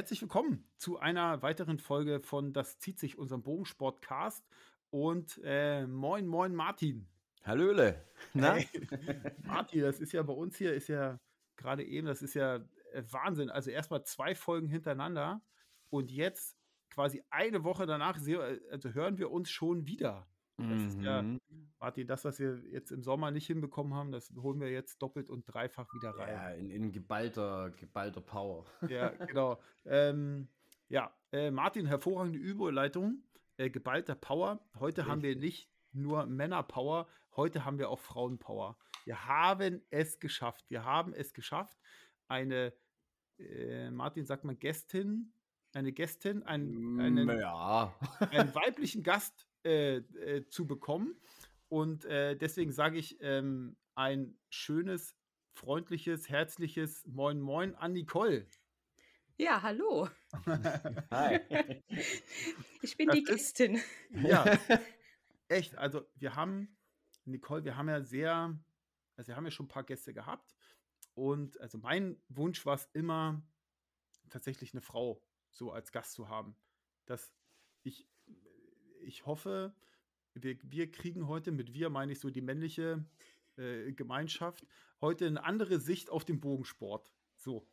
herzlich willkommen zu einer weiteren Folge von Das zieht sich unserem Bogensportcast. Und äh, moin moin Martin. Hallöle. Na? Hey, Martin, das ist ja bei uns hier, ist ja gerade eben, das ist ja äh, Wahnsinn. Also erstmal zwei Folgen hintereinander und jetzt quasi eine Woche danach also hören wir uns schon wieder. Das ist ja, mhm. Martin, das, was wir jetzt im Sommer nicht hinbekommen haben, das holen wir jetzt doppelt und dreifach wieder rein. Ja, in, in geballter, geballter Power. Ja, genau. ähm, ja, äh, Martin, hervorragende Überleitung. Äh, geballter Power. Heute Richtig. haben wir nicht nur Männerpower, heute haben wir auch Frauenpower. Wir haben es geschafft. Wir haben es geschafft, eine, äh, Martin, sagt man Gästin, eine Gästin, ein, einen, ja. einen weiblichen Gast äh, äh, zu bekommen. Und äh, deswegen sage ich ähm, ein schönes, freundliches, herzliches Moin Moin an Nicole. Ja, hallo. Hi. Ich bin das die Gästin. Ist, ja, echt. Also wir haben, Nicole, wir haben ja sehr, also wir haben ja schon ein paar Gäste gehabt. Und also mein Wunsch war es immer, tatsächlich eine Frau so als Gast zu haben. Dass ich ich hoffe, wir, wir kriegen heute, mit wir meine ich so die männliche äh, Gemeinschaft, heute eine andere Sicht auf den Bogensport. So.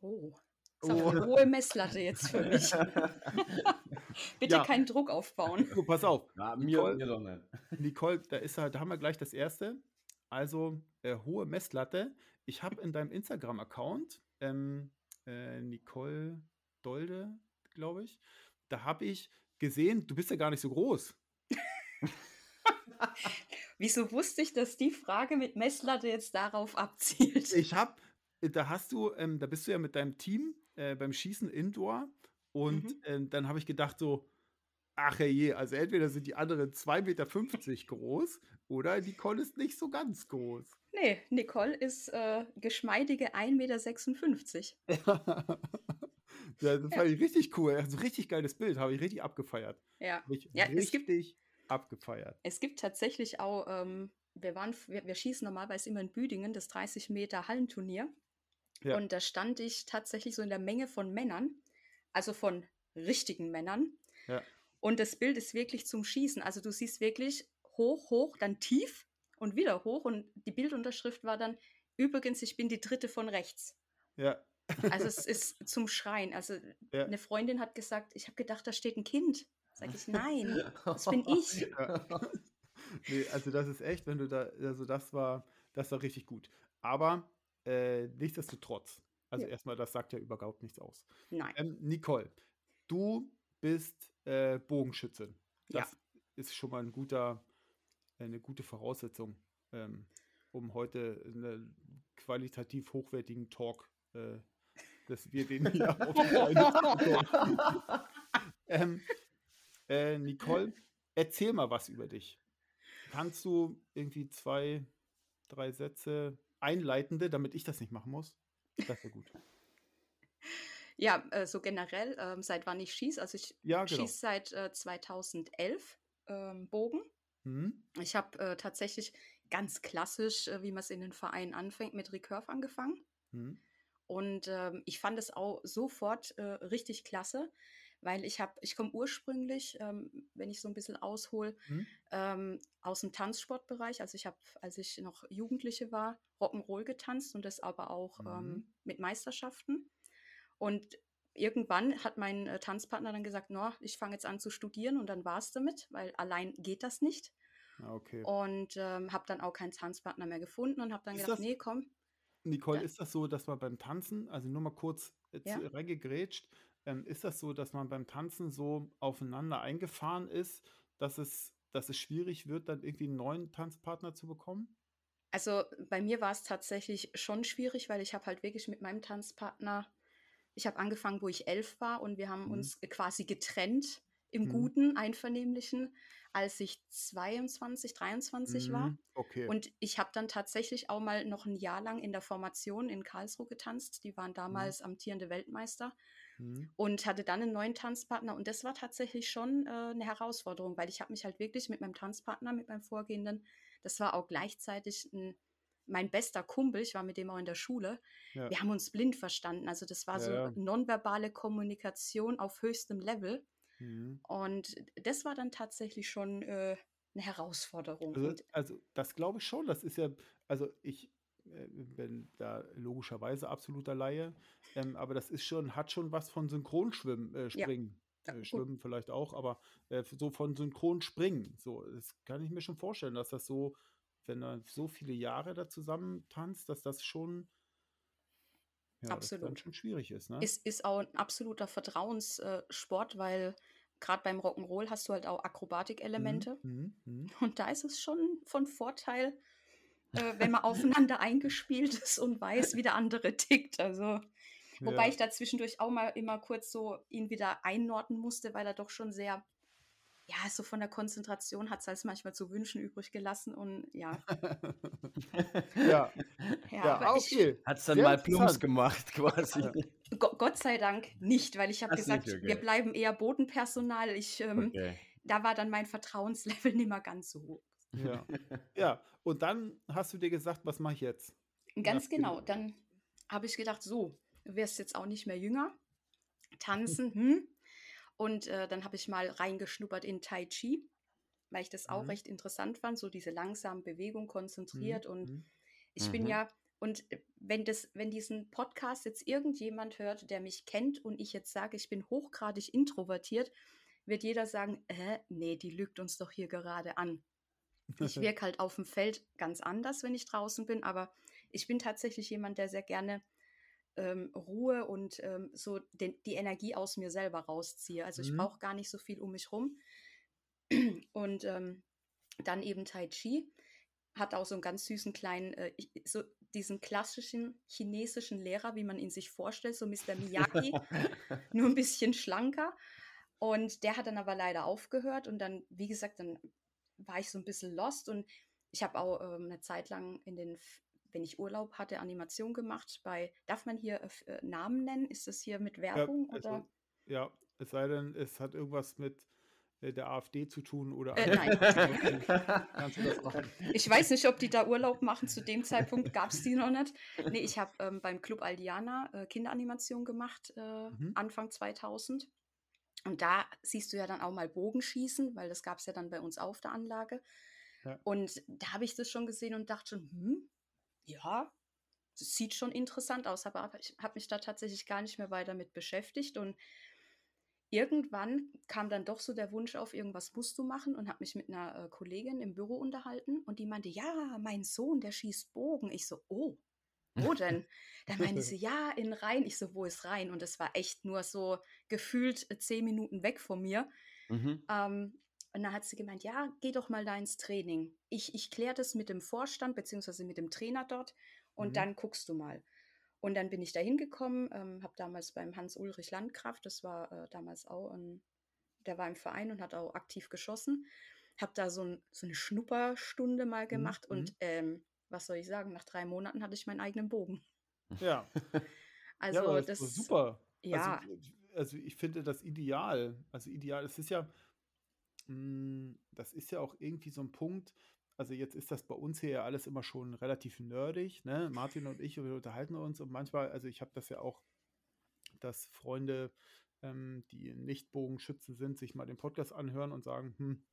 Oh. Das ist oh. eine hohe Messlatte jetzt für mich. Bitte ja. keinen Druck aufbauen. So, pass auf. Ja, mir, Nicole, mir doch nicht. Nicole, da ist halt, da haben wir gleich das erste. Also äh, hohe Messlatte. Ich habe in deinem Instagram-Account ähm, äh, Nicole Dolde, glaube ich. Da habe ich gesehen, du bist ja gar nicht so groß. Wieso wusste ich, dass die Frage mit Messlatte jetzt darauf abzielt? Ich habe, da hast du, ähm, da bist du ja mit deinem Team äh, beim Schießen Indoor und mhm. äh, dann habe ich gedacht so, ach je, also entweder sind die anderen 2,50 Meter groß oder Nicole ist nicht so ganz groß. Nee, Nicole ist äh, geschmeidige 1,56 Meter. Das fand ja. ich richtig cool. Also richtig geiles Bild, habe ich richtig abgefeiert. Ja. Ich ja richtig es gibt, abgefeiert. Es gibt tatsächlich auch, ähm, wir, waren, wir, wir, schießen normalerweise immer in Büdingen, das 30 Meter Hallenturnier. Ja. Und da stand ich tatsächlich so in der Menge von Männern, also von richtigen Männern. Ja. Und das Bild ist wirklich zum Schießen. Also du siehst wirklich hoch, hoch, dann tief und wieder hoch. Und die Bildunterschrift war dann, übrigens, ich bin die dritte von rechts. Ja. Also es ist zum Schreien. Also ja. eine Freundin hat gesagt, ich habe gedacht, da steht ein Kind. Sag ich, nein, das bin ich. Ja. Nee, also das ist echt, wenn du da, also das war, das war richtig gut. Aber äh, nichtsdestotrotz, also ja. erstmal, das sagt ja überhaupt nichts aus. Nein. Ähm, Nicole, du bist äh, Bogenschützin. Das ja. ist schon mal ein guter, eine gute Voraussetzung, ähm, um heute einen qualitativ hochwertigen Talk äh, dass wir den hier auf ähm, äh, Nicole, erzähl mal was über dich. Kannst du irgendwie zwei, drei Sätze einleitende, damit ich das nicht machen muss? Das wäre gut. Ja, äh, so generell, ähm, seit wann ich schieße. Also ich ja, genau. schieße seit äh, 2011 ähm, Bogen. Mhm. Ich habe äh, tatsächlich ganz klassisch, äh, wie man es in den Vereinen anfängt, mit Recurve angefangen. Mhm. Und ähm, ich fand es auch sofort äh, richtig klasse, weil ich habe, ich komme ursprünglich, ähm, wenn ich so ein bisschen aushole, mhm. ähm, aus dem Tanzsportbereich. Also ich habe, als ich noch Jugendliche war, Rock'n'Roll getanzt und das aber auch ähm, mhm. mit Meisterschaften. Und irgendwann hat mein äh, Tanzpartner dann gesagt, no, ich fange jetzt an zu studieren und dann war es damit, weil allein geht das nicht. Ah, okay. Und ähm, habe dann auch keinen Tanzpartner mehr gefunden und habe dann Ist gedacht, nee, komm. Nicole, ist das so, dass man beim Tanzen, also nur mal kurz äh, ja. reingegrätscht, ähm, ist das so, dass man beim Tanzen so aufeinander eingefahren ist, dass es, dass es schwierig wird, dann irgendwie einen neuen Tanzpartner zu bekommen? Also bei mir war es tatsächlich schon schwierig, weil ich habe halt wirklich mit meinem Tanzpartner, ich habe angefangen, wo ich elf war und wir haben mhm. uns quasi getrennt im mhm. guten, einvernehmlichen, als ich 22, 23 mhm. war. Okay. Und ich habe dann tatsächlich auch mal noch ein Jahr lang in der Formation in Karlsruhe getanzt. Die waren mhm. damals mhm. amtierende Weltmeister mhm. und hatte dann einen neuen Tanzpartner. Und das war tatsächlich schon äh, eine Herausforderung, weil ich habe mich halt wirklich mit meinem Tanzpartner, mit meinem Vorgehenden, das war auch gleichzeitig ein mein bester Kumpel, ich war mit dem auch in der Schule, ja. wir haben uns blind verstanden. Also das war ja, so nonverbale Kommunikation auf höchstem Level. Mhm. Und das war dann tatsächlich schon äh, eine Herausforderung. Also, also das glaube ich schon. Das ist ja, also ich äh, bin da logischerweise absoluter Laie, ähm, aber das ist schon, hat schon was von Synchronschwimmen, äh, Springen. Ja. Äh, Schwimmen vielleicht auch, aber äh, so von Synchronspringen. So, das kann ich mir schon vorstellen, dass das so, wenn man so viele Jahre da zusammen tanzt, dass das schon ja, Absolut. schon schwierig ist. Ne? Ist, ist auch ein absoluter Vertrauenssport, weil gerade beim Rock'n'Roll hast du halt auch Akrobatikelemente. Mhm, mh, mh. Und da ist es schon von Vorteil, äh, wenn man aufeinander eingespielt ist und weiß, wie der andere tickt. Also, wobei ja. ich da zwischendurch auch mal immer kurz so ihn wieder einnorden musste, weil er doch schon sehr ja, so von der Konzentration hat es halt manchmal zu wünschen übrig gelassen und ja. ja. ja, ja okay. Hat es dann Sehr mal Plumps gemacht quasi. Gott sei Dank nicht, weil ich habe gesagt, okay. wir bleiben eher Bodenpersonal. Ich, ähm, okay. Da war dann mein Vertrauenslevel nicht mehr ganz so hoch. Ja. ja, und dann hast du dir gesagt, was mache ich jetzt? Ganz genau. Dann habe ich gedacht, so, du wirst jetzt auch nicht mehr jünger. Tanzen, hm, und äh, dann habe ich mal reingeschnuppert in Tai Chi, weil ich das auch mhm. recht interessant fand, so diese langsame Bewegung konzentriert. Mhm. Und mhm. ich bin mhm. ja, und äh, wenn das, wenn diesen Podcast jetzt irgendjemand hört, der mich kennt und ich jetzt sage, ich bin hochgradig introvertiert, wird jeder sagen, äh, nee, die lügt uns doch hier gerade an. Ich wirke halt auf dem Feld ganz anders, wenn ich draußen bin, aber ich bin tatsächlich jemand, der sehr gerne ähm, Ruhe und ähm, so den, die Energie aus mir selber rausziehe. Also ich mhm. brauche gar nicht so viel um mich rum. Und ähm, dann eben Tai Chi hat auch so einen ganz süßen kleinen, äh, so diesen klassischen chinesischen Lehrer, wie man ihn sich vorstellt, so Mr. Miyagi, nur ein bisschen schlanker. Und der hat dann aber leider aufgehört und dann, wie gesagt, dann war ich so ein bisschen lost und ich habe auch ähm, eine Zeit lang in den wenn ich Urlaub hatte, Animation gemacht. Bei, darf man hier äh, äh Namen nennen? Ist das hier mit Werbung? Ja, also, oder? ja, es sei denn, es hat irgendwas mit äh, der AfD zu tun oder äh, nein. Kannst du das machen? Ich weiß nicht, ob die da Urlaub machen. Zu dem Zeitpunkt gab es die noch nicht. Nee, ich habe ähm, beim Club Aldiana äh, Kinderanimation gemacht, äh, mhm. Anfang 2000. Und da siehst du ja dann auch mal Bogenschießen, weil das gab es ja dann bei uns auf der Anlage. Ja. Und da habe ich das schon gesehen und dachte schon, hm, ja, es sieht schon interessant aus, aber ich habe mich da tatsächlich gar nicht mehr weiter mit beschäftigt und irgendwann kam dann doch so der Wunsch auf, irgendwas musst du machen und habe mich mit einer äh, Kollegin im Büro unterhalten und die meinte, ja, mein Sohn, der schießt Bogen. Ich so, oh, wo denn? Dann meinte sie, ja, in Rhein. Ich so, wo ist Rhein? Und es war echt nur so gefühlt äh, zehn Minuten weg von mir. Mhm. Ähm, und dann hat sie gemeint, ja, geh doch mal da ins Training. Ich, ich kläre das mit dem Vorstand beziehungsweise mit dem Trainer dort und mhm. dann guckst du mal. Und dann bin ich da hingekommen, ähm, habe damals beim Hans-Ulrich Landkraft, das war äh, damals auch ein, der war im Verein und hat auch aktiv geschossen, habe da so, ein, so, eine Schnupperstunde mal mhm, gemacht mhm. und ähm, was soll ich sagen, nach drei Monaten hatte ich meinen eigenen Bogen. Ja. also ja, das, ist super. Ja. Also, also ich finde das ideal. Also ideal, es ist ja, das ist ja auch irgendwie so ein Punkt. Also jetzt ist das bei uns hier ja alles immer schon relativ nerdig. Ne? Martin und ich, wir unterhalten uns und manchmal, also ich habe das ja auch, dass Freunde, ähm, die nicht Bogenschützen sind, sich mal den Podcast anhören und sagen, hm,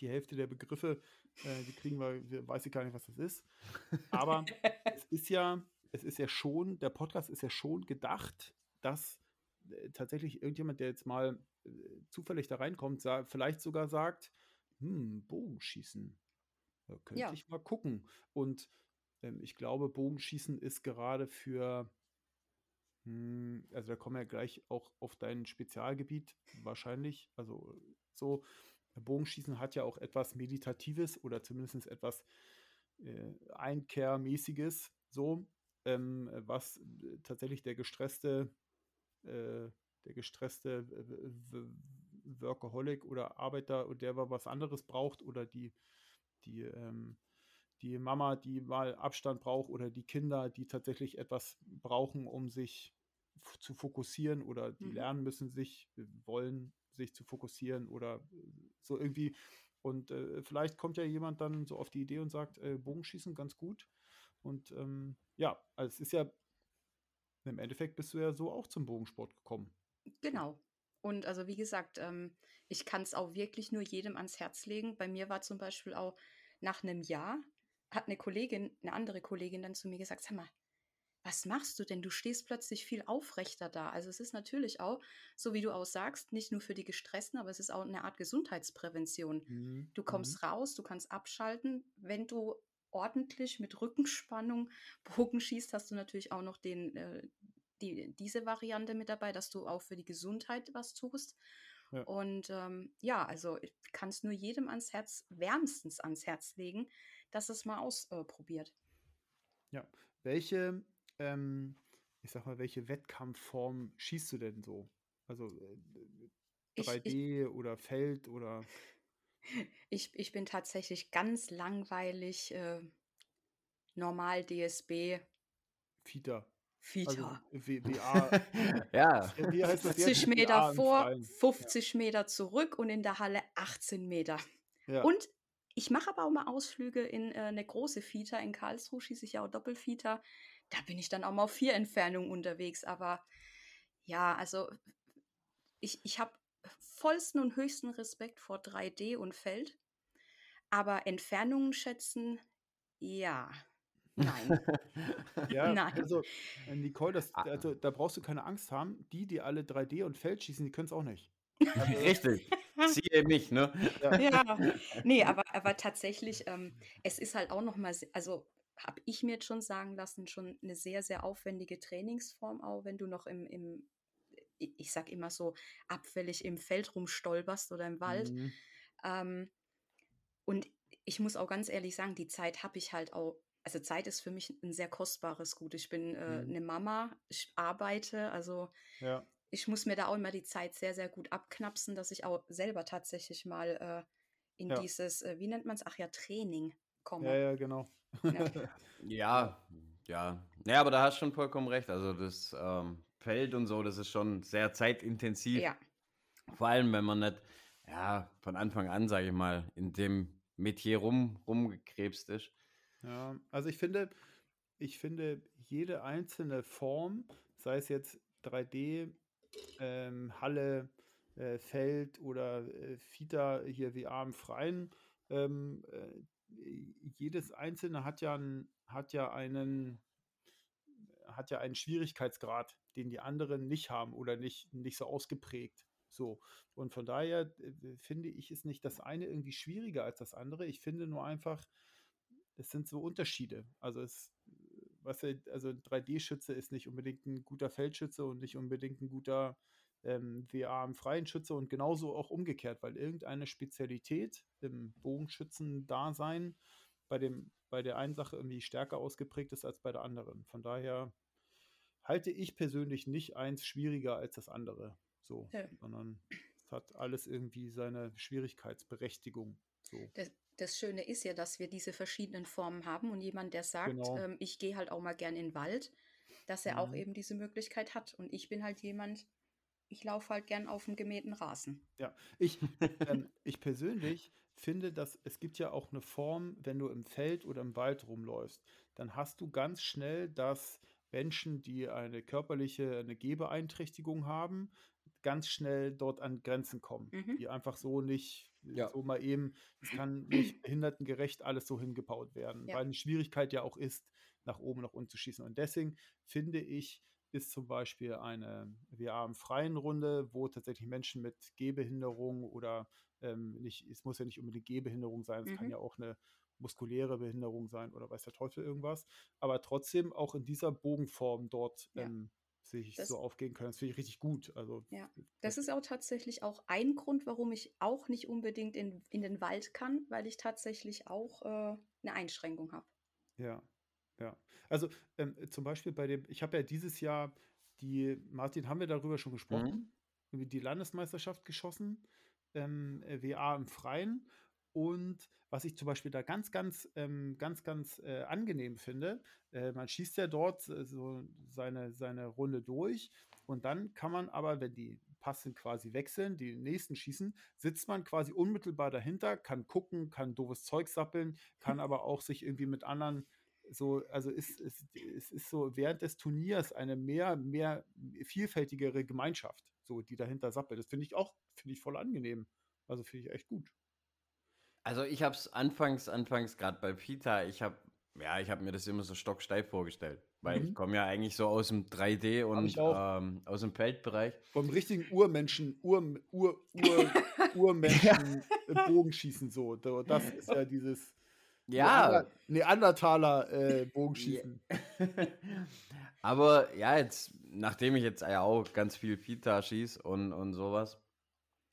die Hälfte der Begriffe, äh, die kriegen wir, wir, weiß ich gar nicht, was das ist. Aber es ist ja, es ist ja schon, der Podcast ist ja schon gedacht, dass tatsächlich irgendjemand, der jetzt mal äh, zufällig da reinkommt, sag, vielleicht sogar sagt, hm, Bogenschießen. Da könnte ja. ich mal gucken. Und ähm, ich glaube, Bogenschießen ist gerade für, hm, also da kommen wir ja gleich auch auf dein Spezialgebiet wahrscheinlich. Also so, Bogenschießen hat ja auch etwas Meditatives oder zumindest etwas äh, Einkehrmäßiges, so, ähm, was äh, tatsächlich der gestresste äh, der gestresste Workaholic oder Arbeiter und der was anderes braucht oder die, die, ähm, die Mama, die mal Abstand braucht oder die Kinder, die tatsächlich etwas brauchen, um sich zu fokussieren oder die mhm. lernen müssen, sich wollen, sich zu fokussieren oder so irgendwie. Und äh, vielleicht kommt ja jemand dann so auf die Idee und sagt, äh, Bogenschießen ganz gut. Und ähm, ja, also es ist ja, im Endeffekt bist du ja so auch zum Bogensport gekommen. Genau. Und also wie gesagt, ähm, ich kann es auch wirklich nur jedem ans Herz legen. Bei mir war zum Beispiel auch nach einem Jahr, hat eine Kollegin, eine andere Kollegin dann zu mir gesagt, sag mal, was machst du denn? Du stehst plötzlich viel aufrechter da. Also es ist natürlich auch, so wie du auch sagst, nicht nur für die Gestressten, aber es ist auch eine Art Gesundheitsprävention. Mhm. Du kommst mhm. raus, du kannst abschalten. Wenn du ordentlich mit Rückenspannung Bogen schießt, hast du natürlich auch noch den, äh, die, diese Variante mit dabei, dass du auch für die Gesundheit was tust. Ja. Und ähm, ja, also ich kann es nur jedem ans Herz, wärmstens ans Herz legen, dass es mal ausprobiert. Äh, ja, welche ähm, ich sag mal, welche Wettkampfform schießt du denn so? Also äh, 3D ich, ich, oder Feld oder. Ich, ich bin tatsächlich ganz langweilig, äh, normal DSB. Fita. Fita. Also, WA. ja. Wie heißt das 50 Meter vor, 50 ja. Meter zurück und in der Halle 18 Meter. Ja. Und ich mache aber auch mal Ausflüge in äh, eine große Fita. In Karlsruhe schieße ich ja auch Doppelfita da bin ich dann auch mal auf vier Entfernungen unterwegs. Aber ja, also ich, ich habe vollsten und höchsten Respekt vor 3D und Feld. Aber Entfernungen schätzen, ja. Nein. ja, Nein. also äh, Nicole, das, ah. also, da brauchst du keine Angst haben. Die, die alle 3D und Feld schießen, die können es auch nicht. Also, Richtig. Siehe mich, ne? Ja. ja. Nee, aber, aber tatsächlich, ähm, es ist halt auch noch mal, also habe ich mir jetzt schon sagen lassen, schon eine sehr, sehr aufwendige Trainingsform auch, wenn du noch im, im ich sag immer so, abfällig im Feld rumstolperst oder im Wald. Mhm. Ähm, und ich muss auch ganz ehrlich sagen, die Zeit habe ich halt auch, also Zeit ist für mich ein sehr kostbares Gut. Ich bin äh, mhm. eine Mama, ich arbeite, also ja. ich muss mir da auch immer die Zeit sehr, sehr gut abknapsen, dass ich auch selber tatsächlich mal äh, in ja. dieses, äh, wie nennt man es, ach ja, Training komme. Ja, ja, genau. Ja, ja. Ja, aber da hast du schon vollkommen recht. Also das ähm, Feld und so, das ist schon sehr zeitintensiv. Ja. Vor allem, wenn man nicht, ja, von Anfang an, sage ich mal, in dem Metier rum, rumgekrebst ist. Ja, also ich finde, ich finde, jede einzelne Form, sei es jetzt 3D, ähm, Halle, äh, Feld oder äh, Fita hier wie Arm Freien, ähm, äh, jedes einzelne hat ja, ein, hat ja einen hat ja einen Schwierigkeitsgrad, den die anderen nicht haben oder nicht, nicht so ausgeprägt. So. Und von daher äh, finde ich, ist nicht das eine irgendwie schwieriger als das andere. Ich finde nur einfach, es sind so Unterschiede. Also es, was also ein 3D-Schütze ist nicht unbedingt ein guter Feldschütze und nicht unbedingt ein guter ähm, WA im freien Schütze und genauso auch umgekehrt, weil irgendeine Spezialität im Bogenschützen-Dasein bei, dem, bei der einen Sache irgendwie stärker ausgeprägt ist als bei der anderen. Von daher halte ich persönlich nicht eins schwieriger als das andere. So, ja. sondern es hat alles irgendwie seine Schwierigkeitsberechtigung. So. Das, das, Schöne ist ja, dass wir diese verschiedenen Formen haben und jemand, der sagt, genau. ähm, ich gehe halt auch mal gern in den Wald, dass er mhm. auch eben diese Möglichkeit hat. Und ich bin halt jemand, ich laufe halt gern auf dem gemähten Rasen. Ja, ich, ähm, ich persönlich finde, dass es gibt ja auch eine Form, wenn du im Feld oder im Wald rumläufst, dann hast du ganz schnell, dass Menschen, die eine körperliche, eine Gehbeeinträchtigung haben, ganz schnell dort an Grenzen kommen, mhm. die einfach so nicht, ja. so mal eben, es kann nicht behindertengerecht alles so hingebaut werden, ja. weil eine Schwierigkeit ja auch ist, nach oben, nach unten zu schießen. Und deswegen finde ich, ist zum Beispiel eine VR-freien Runde, wo tatsächlich Menschen mit Gehbehinderung oder ähm, nicht, es muss ja nicht unbedingt Gehbehinderung sein, es mhm. kann ja auch eine muskuläre Behinderung sein oder weiß der Teufel irgendwas, aber trotzdem auch in dieser Bogenform dort ja. ähm, sich das, so aufgehen können. Das finde ich richtig gut. Also, ja, das ist auch tatsächlich auch ein Grund, warum ich auch nicht unbedingt in, in den Wald kann, weil ich tatsächlich auch äh, eine Einschränkung habe. Ja, ja, also ähm, zum Beispiel bei dem, ich habe ja dieses Jahr die, Martin, haben wir darüber schon gesprochen, mhm. die Landesmeisterschaft geschossen, ähm, äh, WA im Freien. Und was ich zum Beispiel da ganz, ganz, ähm, ganz, ganz äh, angenehm finde, äh, man schießt ja dort äh, so seine, seine Runde durch und dann kann man aber, wenn die Passen quasi wechseln, die nächsten schießen, sitzt man quasi unmittelbar dahinter, kann gucken, kann doofes Zeug sappeln, kann aber auch sich irgendwie mit anderen so, also ist, ist, es ist so während des Turniers eine mehr, mehr vielfältigere Gemeinschaft, so die dahinter sappelt. Das finde ich auch, finde ich voll angenehm. Also finde ich echt gut. Also ich habe es anfangs, anfangs gerade bei Pita, ich habe, ja, ich habe mir das immer so stocksteif vorgestellt, weil mhm. ich komme ja eigentlich so aus dem 3D und ähm, aus dem Feldbereich. Vom richtigen Urmenschen, Ur, Ur, Ur, Urmenschen Bogenschießen so. Das ist ja dieses ja. Neandertaler äh, Bogenschießen. Aber ja, jetzt, nachdem ich jetzt ja auch ganz viel Pita schieße und, und sowas,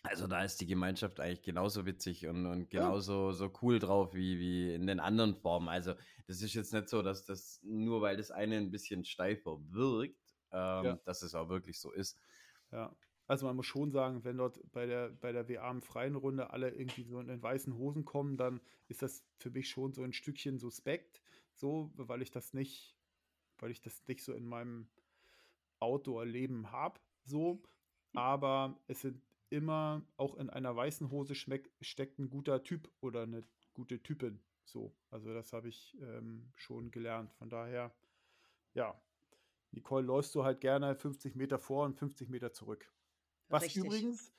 also da ist die Gemeinschaft eigentlich genauso witzig und, und genauso ja. so cool drauf wie, wie in den anderen Formen. Also das ist jetzt nicht so, dass das nur weil das eine ein bisschen steifer wirkt, ähm, ja. dass es auch wirklich so ist. Ja. Also man muss schon sagen, wenn dort bei der, bei der WA im freien Runde alle irgendwie so in den weißen Hosen kommen, dann ist das für mich schon so ein Stückchen suspekt, so, weil ich das nicht, weil ich das nicht so in meinem Outdoor-Leben habe, so. Aber es sind immer auch in einer weißen Hose steckt ein guter Typ oder eine gute Typin. So, also das habe ich ähm, schon gelernt. Von daher, ja, Nicole, läufst du halt gerne 50 Meter vor und 50 Meter zurück. Was Richtig. übrigens,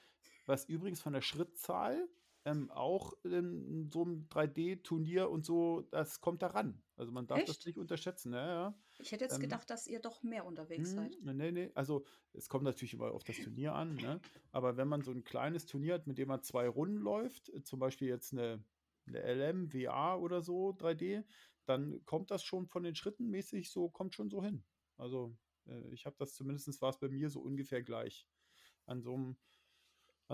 was übrigens von der Schrittzahl ähm, auch in so einem 3D-Turnier und so, das kommt da ran. Also man darf Echt? das nicht unterschätzen. Ja, ja. Ich hätte jetzt ähm, gedacht, dass ihr doch mehr unterwegs mh, seid. Nee, nee, also es kommt natürlich immer auf das Turnier an, ne? aber wenn man so ein kleines Turnier hat, mit dem man zwei Runden läuft, zum Beispiel jetzt eine, eine LM, WA oder so, 3D, dann kommt das schon von den Schritten mäßig so, kommt schon so hin. Also äh, ich habe das zumindest, war es bei mir so ungefähr gleich. An so einem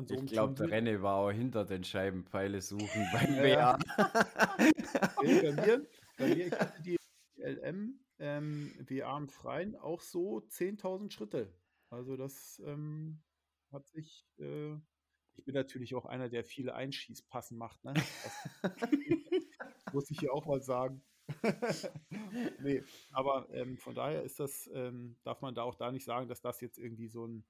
so ich glaube, der René war auch hinter den Scheibenpfeile suchen beim ja. bei mir, bei mir, ich hatte die LM ähm, WA im Freien auch so 10.000 Schritte. Also das ähm, hat sich, äh, ich bin natürlich auch einer, der viele Einschießpassen macht. Ne? Muss ich hier auch mal sagen. nee, aber ähm, von daher ist das, ähm, darf man da auch da nicht sagen, dass das jetzt irgendwie so ein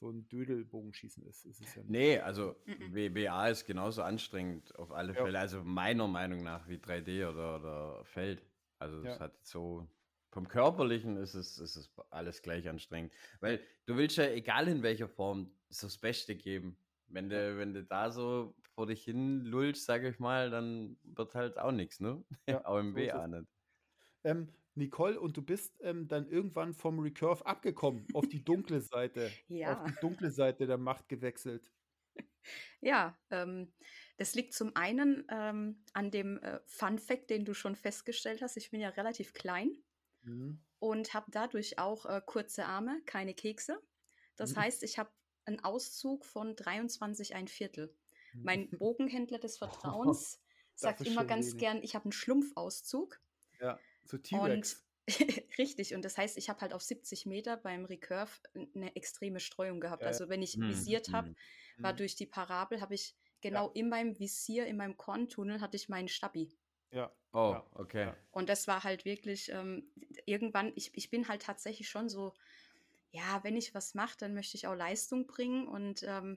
so ein Dödelbogenschießen ist. ist es ja nee, also WBA ist genauso anstrengend auf alle ja. Fälle. Also meiner Meinung nach wie 3D oder, oder Feld. Also es ja. hat so vom Körperlichen ist es, ist es alles gleich anstrengend. Weil du willst ja, egal in welcher Form, so das Beste geben. Wenn du, wenn du da so vor dich hin lullst, sag ich mal, dann wird halt auch nichts, ne? Ja, auch im so WA nicht. Ähm, Nicole, und du bist ähm, dann irgendwann vom Recurve abgekommen, auf die dunkle Seite, ja. auf die dunkle Seite der Macht gewechselt. Ja, ähm, das liegt zum einen ähm, an dem äh, Fun Fact, den du schon festgestellt hast. Ich bin ja relativ klein mhm. und habe dadurch auch äh, kurze Arme, keine Kekse. Das mhm. heißt, ich habe einen Auszug von 23 ein Viertel. Mein Bogenhändler des Vertrauens oh, sagt immer ganz wenig. gern, ich habe einen Schlumpfauszug. Ja. Zu T-Rex. Richtig, und das heißt, ich habe halt auf 70 Meter beim Recurve eine extreme Streuung gehabt. Ja. Also wenn ich hm, visiert habe, hm. war hm. durch die Parabel, habe ich genau ja. in meinem Visier, in meinem Korntunnel, hatte ich meinen Stabi. Ja. Oh, okay. Und das war halt wirklich ähm, irgendwann, ich, ich bin halt tatsächlich schon so, ja, wenn ich was mache, dann möchte ich auch Leistung bringen. Und ähm,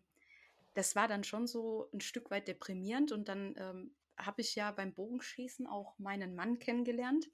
das war dann schon so ein Stück weit deprimierend. Und dann ähm, habe ich ja beim Bogenschießen auch meinen Mann kennengelernt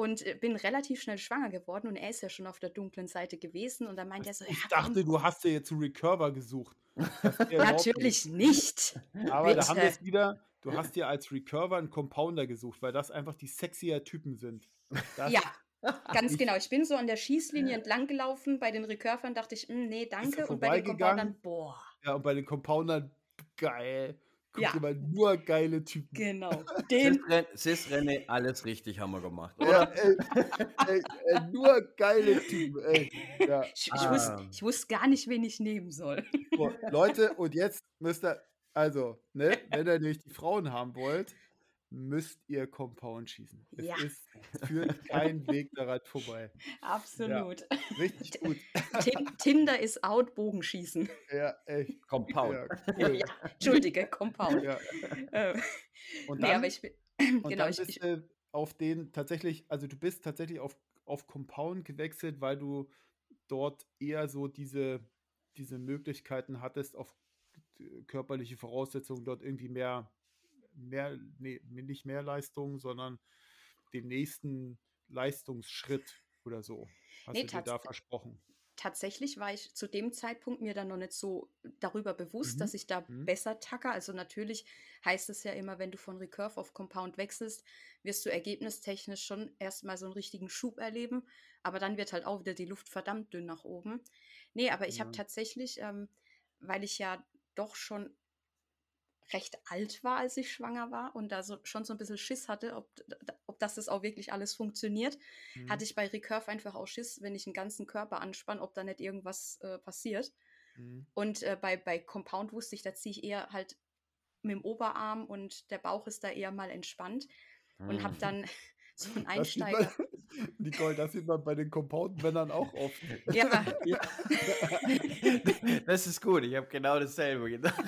und äh, bin relativ schnell schwanger geworden und er ist ja schon auf der dunklen Seite gewesen und dann meint er so, ich ja, dachte, du hast dir jetzt einen Recurver gesucht. Natürlich nicht. Aber Bitte. da haben wir es wieder, du hast dir als Recurver einen Compounder gesucht, weil das einfach die sexier Typen sind. Das ja, ganz genau. Ich bin so an der Schießlinie entlang gelaufen, bei den Recurvern dachte ich, hm, nee, danke. Und bei den Compoundern, boah. Ja, und bei den Compoundern, geil. Guck ja. mal, nur geile Typen. Genau. Den Sis René, alles richtig haben wir gemacht. Oder? Ja, ey, ey, ey, nur geile Typen. Ey. Ja. Ich, ich, ah. wusste, ich, wusste, gar nicht, wen ich nehmen soll. So, Leute, und jetzt müsst ihr, also, ne, wenn ihr nämlich die Frauen haben wollt, müsst ihr Compound schießen. Es ja. ist, führt kein Weg daran vorbei. Absolut. Ja, richtig gut. Tinder ist out, Bogenschießen. Ja, echt. Compound. Ja, cool. ja, Entschuldige, Compound. Ja. Äh, und dann, nee, ich, und genau, dann bist du auf den tatsächlich, also du bist tatsächlich auf, auf Compound gewechselt, weil du dort eher so diese, diese Möglichkeiten hattest, auf körperliche Voraussetzungen dort irgendwie mehr mehr, nee, nicht mehr Leistung, sondern den nächsten Leistungsschritt oder so? Hast nee, du dir da versprochen? tatsächlich war ich zu dem Zeitpunkt mir dann noch nicht so darüber bewusst, mhm. dass ich da mhm. besser tacke. Also natürlich heißt es ja immer, wenn du von Recurve auf Compound wechselst, wirst du ergebnistechnisch schon erstmal so einen richtigen Schub erleben. Aber dann wird halt auch wieder die Luft verdammt dünn nach oben. Nee, aber ich ja. habe tatsächlich, ähm, weil ich ja doch schon recht alt war, als ich schwanger war und da so, schon so ein bisschen Schiss hatte, ob, ob das, das auch wirklich alles funktioniert, mhm. hatte ich bei Recurve einfach auch Schiss, wenn ich den ganzen Körper anspanne, ob da nicht irgendwas äh, passiert. Mhm. Und äh, bei, bei Compound wusste ich, da ziehe ich eher halt mit dem Oberarm und der Bauch ist da eher mal entspannt mhm. und habe dann so einen Einsteiger. Man, Nicole, das sieht man bei den Compound-Männern auch oft. Ja. ja. Das ist gut, ich habe genau dasselbe gedacht.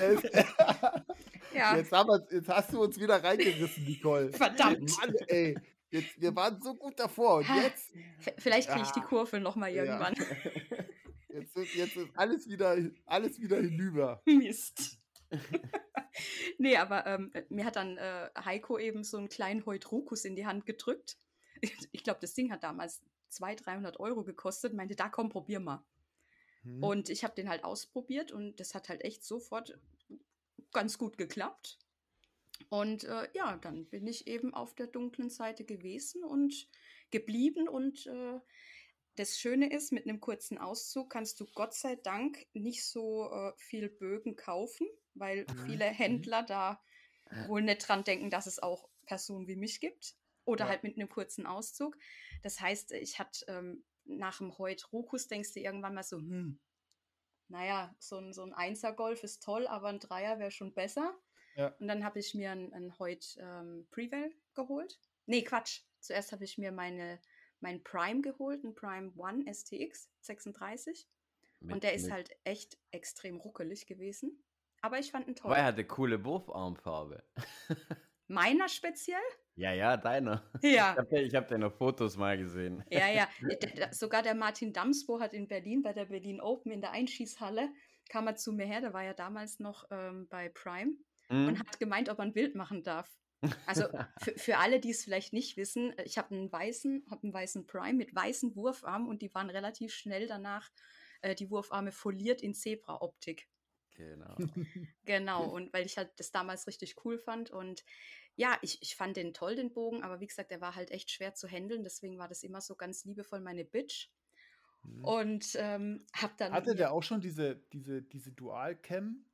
Ja. Jetzt, wir, jetzt hast du uns wieder reingerissen, Nicole. Verdammt. Mann, ey. Jetzt, wir waren so gut davor und jetzt. Vielleicht kriege ich die Kurve nochmal irgendwann. Ja. Jetzt, jetzt ist alles wieder, alles wieder hinüber. Mist. nee, aber ähm, mir hat dann äh, Heiko eben so einen kleinen Heutrukus in die Hand gedrückt. Ich glaube, das Ding hat damals 200, 300 Euro gekostet. Meinte, da komm, probier mal. Hm. Und ich habe den halt ausprobiert und das hat halt echt sofort ganz gut geklappt. Und äh, ja, dann bin ich eben auf der dunklen Seite gewesen und geblieben. Und äh, das Schöne ist, mit einem kurzen Auszug kannst du Gott sei Dank nicht so äh, viel Bögen kaufen, weil mhm. viele. Händler da wohl nicht dran denken, dass es auch Personen wie mich gibt. Oder ja. halt mit einem kurzen Auszug. Das heißt, ich hatte ähm, nach dem Heut Rokus denkst du irgendwann mal so, hm, naja, so ein, so ein Einser-Golf ist toll, aber ein Dreier wäre schon besser. Ja. Und dann habe ich mir ein, ein Hoyt ähm, Prevail geholt. Nee, Quatsch. Zuerst habe ich mir meine, mein Prime geholt, ein Prime One STX 36. Mit, und der ist halt echt extrem ruckelig gewesen. Aber ich fand ihn toll. Aber er hatte coole Wurfarmfarbe. Meiner speziell? Ja, ja, deiner. Ja. Ich habe ich hab deine Fotos mal gesehen. Ja, ja. sogar der Martin Damsbo hat in Berlin bei der Berlin Open in der Einschießhalle, kam er zu mir her, der war ja damals noch ähm, bei Prime mhm. und hat gemeint, ob er ein Bild machen darf. Also für, für alle, die es vielleicht nicht wissen, ich habe einen weißen, habe einen weißen Prime mit weißen Wurfarmen und die waren relativ schnell danach äh, die Wurfarme foliert in Zebra-Optik. Genau. genau, und weil ich halt das damals richtig cool fand und ja, ich, ich fand den toll, den Bogen, aber wie gesagt, der war halt echt schwer zu handeln, deswegen war das immer so ganz liebevoll meine Bitch. Mhm. Und ähm, hab dann. Hatte der auch schon diese, diese, diese Dual-Cam,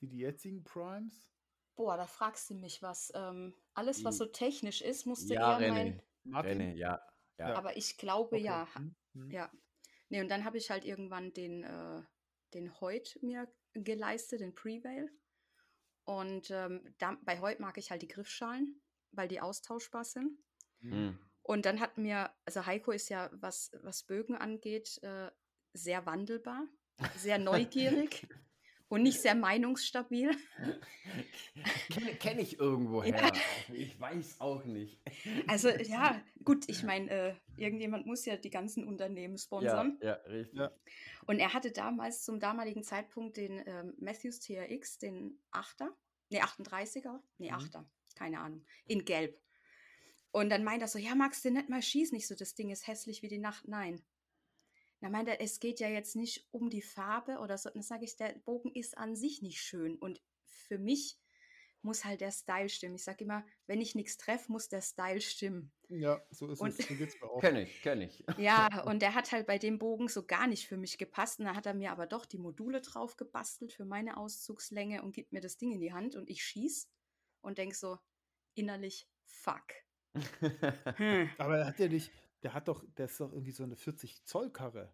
wie die jetzigen Primes? Boah, da fragst du mich was. Ähm, alles, was so technisch ist, musste ja, eher René. mein. René, ja, ja. Aber ich glaube okay. ja. Mhm. Ja. Nee, und dann habe ich halt irgendwann den, äh, den Heut mir geleistet, den Prevail. Und ähm, da, bei heute mag ich halt die Griffschalen, weil die austauschbar sind. Mhm. Und dann hat mir, also Heiko ist ja, was, was Bögen angeht, äh, sehr wandelbar, sehr neugierig und nicht sehr meinungsstabil. Kenne kenn ich irgendwoher. Ja. Ich weiß auch nicht. Also ja, gut, ich meine, äh, irgendjemand muss ja die ganzen Unternehmen sponsern. Ja, ja richtig. Ja. Und er hatte damals zum damaligen Zeitpunkt den ähm, Matthews TRX, den 8er, nee, 38er, nee, mhm. 8er, keine Ahnung, in Gelb. Und dann meint er so, ja, magst du nicht mal schießen? Nicht so, das Ding ist hässlich wie die Nacht. Nein. Dann meint er, es geht ja jetzt nicht um die Farbe oder so. Dann sage ich, der Bogen ist an sich nicht schön. Und für mich muss halt der Style stimmen. Ich sage immer, wenn ich nichts treffe, muss der Style stimmen. Ja, so ist und, es. So geht's mir auch. Kenn ich, kenn ich. Ja, und der hat halt bei dem Bogen so gar nicht für mich gepasst. Und da hat er mir aber doch die Module drauf gebastelt für meine Auszugslänge und gibt mir das Ding in die Hand und ich schieß und denk so innerlich, fuck. Hm. Aber er hat ja nicht, der hat doch, der ist doch irgendwie so eine 40 Zoll Karre.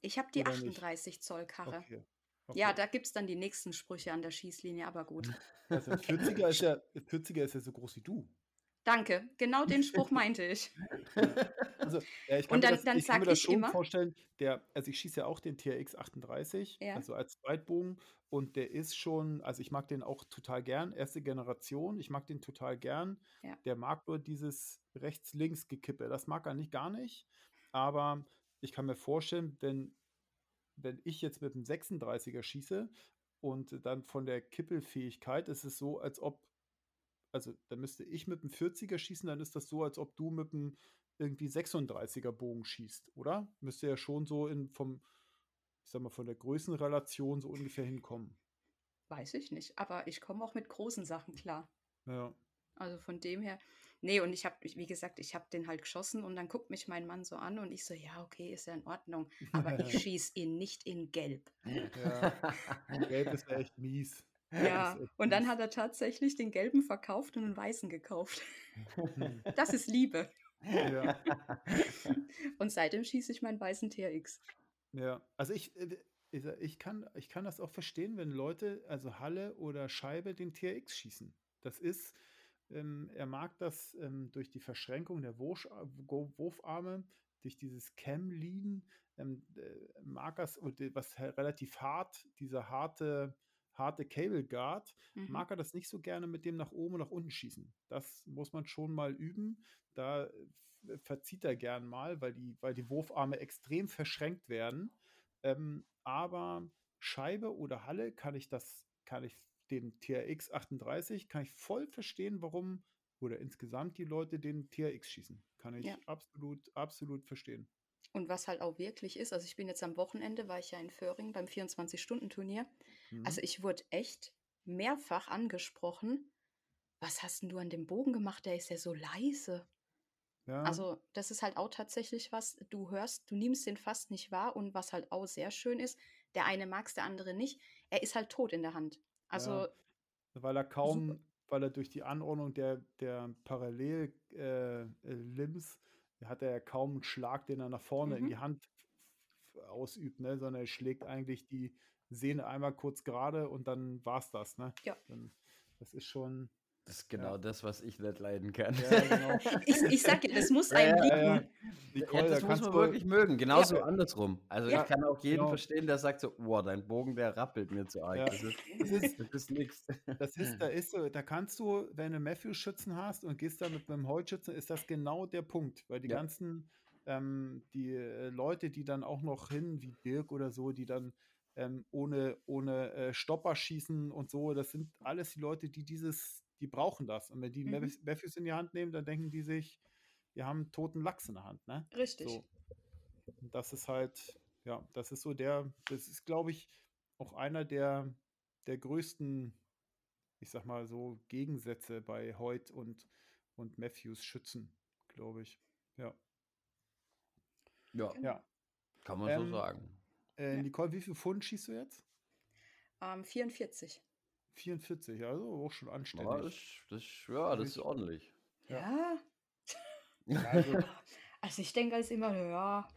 Ich habe die 38 nicht? Zoll Karre. Okay. Okay. Ja, da gibt es dann die nächsten Sprüche an der Schießlinie, aber gut. Also 40er ist ja, 40er ist ja so groß wie du. Danke, genau den Spruch meinte ich. Also, ja, ich kann Und dann, mir das, dann ich kann mir das schon immer, vorstellen, der, also ich schieße ja auch den TRX 38, ja. also als Zweitbogen, und der ist schon, also ich mag den auch total gern, erste Generation, ich mag den total gern. Ja. Der mag nur dieses rechts-links-Gekippe, das mag er nicht gar nicht, aber ich kann mir vorstellen, wenn, wenn ich jetzt mit einem 36er schieße und dann von der Kippelfähigkeit ist es so, als ob also da müsste ich mit einem 40er schießen, dann ist das so, als ob du mit einem irgendwie 36er Bogen schießt, oder? Müsste ja schon so in vom, ich sag mal, von der Größenrelation so ungefähr hinkommen. Weiß ich nicht, aber ich komme auch mit großen Sachen klar. Ja. Also von dem her, nee, und ich habe, wie gesagt, ich habe den halt geschossen und dann guckt mich mein Mann so an und ich so, ja, okay, ist ja in Ordnung, aber ich schieße ihn nicht in Gelb. Ja, Gelb ist ja echt mies. Ja, und dann hat er tatsächlich den gelben verkauft und einen weißen gekauft. Das ist Liebe. Ja. Und seitdem schieße ich meinen weißen TRX. Ja, also ich, äh, ich, kann, ich kann das auch verstehen, wenn Leute, also Halle oder Scheibe, den TRX schießen. Das ist, ähm, er mag das ähm, durch die Verschränkung der Wurfarme, durch dieses Cam-Lean, ähm, äh, mag das, was relativ hart, dieser harte harte Cable Guard, mhm. mag er das nicht so gerne mit dem nach oben und nach unten schießen. Das muss man schon mal üben. Da äh, verzieht er gern mal, weil die, weil die Wurfarme extrem verschränkt werden. Ähm, aber Scheibe oder Halle kann ich das, kann ich den TRX 38, kann ich voll verstehen, warum oder insgesamt die Leute den TRX schießen. Kann ich ja. absolut, absolut verstehen. Und was halt auch wirklich ist, also ich bin jetzt am Wochenende, war ich ja in Föhring beim 24-Stunden-Turnier. Mhm. Also ich wurde echt mehrfach angesprochen. Was hast denn du an dem Bogen gemacht? Der ist ja so leise. Ja. Also das ist halt auch tatsächlich was, du hörst, du nimmst den fast nicht wahr und was halt auch sehr schön ist, der eine mag es, der andere nicht. Er ist halt tot in der Hand. Also ja. weil er kaum, super. weil er durch die Anordnung der, der Parallel-Limbs äh, äh hat er ja kaum einen Schlag, den er nach vorne mhm. in die Hand ausübt, ne? sondern er schlägt eigentlich die Sehne einmal kurz gerade und dann war es das. Ne? Ja. Dann, das ist schon. Das ist genau ja. das, was ich nicht leiden kann. Ja, genau. ich, ich sag dir, das muss einem ja, liegen. Nicole, das da muss man wirklich mögen. Genauso andersrum. Also ich kann auch jeden genau. verstehen, der sagt so, boah, dein Bogen, der rappelt mir zu arg. Das ist, das ist, das ist nichts. Das ist, da ist so, da kannst du, wenn du Matthews-Schützen hast und gehst da mit einem Holzschützen, ist das genau der Punkt. Weil die ganzen, ähm, die äh, Leute, die dann auch noch hin, wie Dirk oder so, die dann ähm, ohne, ohne äh, Stopper schießen und so. Das sind alles die Leute, die dieses, die brauchen das. Und wenn die mhm. Matthews in die Hand nehmen, dann denken die sich, wir haben toten Lachs in der Hand, ne? Richtig. So. Und das ist halt, ja, das ist so der, das ist, glaube ich, auch einer der, der größten, ich sag mal so, Gegensätze bei Hoyt und, und Matthews Schützen, glaube ich. Ja. Ja. ja. Kann man ähm, so sagen. Äh, ja. Nicole, wie viel Pfund schießt du jetzt? Ähm, 44. 44, also auch schon anständig. Ja, das, das, ja, das ist ordentlich. Ja. ja. Also, also, ich denke, als immer, ja.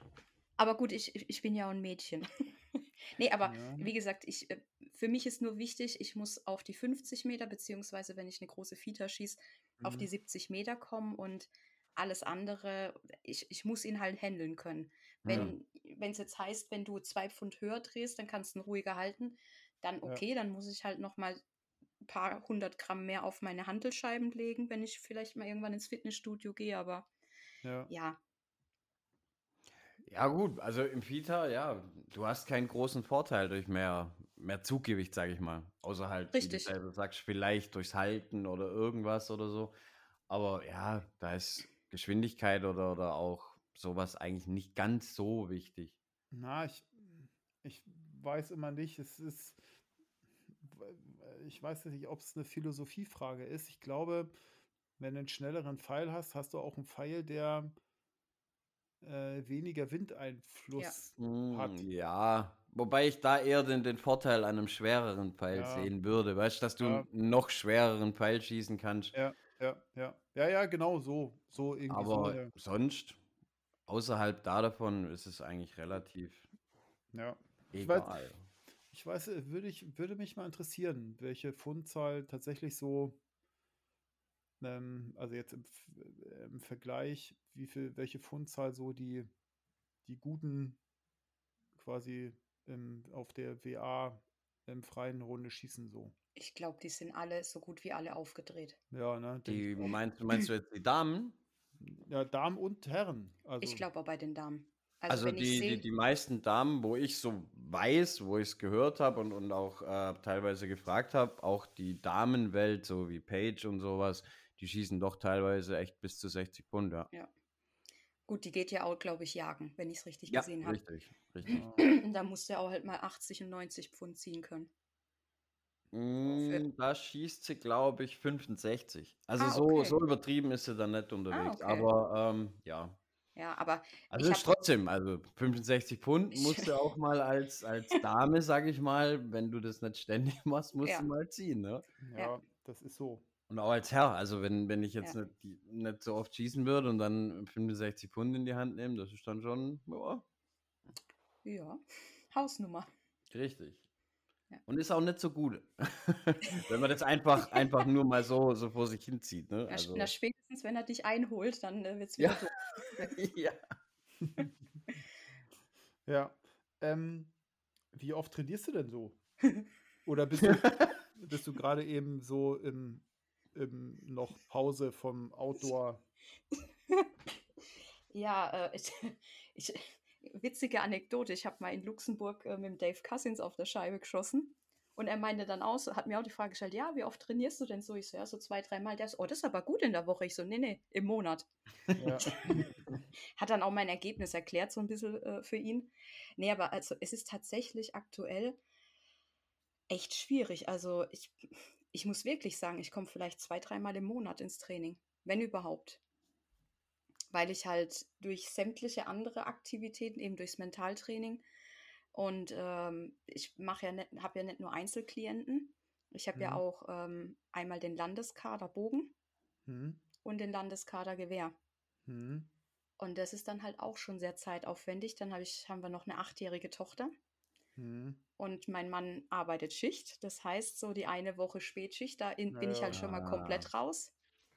Aber gut, ich, ich bin ja auch ein Mädchen. nee, aber ja. wie gesagt, ich, äh, für mich ist nur wichtig, ich muss auf die 50 Meter, beziehungsweise wenn ich eine große Fita schieße, mhm. auf die 70 Meter kommen und alles andere, ich, ich muss ihn halt handeln können. Wenn ja. es jetzt heißt, wenn du zwei Pfund höher drehst, dann kannst du ihn ruhiger halten, dann okay, ja. dann muss ich halt nochmal ein paar hundert Gramm mehr auf meine Handelscheiben legen, wenn ich vielleicht mal irgendwann ins Fitnessstudio gehe, aber ja. ja. Ja, gut, also im Fita, ja, du hast keinen großen Vorteil durch mehr, mehr Zuggewicht, sage ich mal. Außer halt, Richtig. wie du sagst, vielleicht durchs Halten oder irgendwas oder so. Aber ja, da ist Geschwindigkeit oder, oder auch sowas eigentlich nicht ganz so wichtig. Na, ich, ich weiß immer nicht, es ist, ich weiß nicht, ob es eine Philosophiefrage ist. Ich glaube, wenn du einen schnelleren Pfeil hast, hast du auch einen Pfeil, der äh, weniger Windeinfluss ja. hat. Hm, ja, wobei ich da eher den, den Vorteil an einem schwereren Pfeil ja. sehen würde. Weißt du, dass du ja. einen noch schwereren Pfeil schießen kannst. Ja, ja, ja. Ja, ja, genau so. so irgendwie Aber so, ja. sonst, außerhalb da davon, ist es eigentlich relativ ja. egal. Ich weiß, ich weiß, würde, ich, würde mich mal interessieren, welche Fundzahl tatsächlich so, ähm, also jetzt im, im, Vergleich, wie viel, welche Fundzahl so die, die guten quasi im, auf der WA im freien Runde schießen so. Ich glaube, die sind alle so gut wie alle aufgedreht. Ja, ne? Die, meinst, meinst du jetzt die Damen? Ja, Damen und Herren. Also, ich glaube auch bei den Damen. Also, also die, seh... die, die meisten Damen, wo ich so weiß, wo ich es gehört habe und, und auch äh, teilweise gefragt habe, auch die Damenwelt, so wie Page und sowas, die schießen doch teilweise echt bis zu 60 Pfund, ja. ja. Gut, die geht ja auch, glaube ich, jagen, wenn ich es richtig ja, gesehen habe. Richtig, richtig. da musst du auch halt mal 80 und 90 Pfund ziehen können. Mm, da schießt sie, glaube ich, 65. Also ah, so, okay. so übertrieben ist sie dann nicht ah, unterwegs. Ah, okay. Aber ähm, ja. Ja, aber. Also ist trotzdem, also 65 Pfund musst du auch mal als, als Dame, sag ich mal, wenn du das nicht ständig machst, musst ja. du mal ziehen, ne? Ja, ja, das ist so. Und auch als Herr, also wenn, wenn ich jetzt ja. nicht, nicht so oft schießen würde und dann 65 Pfund in die Hand nehmen, das ist dann schon, ja. Ja, Hausnummer. Richtig. Ja. Und ist auch nicht so gut, wenn man das einfach, einfach nur mal so, so vor sich hinzieht. Ne? Also. Na, spätestens, wenn er dich einholt, dann äh, wird es wieder ja. ja. ja. Ähm, wie oft trainierst du denn so? Oder bist du, bist du gerade eben so im, im noch Pause vom Outdoor? ja, äh, ich, ich, witzige Anekdote. Ich habe mal in Luxemburg äh, mit Dave Cousins auf der Scheibe geschossen. Und er meinte dann auch, hat mir auch die Frage gestellt, ja, wie oft trainierst du denn so? Ich so, ja, so zwei, dreimal. Der so, oh, das ist aber gut in der Woche. Ich so, nee, nee, im Monat. Ja. hat dann auch mein Ergebnis erklärt, so ein bisschen äh, für ihn. Nee, aber also es ist tatsächlich aktuell echt schwierig. Also ich, ich muss wirklich sagen, ich komme vielleicht zwei, dreimal im Monat ins Training, wenn überhaupt. Weil ich halt durch sämtliche andere Aktivitäten, eben durchs Mentaltraining, und ähm, ich mache ja habe ja nicht nur Einzelklienten. Ich habe mhm. ja auch ähm, einmal den Landeskader Bogen mhm. und den Landeskader Gewehr. Mhm. Und das ist dann halt auch schon sehr zeitaufwendig. Dann hab ich, haben wir noch eine achtjährige Tochter. Mhm. Und mein Mann arbeitet Schicht. Das heißt, so die eine Woche Spätschicht, da in, bin ich halt schon mal komplett raus.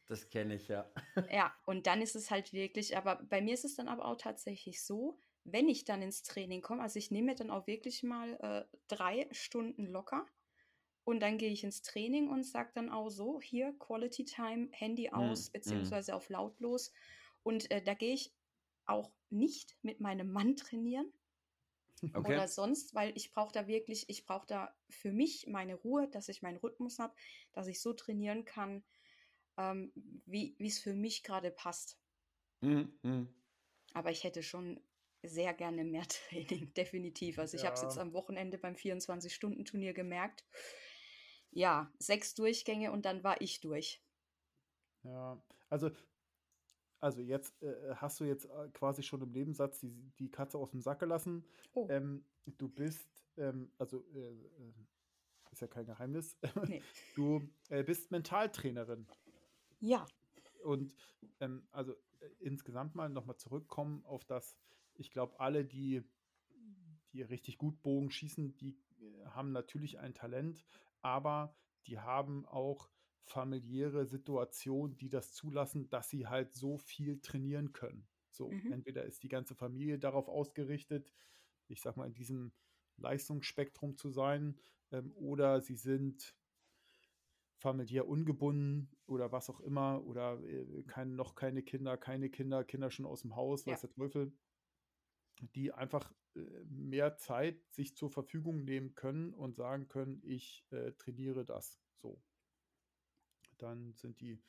Das kenne ich ja. ja, und dann ist es halt wirklich, aber bei mir ist es dann aber auch tatsächlich so, wenn ich dann ins Training komme, also ich nehme mir dann auch wirklich mal äh, drei Stunden locker und dann gehe ich ins Training und sage dann auch so, hier Quality Time, Handy hm, aus, mm, beziehungsweise mm. auf lautlos. Und äh, da gehe ich auch nicht mit meinem Mann trainieren okay. oder sonst, weil ich brauche da wirklich, ich brauche da für mich meine Ruhe, dass ich meinen Rhythmus habe, dass ich so trainieren kann, ähm, wie es für mich gerade passt. Mm, Aber ich hätte schon sehr gerne mehr Training, definitiv. Also ich ja. habe es jetzt am Wochenende beim 24-Stunden-Turnier gemerkt. Ja, sechs Durchgänge und dann war ich durch. Ja, also, also jetzt äh, hast du jetzt äh, quasi schon im Nebensatz die, die Katze aus dem Sack gelassen. Oh. Ähm, du bist, ähm, also äh, äh ist ja kein Geheimnis, nee. du äh, bist Mentaltrainerin. Ja. Und ähm, also äh, insgesamt mal nochmal zurückkommen auf das, ich glaube, alle, die, die richtig gut Bogen schießen, die äh, haben natürlich ein Talent, aber die haben auch familiäre Situationen, die das zulassen, dass sie halt so viel trainieren können. So, mhm. entweder ist die ganze Familie darauf ausgerichtet, ich sag mal, in diesem Leistungsspektrum zu sein, ähm, oder sie sind familiär ungebunden oder was auch immer, oder äh, kein, noch keine Kinder, keine Kinder, Kinder schon aus dem Haus, ja. weiß der Teufel die einfach äh, mehr Zeit sich zur Verfügung nehmen können und sagen können, ich äh, trainiere das so. Dann sind die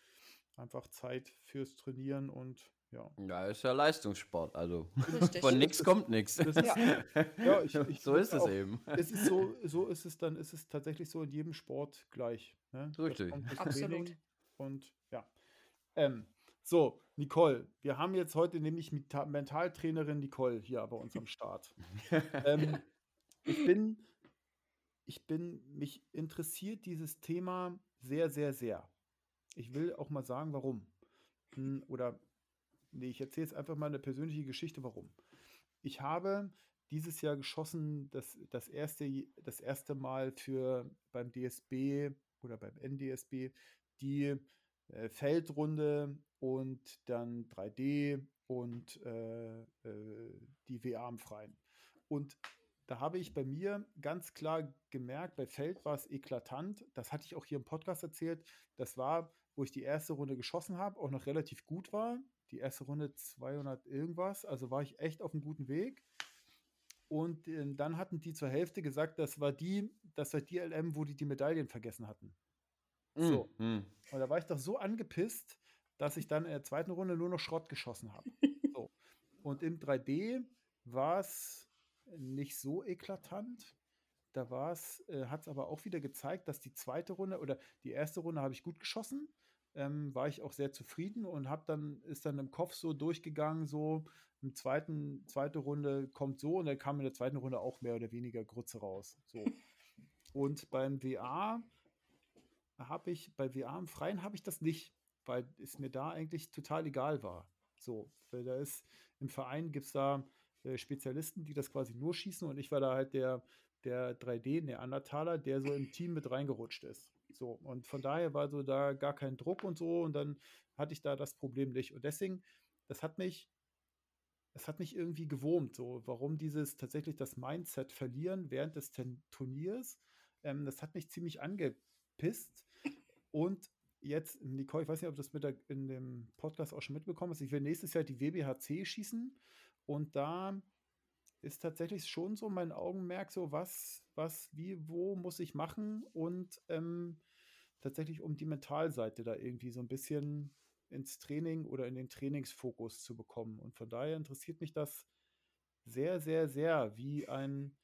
einfach Zeit fürs Trainieren und ja. Ja, ist ja Leistungssport, also Richtig. von nichts kommt nichts. Ja. ja, ich, ich so ist es auch, eben. Es ist so, so ist es dann, ist es tatsächlich so in jedem Sport gleich. Ne? Richtig. Absolut. Und ja. Ähm, so, Nicole, wir haben jetzt heute nämlich Mentaltrainerin Nicole hier bei uns am Start. ähm, ich bin, ich bin, mich interessiert dieses Thema sehr, sehr, sehr. Ich will auch mal sagen, warum. Hm, oder, nee, ich erzähle jetzt einfach mal eine persönliche Geschichte, warum. Ich habe dieses Jahr geschossen, das, das, erste, das erste Mal für beim DSB oder beim NDSB die äh, Feldrunde und dann 3D und äh, äh, die WA am Freien. Und da habe ich bei mir ganz klar gemerkt, bei Feld war es eklatant. Das hatte ich auch hier im Podcast erzählt. Das war, wo ich die erste Runde geschossen habe, auch noch relativ gut war. Die erste Runde 200 irgendwas. Also war ich echt auf einem guten Weg. Und äh, dann hatten die zur Hälfte gesagt, das war die, das war die LM, wo die die Medaillen vergessen hatten. So. Mm. Und da war ich doch so angepisst, dass ich dann in der zweiten Runde nur noch Schrott geschossen habe. so. Und im 3D war es nicht so eklatant. Da war es, äh, hat es aber auch wieder gezeigt, dass die zweite Runde oder die erste Runde habe ich gut geschossen. Ähm, war ich auch sehr zufrieden und habe dann, ist dann im Kopf so durchgegangen, so im zweiten, zweite Runde kommt so und dann kam in der zweiten Runde auch mehr oder weniger Grütze raus. So. Und beim WA habe ich, bei WA im Freien habe ich das nicht, weil es mir da eigentlich total egal war. So, weil da ist, im Verein gibt es da äh, Spezialisten, die das quasi nur schießen und ich war da halt der, der 3D-Neandertaler, der so im Team mit reingerutscht ist. So, und von daher war so da gar kein Druck und so und dann hatte ich da das Problem nicht. Und deswegen, das hat mich, das hat mich irgendwie gewurmt, so, warum dieses tatsächlich das Mindset verlieren während des Turniers, ähm, das hat mich ziemlich angepisst. Und jetzt, Nicole, ich weiß nicht, ob du das mit der, in dem Podcast auch schon mitbekommen hast, ich will nächstes Jahr die WBHC schießen und da ist tatsächlich schon so mein Augenmerk, so was, was, wie, wo muss ich machen und ähm, tatsächlich um die Mentalseite da irgendwie so ein bisschen ins Training oder in den Trainingsfokus zu bekommen. Und von daher interessiert mich das sehr, sehr, sehr, wie ein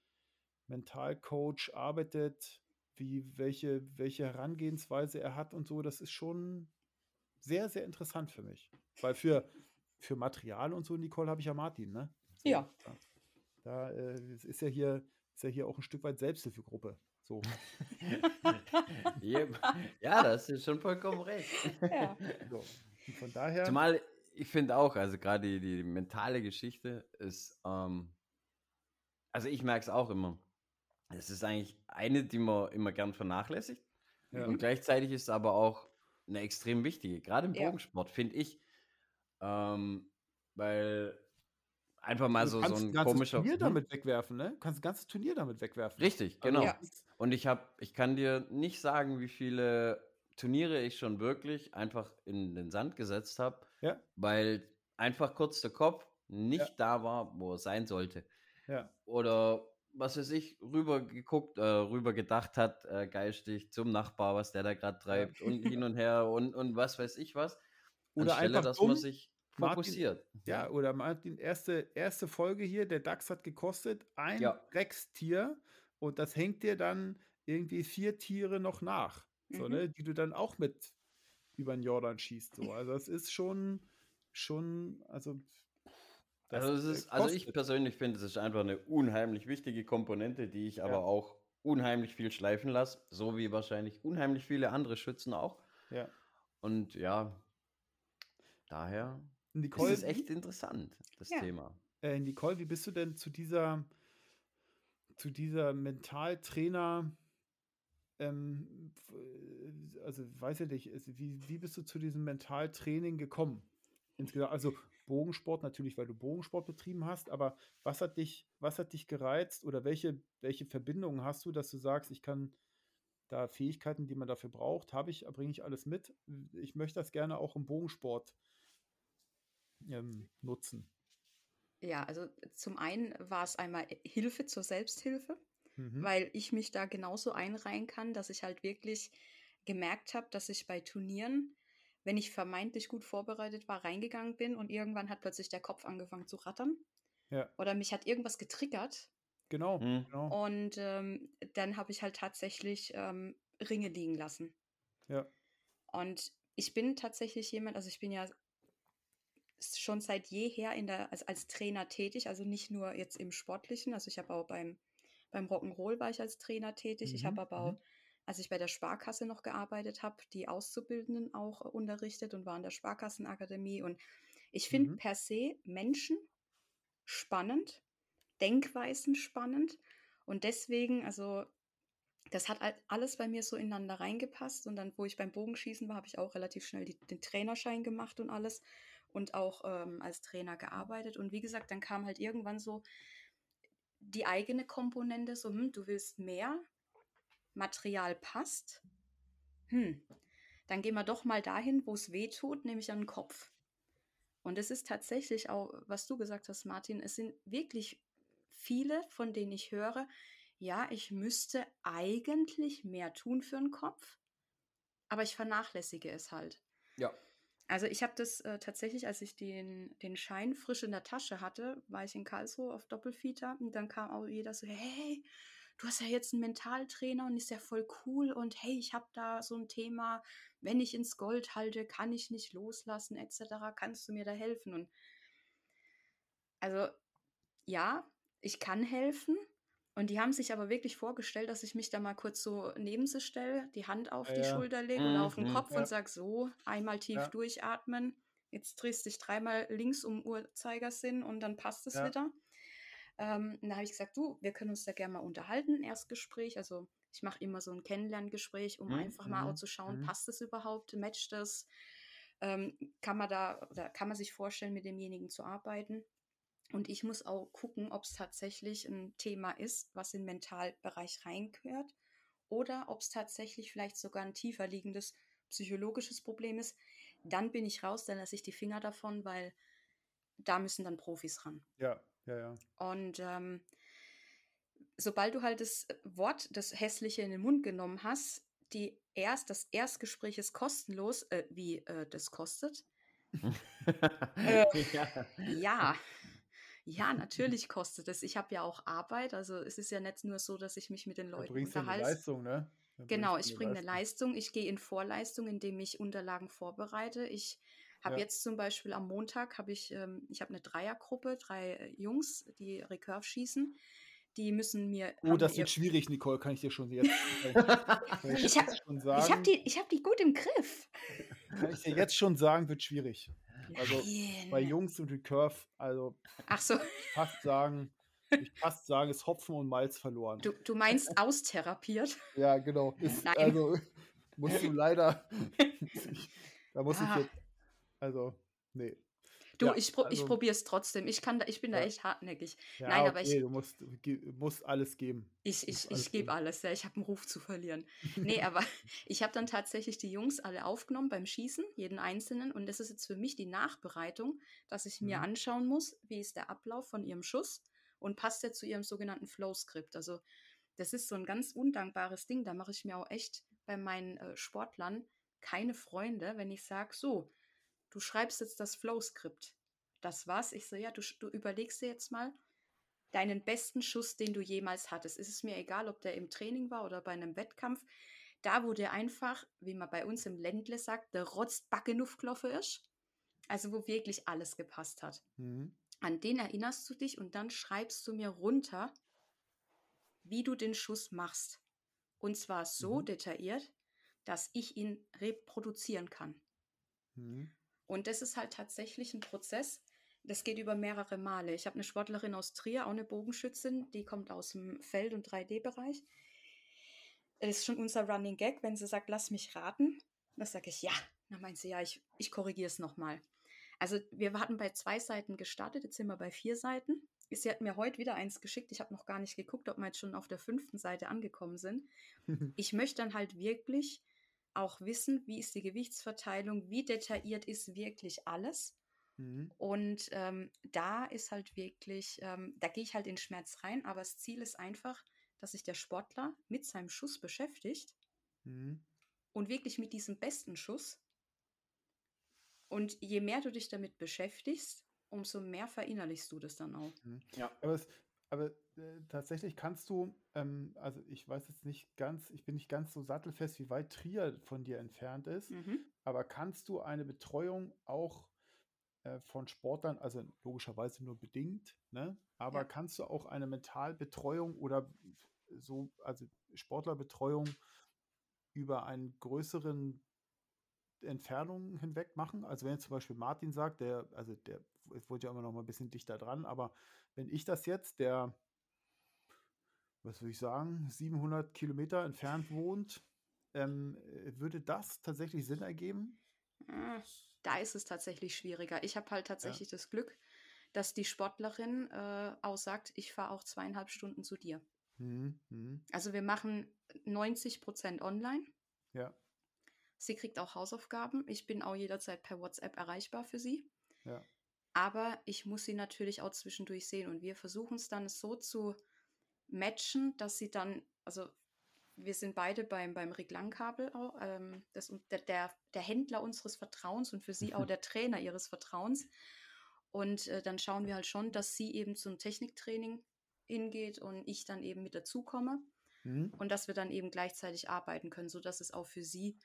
Mentalcoach arbeitet, wie, welche, welche Herangehensweise er hat und so. Das ist schon sehr, sehr interessant für mich. Weil für, für Material und so, Nicole, habe ich ja Martin, ne? So, ja. Da äh, ist ja hier, ist ja hier auch ein Stück weit Selbsthilfegruppe. So. ja, das ist schon vollkommen recht. Ja. So. von daher. Zumal ich finde auch, also gerade die, die, mentale Geschichte ist, ähm, also ich merke es auch immer. Es ist eigentlich eine, die man immer gern vernachlässigt. Ja. Und gleichzeitig ist es aber auch eine extrem wichtige, gerade im Bogensport, ja. finde ich. Ähm, weil einfach mal so, so ein komischer. Turnier hm? damit wegwerfen, ne? Du kannst ein ganzes Turnier damit wegwerfen. Richtig, genau. Ja. Und ich habe, ich kann dir nicht sagen, wie viele Turniere ich schon wirklich einfach in den Sand gesetzt habe, ja. weil einfach kurz der Kopf nicht ja. da war, wo er sein sollte. Ja. Oder was weiß ich, rüber geguckt, äh, rüber gedacht hat, äh, geistig zum Nachbar, was der da gerade treibt und hin und her und, und was weiß ich was. Oder Anstelle, einfach dass dumm, man sich fokussiert. Martin, ja, oder Martin, erste, erste Folge hier, der DAX hat gekostet ein ja. Rex-Tier und das hängt dir dann irgendwie vier Tiere noch nach, mhm. so, ne, die du dann auch mit über den Jordan schießt. So. Also das ist schon, schon, also also, ist, also, ich persönlich finde, es ist einfach eine unheimlich wichtige Komponente, die ich ja. aber auch unheimlich viel schleifen lasse, so wie wahrscheinlich unheimlich viele andere Schützen auch. Ja. Und ja, daher Nicole, ist es echt interessant, das ja. Thema. Äh, Nicole, wie bist du denn zu dieser, zu dieser Mentaltrainer, ähm, also weiß ich nicht, wie, wie bist du zu diesem Mentaltraining gekommen? Insgesamt, also Bogensport natürlich, weil du Bogensport betrieben hast, aber was hat dich, was hat dich gereizt oder welche, welche Verbindungen hast du, dass du sagst, ich kann da Fähigkeiten, die man dafür braucht, habe ich, bringe ich alles mit. Ich möchte das gerne auch im Bogensport ähm, nutzen. Ja, also zum einen war es einmal Hilfe zur Selbsthilfe, mhm. weil ich mich da genauso einreihen kann, dass ich halt wirklich gemerkt habe, dass ich bei Turnieren wenn ich vermeintlich gut vorbereitet war, reingegangen bin und irgendwann hat plötzlich der Kopf angefangen zu rattern. Ja. Oder mich hat irgendwas getriggert. Genau. Mhm. genau. Und ähm, dann habe ich halt tatsächlich ähm, Ringe liegen lassen. Ja. Und ich bin tatsächlich jemand, also ich bin ja schon seit jeher in der, also als Trainer tätig, also nicht nur jetzt im Sportlichen, also ich habe auch beim, beim Rock'n'Roll war ich als Trainer tätig, mhm. ich habe aber auch mhm als ich bei der Sparkasse noch gearbeitet habe, die Auszubildenden auch äh, unterrichtet und war in der Sparkassenakademie. Und ich finde mhm. per se Menschen spannend, Denkweisen spannend. Und deswegen, also das hat alles bei mir so ineinander reingepasst. Und dann, wo ich beim Bogenschießen war, habe ich auch relativ schnell die, den Trainerschein gemacht und alles und auch ähm, als Trainer gearbeitet. Und wie gesagt, dann kam halt irgendwann so die eigene Komponente, so, hm, du willst mehr, Material passt, hm, dann gehen wir doch mal dahin, wo es weh tut, nämlich an den Kopf. Und es ist tatsächlich auch, was du gesagt hast, Martin, es sind wirklich viele, von denen ich höre, ja, ich müsste eigentlich mehr tun für den Kopf, aber ich vernachlässige es halt. Ja. Also ich habe das äh, tatsächlich, als ich den, den Schein frisch in der Tasche hatte, war ich in Karlsruhe auf Doppelfieter und dann kam auch jeder so, hey, du hast ja jetzt einen Mentaltrainer und ist ja voll cool und hey, ich habe da so ein Thema, wenn ich ins Gold halte, kann ich nicht loslassen etc. Kannst du mir da helfen? Und also ja, ich kann helfen, und die haben sich aber wirklich vorgestellt, dass ich mich da mal kurz so neben sie stelle, die Hand auf ja, die Schulter lege mhm, oder auf den Kopf ja. und sage so, einmal tief ja. durchatmen. Jetzt drehst du dich dreimal links um Uhrzeigersinn und dann passt es wieder. Ähm, da habe ich gesagt, du, wir können uns da gerne mal unterhalten, Erstgespräch. Also ich mache immer so ein Kennenlerngespräch, um mhm, einfach mal auch mhm, zu schauen, mhm. passt das überhaupt, matcht das? Ähm, kann man da, oder kann man sich vorstellen, mit demjenigen zu arbeiten? Und ich muss auch gucken, ob es tatsächlich ein Thema ist, was in den Mentalbereich reingehört oder ob es tatsächlich vielleicht sogar ein tiefer liegendes psychologisches Problem ist. Dann bin ich raus, dann lasse ich die Finger davon, weil da müssen dann Profis ran. Ja, ja, ja. Und ähm, sobald du halt das Wort, das Hässliche in den Mund genommen hast, die erst, das Erstgespräch ist kostenlos, äh, wie äh, das kostet. äh, ja. ja. Ja, natürlich kostet es. Ich habe ja auch Arbeit. Also es ist ja nicht nur so, dass ich mich mit den Leuten unterhalte. Eine Leistung, ne? genau, ich bringe eine Leistung. Ich gehe in Vorleistung, indem ich Unterlagen vorbereite. Ich habe ja. jetzt zum Beispiel am Montag habe ich, ähm, ich habe eine Dreiergruppe, drei Jungs, die Recurve schießen. Die müssen mir. Oh, das wird schwierig, Nicole, kann ich dir schon jetzt. ich habe hab die, hab die gut im Griff. Kann ich dir jetzt schon sagen, wird schwierig. Also bei Jungs und Recurve, also Ach so. fast sagen, ich fast sagen, ist Hopfen und Malz verloren. Du, du meinst austherapiert? Ja, genau. Ist, Nein. Also musst du leider. da muss ah. ich jetzt. Also, nee. Du, ja, ich, pro, also, ich probiere es trotzdem. Ich, kann da, ich bin ja. da echt hartnäckig. Ja, Nein, okay, aber ich. Du musst, musst alles geben. Ich, ich, ich gebe alles, ja. Ich habe einen Ruf zu verlieren. nee, aber ich habe dann tatsächlich die Jungs alle aufgenommen beim Schießen, jeden einzelnen. Und das ist jetzt für mich die Nachbereitung, dass ich mir mhm. anschauen muss, wie ist der Ablauf von ihrem Schuss und passt er zu ihrem sogenannten Flow-Skript. Also, das ist so ein ganz undankbares Ding. Da mache ich mir auch echt bei meinen äh, Sportlern keine Freunde, wenn ich sage, so, du schreibst jetzt das Flow-Skript. Das war's. Ich so, ja, du, du überlegst dir jetzt mal deinen besten Schuss, den du jemals hattest. Ist es mir egal, ob der im Training war oder bei einem Wettkampf. Da, wo der einfach, wie man bei uns im Ländle sagt, der Rotzbackenufkloffe ist. Also, wo wirklich alles gepasst hat. Mhm. An den erinnerst du dich und dann schreibst du mir runter, wie du den Schuss machst. Und zwar so mhm. detailliert, dass ich ihn reproduzieren kann. Mhm. Und das ist halt tatsächlich ein Prozess, das geht über mehrere Male. Ich habe eine Sportlerin aus Trier, auch eine Bogenschützin, die kommt aus dem Feld- und 3D-Bereich. Das ist schon unser Running Gag, wenn sie sagt, lass mich raten. Dann sage ich ja. Dann meint sie, ja, ich, ich korrigiere es nochmal. Also wir hatten bei zwei Seiten gestartet, jetzt sind wir bei vier Seiten. Sie hat mir heute wieder eins geschickt. Ich habe noch gar nicht geguckt, ob wir jetzt schon auf der fünften Seite angekommen sind. ich möchte dann halt wirklich auch wissen, wie ist die Gewichtsverteilung, wie detailliert ist wirklich alles. Mhm. Und ähm, da ist halt wirklich, ähm, da gehe ich halt in Schmerz rein, aber das Ziel ist einfach, dass sich der Sportler mit seinem Schuss beschäftigt mhm. und wirklich mit diesem besten Schuss. Und je mehr du dich damit beschäftigst, umso mehr verinnerlichst du das dann auch. Mhm. Ja, aber es, aber äh, tatsächlich kannst du, ähm, also ich weiß jetzt nicht ganz, ich bin nicht ganz so sattelfest, wie weit Trier von dir entfernt ist, mhm. aber kannst du eine Betreuung auch äh, von Sportlern, also logischerweise nur bedingt, ne? aber ja. kannst du auch eine Mentalbetreuung oder so, also Sportlerbetreuung über einen größeren Entfernungen hinweg machen. Also wenn jetzt zum Beispiel Martin sagt, der, also der wurde ja immer noch mal ein bisschen dichter dran, aber wenn ich das jetzt, der, was würde ich sagen, 700 Kilometer entfernt wohnt, ähm, würde das tatsächlich Sinn ergeben? Hm, da ist es tatsächlich schwieriger. Ich habe halt tatsächlich ja. das Glück, dass die Sportlerin äh, aussagt, ich fahre auch zweieinhalb Stunden zu dir. Mhm, mh. Also wir machen 90 Prozent online. Ja. Sie kriegt auch Hausaufgaben. Ich bin auch jederzeit per WhatsApp erreichbar für sie. Ja. aber ich muss sie natürlich auch zwischendurch sehen und wir versuchen es dann so zu matchen, dass sie dann, also wir sind beide beim, beim Reglan-Kabel auch, ähm, das, der, der, der Händler unseres Vertrauens und für sie auch der Trainer ihres Vertrauens. Und äh, dann schauen wir halt schon, dass sie eben zum Techniktraining hingeht und ich dann eben mit dazukomme. Mhm. Und dass wir dann eben gleichzeitig arbeiten können, sodass es auch für sie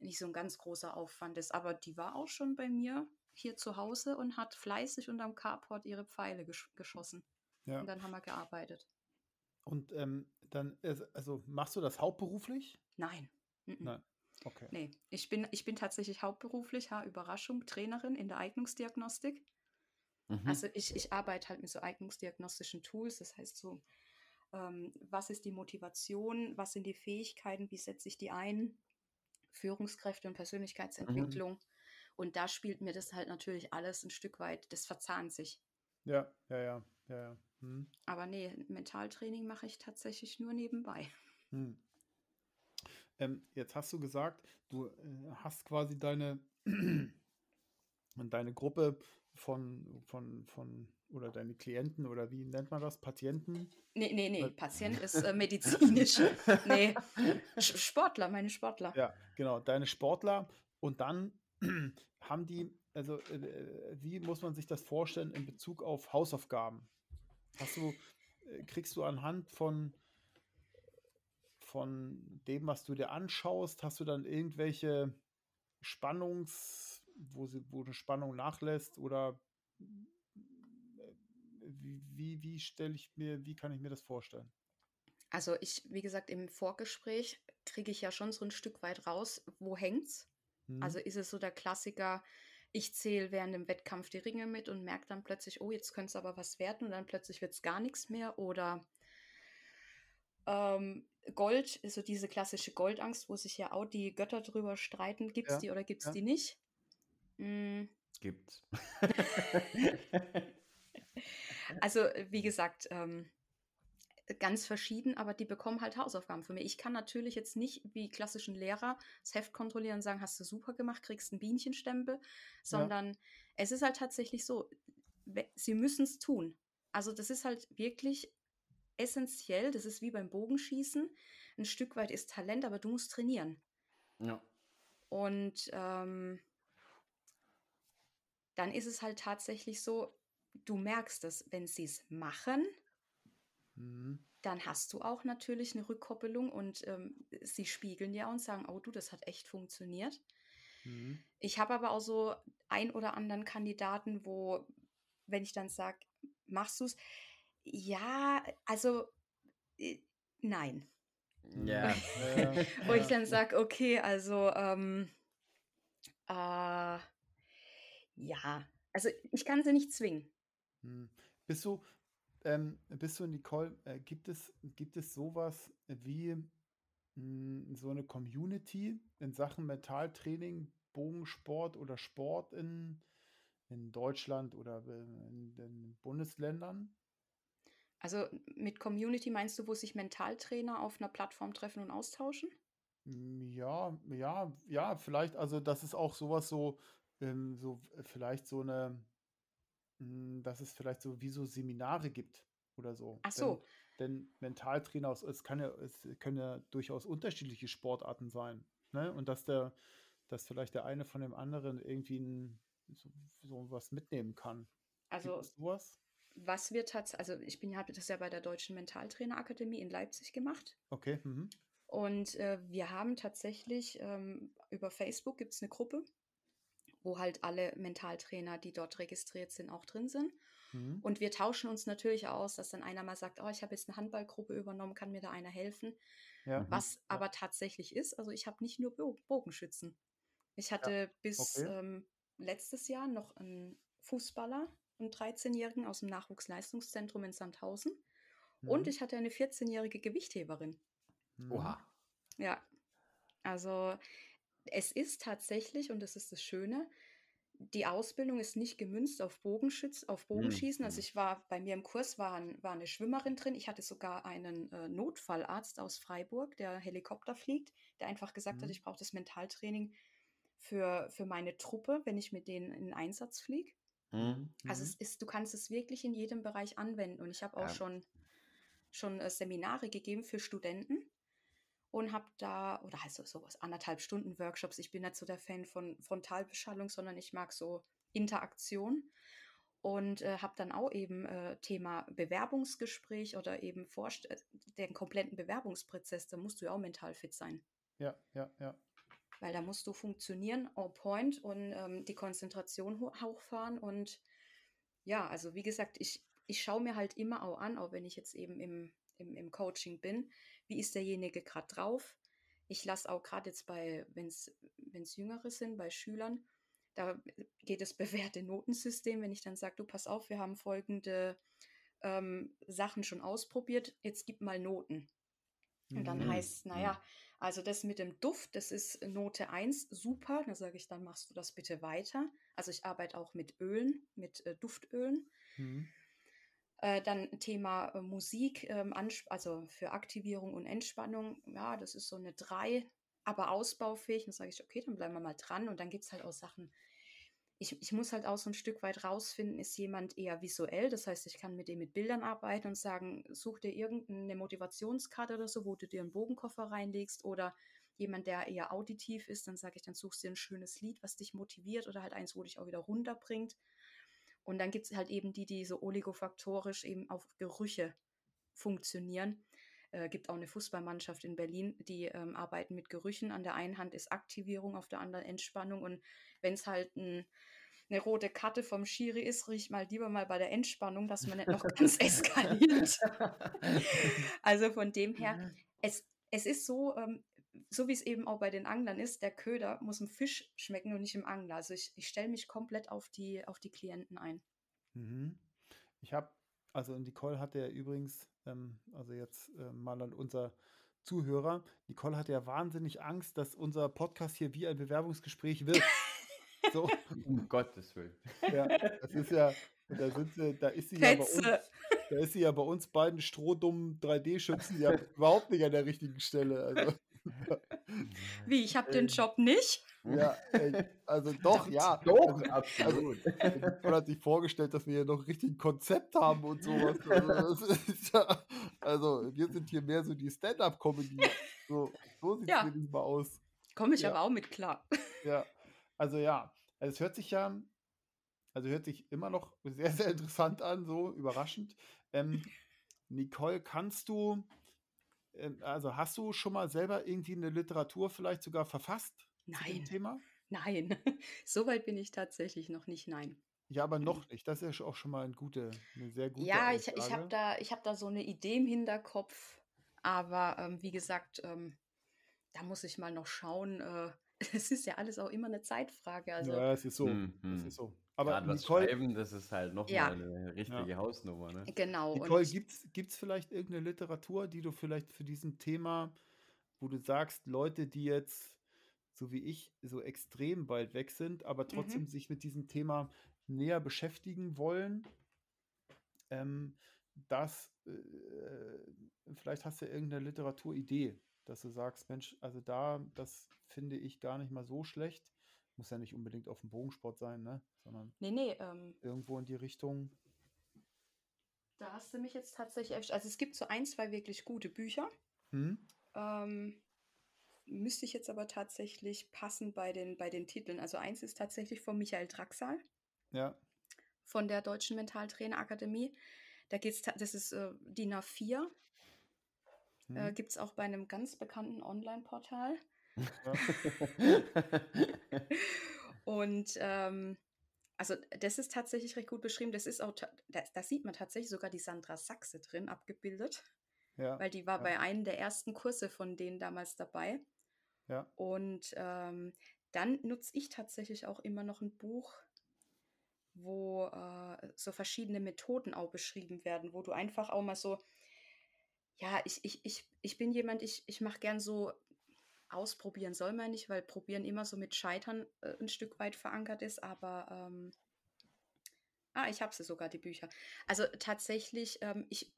nicht so ein ganz großer Aufwand ist. Aber die war auch schon bei mir hier zu Hause und hat fleißig unterm Carport ihre Pfeile gesch geschossen. Ja. Und dann haben wir gearbeitet. Und ähm, dann, also machst du das hauptberuflich? Nein. Nein. Okay. Nee, ich bin, ich bin tatsächlich hauptberuflich, ha, Überraschung, Trainerin in der Eignungsdiagnostik. Mhm. Also ich, ich arbeite halt mit so eignungsdiagnostischen Tools, das heißt so, ähm, was ist die Motivation, was sind die Fähigkeiten, wie setze ich die ein, Führungskräfte und Persönlichkeitsentwicklung. Mhm. Und da spielt mir das halt natürlich alles ein Stück weit, das verzahnt sich. Ja, ja, ja, ja, ja. Hm. Aber nee, Mentaltraining mache ich tatsächlich nur nebenbei. Hm. Ähm, jetzt hast du gesagt, du äh, hast quasi deine, deine Gruppe von, von, von, oder deine Klienten oder wie nennt man das? Patienten? Nee, nee, nee, Patient ist äh, medizinisch. nee, Sportler, meine Sportler. Ja, genau, deine Sportler. Und dann haben die, also äh, wie muss man sich das vorstellen in Bezug auf Hausaufgaben? Hast du, äh, kriegst du anhand von, von dem, was du dir anschaust, hast du dann irgendwelche Spannungs, wo, sie, wo eine Spannung nachlässt oder wie, wie, wie stelle ich mir, wie kann ich mir das vorstellen? Also ich, wie gesagt, im Vorgespräch kriege ich ja schon so ein Stück weit raus, wo hängt's. Hm. Also ist es so der Klassiker, ich zähle während dem Wettkampf die Ringe mit und merke dann plötzlich, oh, jetzt könnte es aber was werden und dann plötzlich wird es gar nichts mehr. Oder ähm, Gold, ist so diese klassische Goldangst, wo sich ja auch die Götter drüber streiten, gibt es ja, die oder gibt es ja. die nicht? Mhm. Gibt's. also, wie gesagt, ähm, ganz verschieden, aber die bekommen halt Hausaufgaben für mich. Ich kann natürlich jetzt nicht wie klassischen Lehrer das Heft kontrollieren und sagen, hast du super gemacht, kriegst einen Bienchenstempel, sondern ja. es ist halt tatsächlich so, sie müssen es tun. Also das ist halt wirklich essentiell, das ist wie beim Bogenschießen. Ein Stück weit ist Talent, aber du musst trainieren. Ja. Und ähm, dann ist es halt tatsächlich so, du merkst es, wenn sie es machen, Mhm. Dann hast du auch natürlich eine Rückkoppelung und ähm, sie spiegeln ja und sagen, oh du, das hat echt funktioniert. Mhm. Ich habe aber auch so ein oder anderen Kandidaten, wo, wenn ich dann sage, machst du es? Ja, also äh, nein. Ja. wo ich dann sage, okay, also ähm, äh, ja, also ich kann sie nicht zwingen. Hm. Bist du, ähm, bist du, Nicole, äh, gibt, es, gibt es sowas wie mh, hm, so eine Community in Sachen Mentaltraining, Bogensport oder Sport in, in Deutschland oder in den Bundesländern? Also mit Community meinst du, wo sich Mentaltrainer auf einer Plattform treffen und austauschen? Hm, ja, ja, ja, vielleicht, also das ist auch sowas so, ähm, so vielleicht so eine, hm, dass es vielleicht so wie so Seminare gibt oder so. Ach so. Denn, denn Mentaltrainer, es, kann ja, es können ja durchaus unterschiedliche Sportarten sein. Ne? Und dass der, dass vielleicht der eine von dem anderen irgendwie ein, so, so was mitnehmen kann. Also sowas? was wir tatsächlich, also ich bin habe das ja bei der Deutschen Mentaltrainerakademie in Leipzig gemacht. Okay. Mhm. Und äh, wir haben tatsächlich ähm, über Facebook gibt es eine Gruppe, wo halt alle Mentaltrainer, die dort registriert sind, auch drin sind. Mhm. Und wir tauschen uns natürlich aus, dass dann einer mal sagt, oh, ich habe jetzt eine Handballgruppe übernommen, kann mir da einer helfen? Ja. Was ja. aber tatsächlich ist, also ich habe nicht nur Bogenschützen. Ich hatte ja. bis okay. ähm, letztes Jahr noch einen Fußballer, einen 13-Jährigen aus dem Nachwuchsleistungszentrum in Sandhausen. Mhm. Und ich hatte eine 14-jährige Gewichtheberin. Oha. Ja, also es ist tatsächlich, und das ist das Schöne, die Ausbildung ist nicht gemünzt auf Bogenschütz, auf Bogenschießen. Also mhm. ich war bei mir im Kurs war, war eine Schwimmerin drin. Ich hatte sogar einen äh, Notfallarzt aus Freiburg, der Helikopter fliegt, der einfach gesagt mhm. hat, ich brauche das Mentaltraining für, für meine Truppe, wenn ich mit denen in Einsatz fliege. Mhm. Also es ist, du kannst es wirklich in jedem Bereich anwenden. Und ich habe auch ja. schon, schon äh, Seminare gegeben für Studenten und habe da, oder also sowas, anderthalb Stunden Workshops. Ich bin nicht so der Fan von Frontalbeschallung, sondern ich mag so Interaktion und äh, habe dann auch eben äh, Thema Bewerbungsgespräch oder eben Vorst äh, den kompletten Bewerbungsprozess, da musst du ja auch mental fit sein. Ja, ja, ja. Weil da musst du funktionieren, on point und ähm, die Konzentration hochfahren und ja, also wie gesagt, ich, ich schaue mir halt immer auch an, auch wenn ich jetzt eben im, im, im Coaching bin, wie ist derjenige gerade drauf. Ich lasse auch gerade jetzt bei, wenn es Jüngere sind, bei Schülern, da geht das bewährte Notensystem, wenn ich dann sage, du pass auf, wir haben folgende ähm, Sachen schon ausprobiert, jetzt gib mal Noten. Und dann mhm. heißt es, naja, also das mit dem Duft, das ist Note 1, super. Da sage ich, dann machst du das bitte weiter. Also ich arbeite auch mit Ölen, mit äh, Duftölen. Mhm. Äh, dann Thema äh, Musik, ähm, also für Aktivierung und Entspannung, ja, das ist so eine 3 aber ausbaufähig. Dann sage ich, okay, dann bleiben wir mal dran. Und dann gibt es halt auch Sachen, ich, ich muss halt auch so ein Stück weit rausfinden, ist jemand eher visuell, das heißt, ich kann mit dem mit Bildern arbeiten und sagen, such dir irgendeine Motivationskarte oder so, wo du dir einen Bogenkoffer reinlegst oder jemand, der eher auditiv ist, dann sage ich, dann suchst du dir ein schönes Lied, was dich motiviert oder halt eins, wo dich auch wieder runterbringt. Und dann gibt es halt eben die, die so oligofaktorisch eben auf Gerüche funktionieren. Äh, gibt auch eine Fußballmannschaft in Berlin, die ähm, arbeiten mit Gerüchen. An der einen Hand ist Aktivierung, auf der anderen Entspannung. Und wenn es halt ein, eine rote Karte vom Schiri ist, riecht mal lieber mal bei der Entspannung, dass man nicht noch ganz eskaliert. also von dem her, es, es ist so, ähm, so wie es eben auch bei den Anglern ist, der Köder muss im Fisch schmecken und nicht im Angler. Also ich, ich stelle mich komplett auf die, auf die Klienten ein. Mhm. Ich habe, also Nicole hatte ja übrigens ähm, also jetzt äh, mal an unser Zuhörer. Nicole hat ja wahnsinnig Angst, dass unser Podcast hier wie ein Bewerbungsgespräch wird. so. Um Gottes Willen. Ja, das ist ja, da sind sie, da ist sie ja bei uns, da ist sie ja bei uns beiden strohdummen 3D-Schützen ja überhaupt nicht an der richtigen Stelle. Also. Wie, ich habe den Job nicht? Ja, ey, also doch, ja. Doch, also, absolut. Also, man hat sich vorgestellt, dass wir hier noch richtig ein Konzept haben und sowas. Also, ja, also wir sind hier mehr so die Stand-up-Comedy. So, so sieht es ja. nämlich mal aus. Komme ich ja. aber auch mit klar. Ja, also ja, also es hört sich ja, also hört sich immer noch sehr, sehr interessant an, so überraschend. Ähm, Nicole, kannst du, also hast du schon mal selber irgendwie eine Literatur vielleicht sogar verfasst? Nein. Thema? Nein, so weit bin ich tatsächlich noch nicht, nein. Ja, aber noch nicht. Das ist ja auch schon mal eine gute, eine sehr gute Ja, ich, ich habe da, hab da so eine Idee im Hinterkopf, aber ähm, wie gesagt, ähm, da muss ich mal noch schauen. Äh, es ist ja alles auch immer eine Zeitfrage. Also, ja, es ist so. Mhm. Es hm. ist so. Aber Gerade was Nicole, schreiben, das ist halt nochmal ja. eine richtige ja. Hausnummer. Ne? Genau. Nicole, gibt es vielleicht irgendeine Literatur, die du vielleicht für diesen Thema, wo du sagst, Leute, die jetzt so wie ich, so extrem weit weg sind, aber trotzdem mhm. sich mit diesem Thema näher beschäftigen wollen. Ähm, das, äh, vielleicht hast du irgendeine Literaturidee, dass du sagst, Mensch, also da, das finde ich gar nicht mal so schlecht. Muss ja nicht unbedingt auf dem Bogensport sein, ne? Sondern nee, nee, ähm, irgendwo in die Richtung. Da hast du mich jetzt tatsächlich. Also es gibt so ein, zwei wirklich gute Bücher. Hm? Ähm, müsste ich jetzt aber tatsächlich passen bei den, bei den Titeln. Also eins ist tatsächlich von Michael Draxal. Ja. Von der Deutschen Mentaltrainerakademie. Da geht's, das ist äh, DIN A4. Hm. Äh, Gibt es auch bei einem ganz bekannten Online-Portal. Ja. Und ähm, also das ist tatsächlich recht gut beschrieben. Das ist auch, da, da, sieht man tatsächlich sogar die Sandra Sachse drin abgebildet. Ja, weil die war ja. bei einem der ersten Kurse von denen damals dabei. Ja. Und ähm, dann nutze ich tatsächlich auch immer noch ein Buch, wo äh, so verschiedene Methoden auch beschrieben werden, wo du einfach auch mal so, ja, ich, ich, ich, ich bin jemand, ich, ich mache gern so, ausprobieren soll man nicht, weil probieren immer so mit Scheitern äh, ein Stück weit verankert ist, aber ähm, ah, ich habe sie sogar, die Bücher. Also tatsächlich, ähm, ich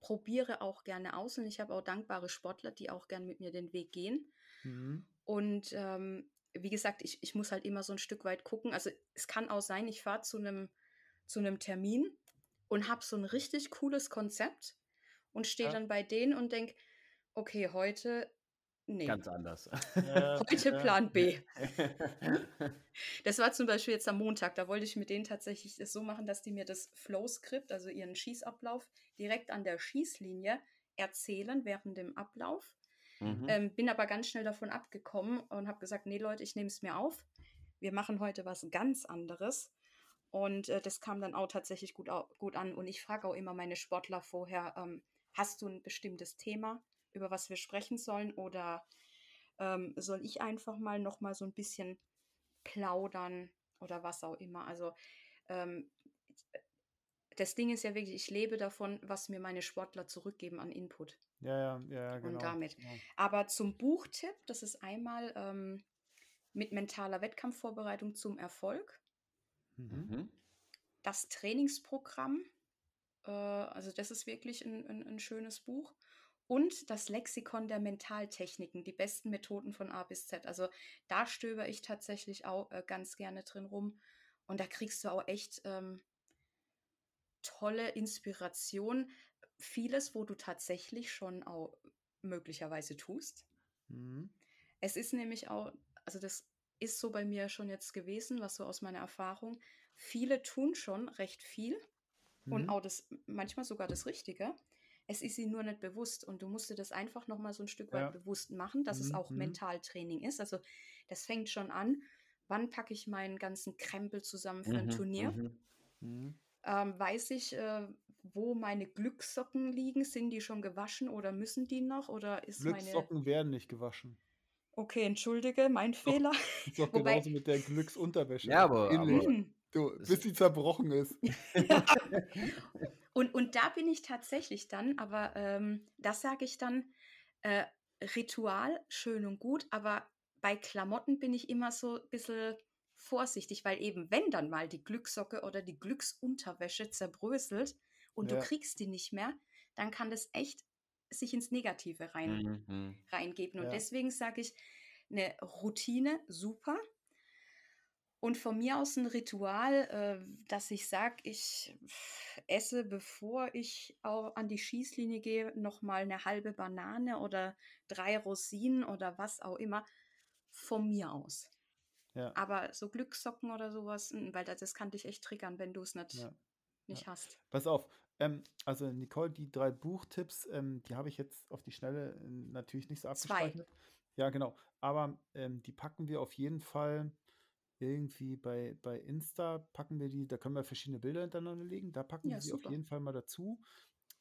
probiere auch gerne aus und ich habe auch dankbare Sportler, die auch gern mit mir den Weg gehen. Mhm. Und ähm, wie gesagt, ich, ich muss halt immer so ein Stück weit gucken. Also es kann auch sein, ich fahre zu einem zu Termin und habe so ein richtig cooles Konzept und stehe ja. dann bei denen und denke, okay, heute Nee. Ganz anders. Heute Plan B. das war zum Beispiel jetzt am Montag. Da wollte ich mit denen tatsächlich das so machen, dass die mir das Flow-Skript, also ihren Schießablauf, direkt an der Schießlinie erzählen während dem Ablauf. Mhm. Ähm, bin aber ganz schnell davon abgekommen und habe gesagt, nee Leute, ich nehme es mir auf. Wir machen heute was ganz anderes. Und äh, das kam dann auch tatsächlich gut, gut an. Und ich frage auch immer meine Sportler vorher, ähm, hast du ein bestimmtes Thema? Über was wir sprechen sollen oder ähm, soll ich einfach mal noch mal so ein bisschen plaudern oder was auch immer. Also ähm, das Ding ist ja wirklich, ich lebe davon, was mir meine Sportler zurückgeben an Input. Ja, ja, ja, genau. Und damit. Genau. Aber zum Buchtipp, das ist einmal ähm, mit mentaler Wettkampfvorbereitung zum Erfolg. Mhm. mhm. Das Trainingsprogramm, äh, also das ist wirklich ein, ein, ein schönes Buch und das Lexikon der Mentaltechniken, die besten Methoden von A bis Z. Also da stöber ich tatsächlich auch äh, ganz gerne drin rum und da kriegst du auch echt ähm, tolle Inspiration. Vieles, wo du tatsächlich schon auch möglicherweise tust. Mhm. Es ist nämlich auch, also das ist so bei mir schon jetzt gewesen, was so aus meiner Erfahrung. Viele tun schon recht viel mhm. und auch das manchmal sogar das Richtige. Es ist ihnen nur nicht bewusst und du musst dir das einfach nochmal so ein Stück weit ja. bewusst machen, dass mhm. es auch mhm. Mentaltraining ist. Also das fängt schon an. Wann packe ich meinen ganzen Krempel zusammen für ein mhm. Turnier? Mhm. mhm. Ähm, weiß ich, äh, wo meine Glückssocken liegen? Sind die schon gewaschen oder müssen die noch? Oder ist Glückssocken meine... werden nicht gewaschen. Okay, entschuldige, mein Doch, Fehler. Ist doch Wobei... genauso mit der Glücksunterwäsche. Ja, aber, aber du, bis sie zerbrochen ist. Und, und da bin ich tatsächlich dann, aber ähm, das sage ich dann, äh, Ritual, schön und gut, aber bei Klamotten bin ich immer so ein bisschen vorsichtig, weil eben, wenn dann mal die Glückssocke oder die Glücksunterwäsche zerbröselt und ja. du kriegst die nicht mehr, dann kann das echt sich ins Negative rein, mhm. reingeben. Und ja. deswegen sage ich, eine Routine super, und von mir aus ein Ritual, äh, dass ich sage, ich esse, bevor ich auch an die Schießlinie gehe, nochmal eine halbe Banane oder drei Rosinen oder was auch immer. Von mir aus. Ja. Aber so Glückssocken oder sowas, hm, weil das, das kann dich echt triggern, wenn du es nicht, ja. nicht ja. hast. Pass auf, ähm, also Nicole, die drei Buchtipps, ähm, die habe ich jetzt auf die Schnelle äh, natürlich nicht so abgespeichert. Zwei. Ja, genau. Aber ähm, die packen wir auf jeden Fall irgendwie bei, bei Insta packen wir die, da können wir verschiedene Bilder hintereinander legen, da packen ja, wir sie auf jeden Fall mal dazu.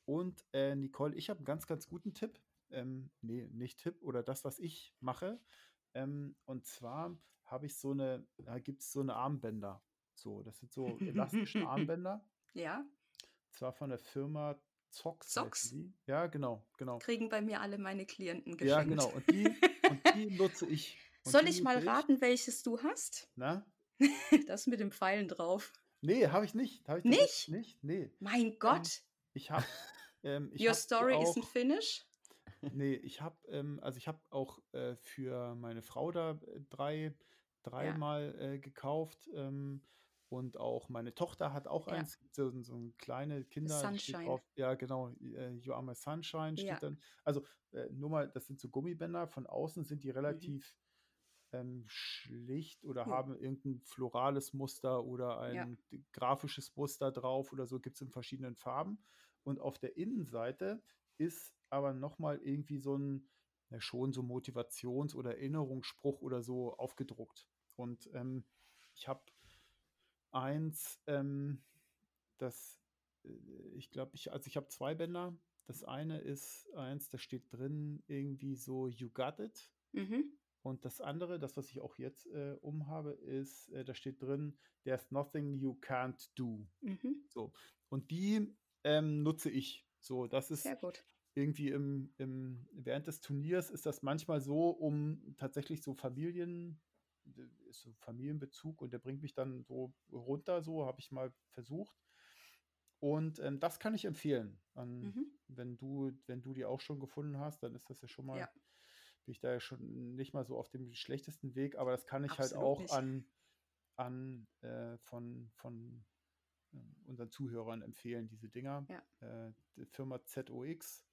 Und äh, Nicole, ich habe einen ganz, ganz guten Tipp. Ähm, nee, nicht Tipp oder das, was ich mache. Ähm, und zwar habe ich so eine, da gibt es so eine Armbänder. So, das sind so elastische Armbänder. Ja. Zwar von der Firma Zox. Zox? Ja, genau, genau. Kriegen bei mir alle meine Klienten geschenkt. Ja, genau. Und die, und die nutze ich soll ich mal raten, welches du hast? Na? das mit dem Pfeilen drauf. Nee, habe ich nicht. Hab ich nicht? Nicht? Nee. Mein ähm, Gott. Ähm, ich habe. Ähm, Your story auch, isn't finished? Nee, ich habe, ähm, also ich habe auch äh, für meine Frau da äh, drei, dreimal ja. äh, gekauft. Ähm, und auch meine Tochter hat auch ja. eins, so, so ein kleine Kinder. Sunshine. Drauf, ja, genau. Äh, you are my sunshine steht ja. dann. Also äh, nur mal, das sind so Gummibänder. Von außen sind die mhm. Ähm, schlicht oder hm. haben irgendein florales Muster oder ein ja. grafisches Muster drauf oder so, gibt es in verschiedenen Farben. Und auf der Innenseite ist aber nochmal irgendwie so ein, ja, schon so Motivations- oder Erinnerungsspruch oder so aufgedruckt. Und ähm, ich habe eins, ähm, das, äh, ich glaube, ich, also ich habe zwei Bänder. Das eine ist eins, da steht drin irgendwie so, you got it. Mhm. Und das andere, das, was ich auch jetzt äh, umhabe, ist, äh, da steht drin, there's nothing you can't do. Mhm. So. Und die ähm, nutze ich. So, das ist irgendwie im, im, während des Turniers ist das manchmal so, um tatsächlich so Familien, so Familienbezug und der bringt mich dann so runter, so habe ich mal versucht. Und ähm, das kann ich empfehlen. An, mhm. Wenn du, wenn du die auch schon gefunden hast, dann ist das ja schon mal. Ja bin ich da ja schon nicht mal so auf dem schlechtesten Weg, aber das kann ich halt Absolut halt auch nicht. an, an äh, von, von äh, unseren Zuhörern empfehlen, diese Dinger. Ja. Äh, die Firma ZOX.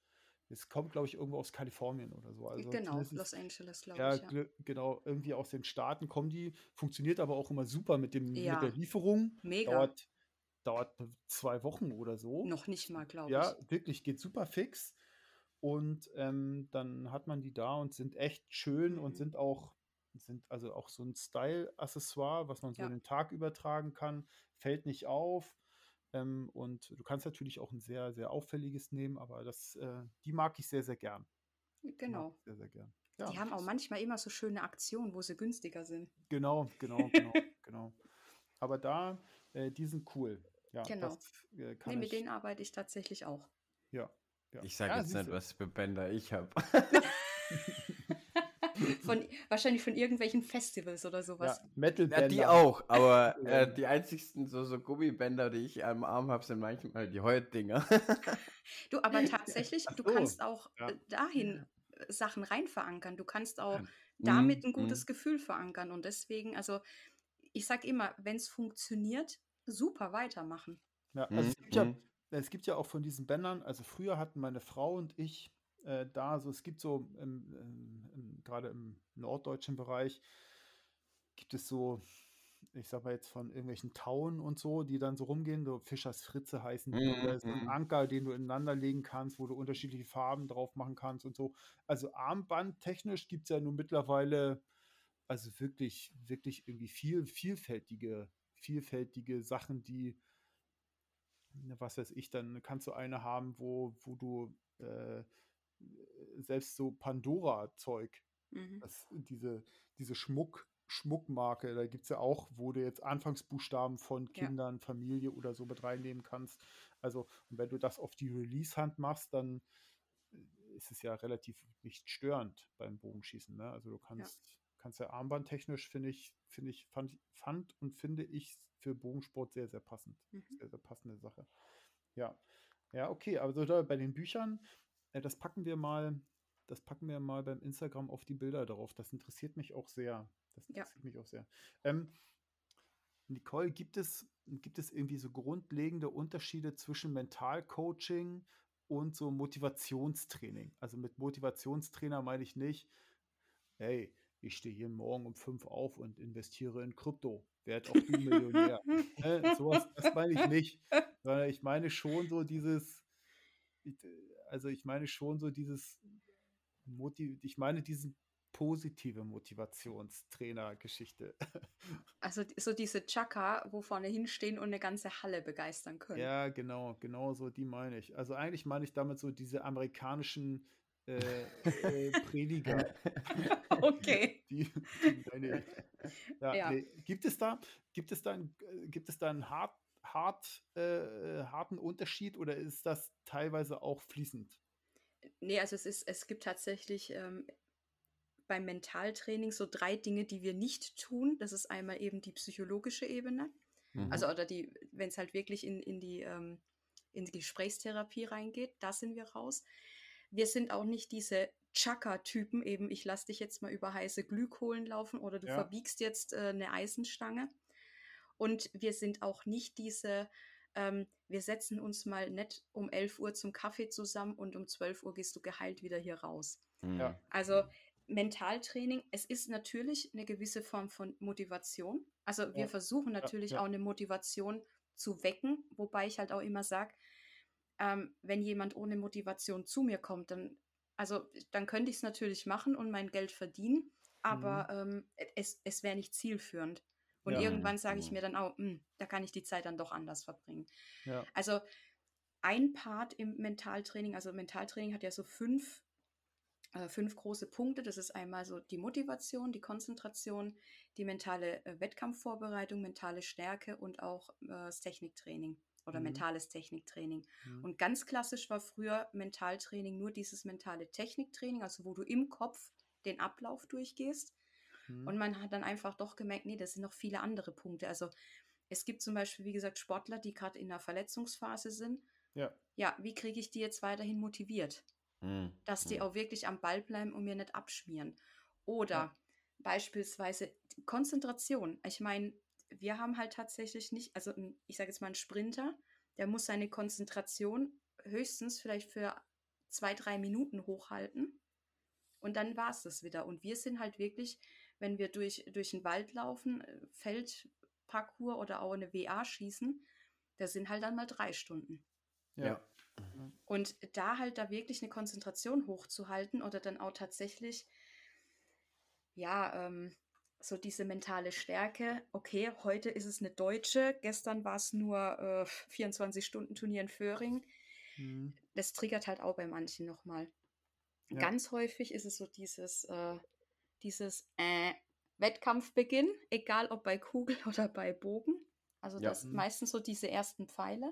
Es kommt, glaube ich, irgendwo aus Kalifornien oder so. Also genau, Los Angeles, glaube ja, ich. Ja, genau, irgendwie aus den Staaten kommen die. Funktioniert aber auch immer super mit, dem, ja. mit der Lieferung. Mega. Dauert, dauert zwei Wochen oder so. Noch nicht mal, glaube ich. Ja, wirklich, geht super fix. Und ähm, dann hat man die da und sind echt schön mhm. und sind auch, sind also auch so ein Style-Accessoire, was man so ja. den Tag übertragen kann, fällt nicht auf. Ähm, und du kannst natürlich auch ein sehr, sehr auffälliges nehmen, aber das, äh, die mag ich sehr, sehr gern. Genau. Sehr, sehr gern. Ja, die haben auch manchmal immer so schöne Aktionen, wo sie günstiger sind. Genau, genau, genau, genau. Aber da, äh, die sind cool. Ja, genau. Das, äh, nee, mit denen arbeite ich tatsächlich auch. Ja. Ja. Ich sage ja, jetzt nicht, was für Bänder ich habe. von, wahrscheinlich von irgendwelchen Festivals oder sowas. Ja, Metal-Bänder. Ja, die auch, aber äh, die einzigsten so, so Gummibänder, die ich am Arm habe, sind manchmal die Heutdinger. du, aber tatsächlich, so. du kannst auch ja. Äh, dahin äh, Sachen rein verankern. Du kannst auch mhm. damit ein gutes mhm. Gefühl verankern. Und deswegen, also ich sage immer, wenn es funktioniert, super weitermachen. Ja, also mhm. es, gibt ja, mhm. Es gibt ja auch von diesen Bändern, also früher hatten meine Frau und ich äh, da, so es gibt so gerade im norddeutschen Bereich gibt es so, ich sag mal jetzt von irgendwelchen Tauen und so, die dann so rumgehen, so Fischers Fritze heißen die, mhm. oder so ein mhm. Anker, den du ineinander legen kannst, wo du unterschiedliche Farben drauf machen kannst und so. Also Armband technisch gibt es ja nun mittlerweile also wirklich, wirklich irgendwie viel, vielfältige, vielfältige Sachen, die, was weiß ich, dann kannst du eine haben, wo, wo du äh, selbst so Pandora-Zeug, mhm. diese, diese Schmuck, Schmuckmarke, da gibt es ja auch, wo du jetzt Anfangsbuchstaben von Kindern, ja. Familie oder so mit reinnehmen kannst. Also, und wenn du das auf die Release-Hand machst, dann ist es ja relativ nicht störend beim Bogenschießen. Ne? Also du kannst. Kannst ja armbandtechnisch, finde ich, finde ich, fand, fand und finde ich für Bogensport sehr, sehr passend. Mhm. Sehr, sehr passende Sache. Ja. Ja, okay, also da bei den Büchern, äh, das packen wir mal, das packen wir mal beim Instagram auf die Bilder drauf. Das interessiert mich auch sehr. Das interessiert ja. mich auch sehr. Ähm, Nicole, gibt es, gibt es irgendwie so grundlegende Unterschiede zwischen Mentalcoaching und so Motivationstraining? Also mit Motivationstrainer meine ich nicht, hey, ich stehe jeden Morgen um fünf auf und investiere in Krypto. Werd auch du Millionär. äh, sowas, das meine ich nicht. Sondern ich meine schon so dieses, also ich meine schon so dieses Motiv, ich meine diesen positive Motivationstrainer-Geschichte. Also so diese Chaka, wo vorne hinstehen und eine ganze Halle begeistern können. Ja, genau, genau so, die meine ich. Also eigentlich meine ich damit so diese amerikanischen äh, äh, Prediger. okay. Die, die meine Ja, ja. Nee. Gibt es da, gibt es da, ein, äh, gibt es da einen hart, hart, äh, harten Unterschied oder ist das teilweise auch fließend? Nee, also es ist, es gibt tatsächlich ähm, beim Mentaltraining so drei Dinge, die wir nicht tun. Das ist einmal eben die psychologische Ebene. Mhm. Also oder die, wenn es halt wirklich in, in die ähm, in die Gesprächstherapie reingeht, da sind wir raus. Wir sind auch nicht diese Chaka-Typen, eben ich lasse dich jetzt mal über heiße Glykolen laufen oder du ja. verbiegst jetzt äh, eine Eisenstange. Und wir sind auch nicht diese, ähm, wir setzen uns mal nett um 11 Uhr zum Kaffee zusammen und um 12 Uhr gehst du geheilt wieder hier raus. Mhm. Ja. Also Mentaltraining, es ist natürlich eine gewisse Form von Motivation. Also wir ja. versuchen natürlich ja, auch eine Motivation zu wecken, wobei ich halt auch immer sage, ähm, wenn jemand ohne Motivation zu mir kommt, dann, also dann könnte ich es natürlich machen und mein Geld verdienen, aber mhm. ähm, es, es wäre nicht zielführend. Und ja, irgendwann sage ich mir dann auch, mh, hm, da kann ich die Zeit dann doch anders verbringen. Ja. Also ein Part im Mentaltraining, also Mentaltraining hat ja so fünf, äh, fünf große Punkte. Das ist einmal so die Motivation, die Konzentration, die mentale äh, Wettkampfvorbereitung, mentale Stärke und auch äh, das Techniktraining oder mhm. mentales Techniktraining. Mhm. Und ganz klassisch war früher Mentaltraining nur dieses mentale Techniktraining, also wo du im Kopf den Ablauf durchgehst. Mhm. Und man hat dann einfach doch gemerkt, nee, das sind noch viele andere Punkte. Also es gibt zum Beispiel, wie gesagt, Sportler, die gerade in der Verletzungsphase sind. Ja. Ja, wie kriege ich die jetzt weiterhin motiviert? Mhm. Dass die mhm. auch wirklich am Ball bleiben und mir nicht abschmieren. Oder ja. beispielsweise Konzentration. Ich meine, wir haben halt tatsächlich nicht, also ich sage jetzt mal ein Sprinter, der muss seine Konzentration höchstens vielleicht für zwei, drei Minuten hochhalten. Und dann war es das wieder. Und wir sind halt wirklich, wenn wir durch, durch den Wald laufen, äh, Feldparcours oder auch eine WA schießen, da sind halt dann mal drei Stunden. Ja. Und da halt da wirklich eine Konzentration hochzuhalten oder dann auch tatsächlich, ja, ähm, so diese mentale Stärke, okay, heute ist es eine deutsche, gestern war es nur äh, 24-Stunden-Turnier in Föhring. Mhm. Das triggert halt auch bei manchen nochmal. Ja. Ganz häufig ist es so dieses, äh, dieses äh, Wettkampfbeginn, egal ob bei Kugel oder bei Bogen. Also das. Mhm. meistens so diese ersten Pfeile.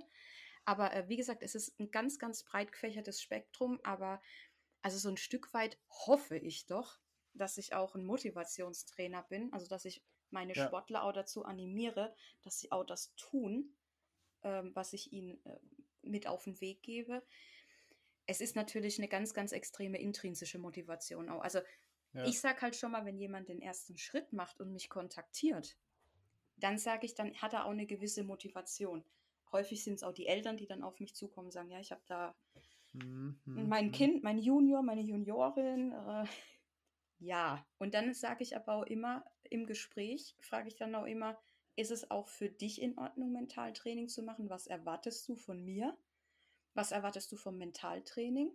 Aber äh, wie gesagt, es ist ein ganz, ganz breit gefächertes Spektrum, aber also so ein Stück weit hoffe ich doch, dass ich auch ein Motivationstrainer bin, also dass ich meine ja. Sportler auch dazu animiere, dass sie auch das tun, ähm, was ich ihnen äh, mit auf den Weg gebe. Es ist natürlich eine ganz, ganz extreme intrinsische Motivation auch. Also ja. ich sage halt schon mal, wenn jemand den ersten Schritt macht und mich kontaktiert, dann sage ich, dann hat er auch eine gewisse Motivation. Häufig sind es auch die Eltern, die dann auf mich zukommen und sagen, ja, ich habe da mhm. mein mhm. Kind, mein Junior, meine Juniorin, äh, ja, und dann sage ich aber auch immer im Gespräch, frage ich dann auch immer, ist es auch für dich in Ordnung, Mentaltraining zu machen? Was erwartest du von mir? Was erwartest du vom Mentaltraining?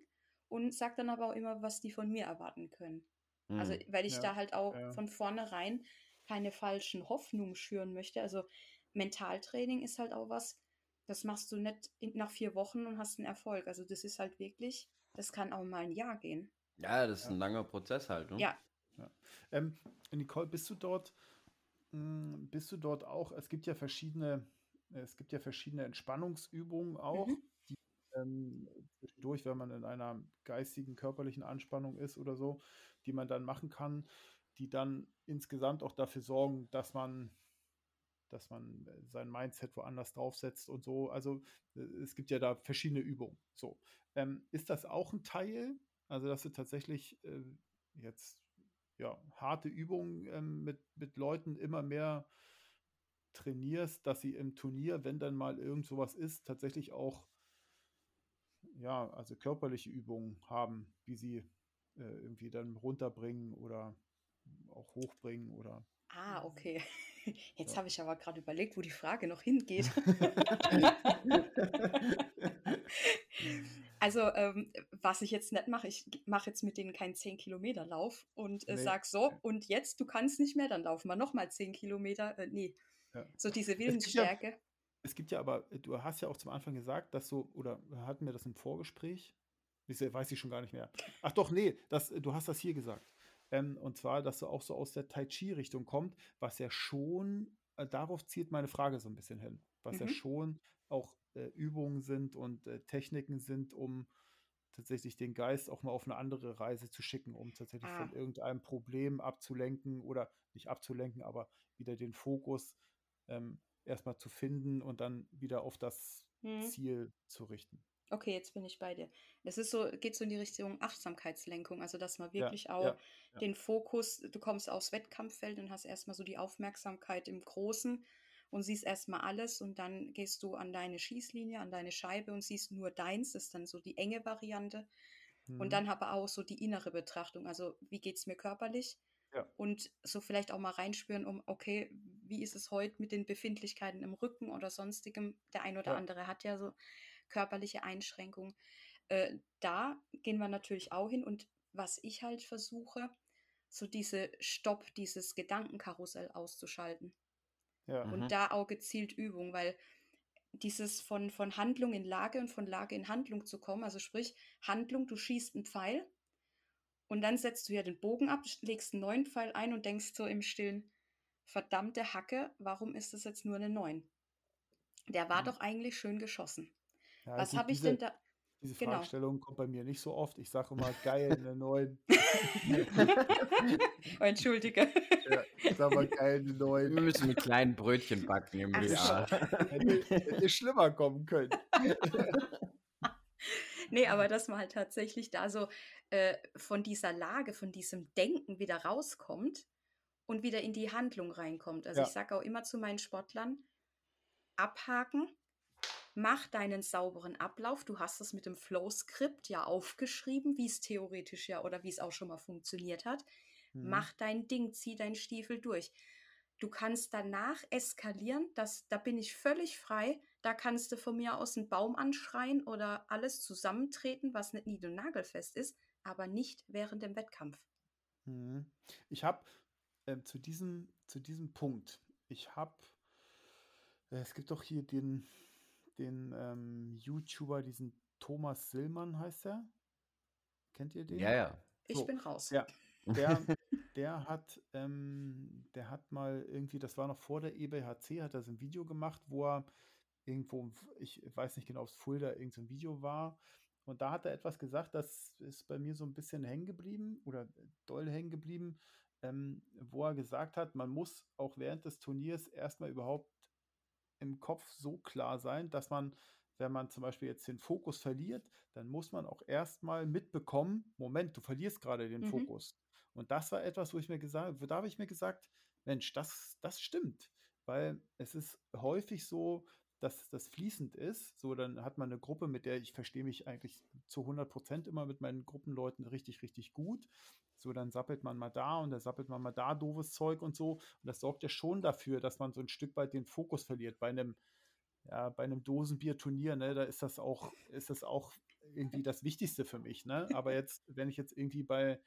Und sag dann aber auch immer, was die von mir erwarten können. Mhm. Also, weil ich ja, da halt auch ja. von vornherein keine falschen Hoffnungen schüren möchte. Also, Mentaltraining ist halt auch was, das machst du nicht nach vier Wochen und hast einen Erfolg. Also, das ist halt wirklich, das kann auch mal ein Jahr gehen. Ja, das ist ein langer Prozess halt. Ne? Ja. ja. Ähm, Nicole, bist du dort, mh, hm, bist du dort auch, es gibt ja verschiedene, es gibt ja verschiedene Entspannungsübungen auch, mhm. die ähm, zwischendurch, wenn man in einer geistigen, körperlichen Anspannung ist oder so, die man dann machen kann, die dann insgesamt auch dafür sorgen, dass man dass man sein Mindset woanders draufsetzt und so. Also äh, es gibt ja da verschiedene Übungen. So. Ähm, ist das auch ein Teil also, dass du tatsächlich äh, jetzt ja, harte Übungen ähm, mit, mit Leuten immer mehr trainierst, dass sie im Turnier, wenn dann mal irgend sowas ist, tatsächlich auch ja, also körperliche Übungen haben, wie sie äh, irgendwie dann runterbringen oder auch hochbringen oder. Ah, okay. Jetzt ja. habe ich aber gerade überlegt, wo die Frage noch hingeht. Also, ähm, was ich jetzt nicht mache, ich mache jetzt mit denen keinen 10-Kilometer-Lauf und äh, nee. sag so, und jetzt, du kannst nicht mehr, dann laufen wir nochmal 10 Kilometer. Äh, nee. Ja. So diese Willensstärke. Es, ja, es gibt ja aber, äh, du hast ja auch zum Anfang gesagt, dass so, oder hatten wir das im Vorgespräch? Weiß ich schon gar nicht mehr. Ach doch, nee, das, du hast das hier gesagt. Ähm, und zwar, dass du auch so aus der Tai Chi-Richtung kommt, was ja schon, äh, darauf zielt meine Frage so ein bisschen hin, was mhm. ja schon auch äh, Übungen sind und äh, Techniken sind, um tatsächlich den Geist auch mal auf eine andere Reise zu schicken, um tatsächlich ah. von irgendeinem Problem abzulenken oder nicht abzulenken, aber wieder den Fokus ähm, erstmal zu finden und dann wieder auf das hm. Ziel zu richten. Okay, jetzt bin ich bei dir. Das ist so, geht so in die Richtung Achtsamkeitslenkung, also dass man wirklich ja, auch ja, ja. den Fokus, du kommst aufs Wettkampffeld und hast erstmal so die Aufmerksamkeit im Großen und siehst erstmal alles und dann gehst du an deine Schießlinie, an deine Scheibe und siehst nur deins, das ist dann so die enge Variante. Mhm. Und dann aber auch so die innere Betrachtung, also wie geht es mir körperlich? Ja. Und so vielleicht auch mal reinspüren, um, okay, wie ist es heute mit den Befindlichkeiten im Rücken oder sonstigem? Der ein oder ja. andere hat ja so körperliche Einschränkungen. Äh, da gehen wir natürlich auch hin und was ich halt versuche, so diese Stopp, dieses Gedankenkarussell auszuschalten. Ja. Und mhm. da auch gezielt Übung, weil dieses von, von Handlung in Lage und von Lage in Handlung zu kommen, also sprich, Handlung, du schießt einen Pfeil und dann setzt du ja den Bogen ab, legst einen neuen Pfeil ein und denkst so im Stillen, verdammte Hacke, warum ist das jetzt nur eine 9? Der war mhm. doch eigentlich schön geschossen. Ja, Was habe ich denn da. Diese genau. Fragestellung kommt bei mir nicht so oft. Ich sage immer, geil, eine 9. oh, Entschuldige. Ja, sag mal, geil, eine 9. Wir müssen mit kleinen Brötchen backen im Jahr. Hätte, hätte schlimmer kommen können. nee, aber dass man halt tatsächlich da so äh, von dieser Lage, von diesem Denken wieder rauskommt und wieder in die Handlung reinkommt. Also ja. ich sage auch immer zu meinen Sportlern, abhaken, mach deinen sauberen Ablauf. Du hast es mit dem Flow-Skript ja aufgeschrieben, wie es theoretisch ja oder wie es auch schon mal funktioniert hat. Mhm. Mach dein Ding, zieh deinen Stiefel durch. Du kannst danach eskalieren, das, da bin ich völlig frei. Da kannst du von mir aus einen Baum anschreien oder alles zusammentreten, was nicht nied- und nagelfest ist, aber nicht während dem Wettkampf. Mhm. Ich habe äh, zu, diesem, zu diesem Punkt, ich habe, äh, es gibt doch hier den, den ähm, YouTuber, diesen Thomas Sillmann heißt er. Kennt ihr den? Ja, ja. Ich so, bin raus. Ja, der, der hat, ähm, der hat mal irgendwie, das war noch vor der EBHC, hat er so ein Video gemacht, wo er irgendwo, ich weiß nicht genau, ob es Fulda irgendein so Video war. Und da hat er etwas gesagt, das ist bei mir so ein bisschen hängen geblieben oder doll hängen geblieben, ähm, wo er gesagt hat, man muss auch während des Turniers erstmal überhaupt im Kopf so klar sein, dass man, wenn man zum Beispiel jetzt den Fokus verliert, dann muss man auch erstmal mitbekommen, Moment, du verlierst gerade den mhm. Fokus. Und das war etwas, wo ich mir gesagt, da habe ich mir gesagt, Mensch, das, das stimmt. Weil es ist häufig so, dass das fließend ist. So, dann hat man eine Gruppe, mit der ich verstehe mich eigentlich zu 100 Prozent immer mit meinen Gruppenleuten richtig, richtig gut. So, dann sappelt man mal da und dann sappelt man mal da doofes Zeug und so. Und das sorgt ja schon dafür, dass man so ein Stück weit den Fokus verliert. Bei einem, ja, bei einem Dosenbier-Turnier, ne, da ist das auch, ist das auch irgendwie das Wichtigste für mich, ne? Aber jetzt, wenn ich jetzt irgendwie bei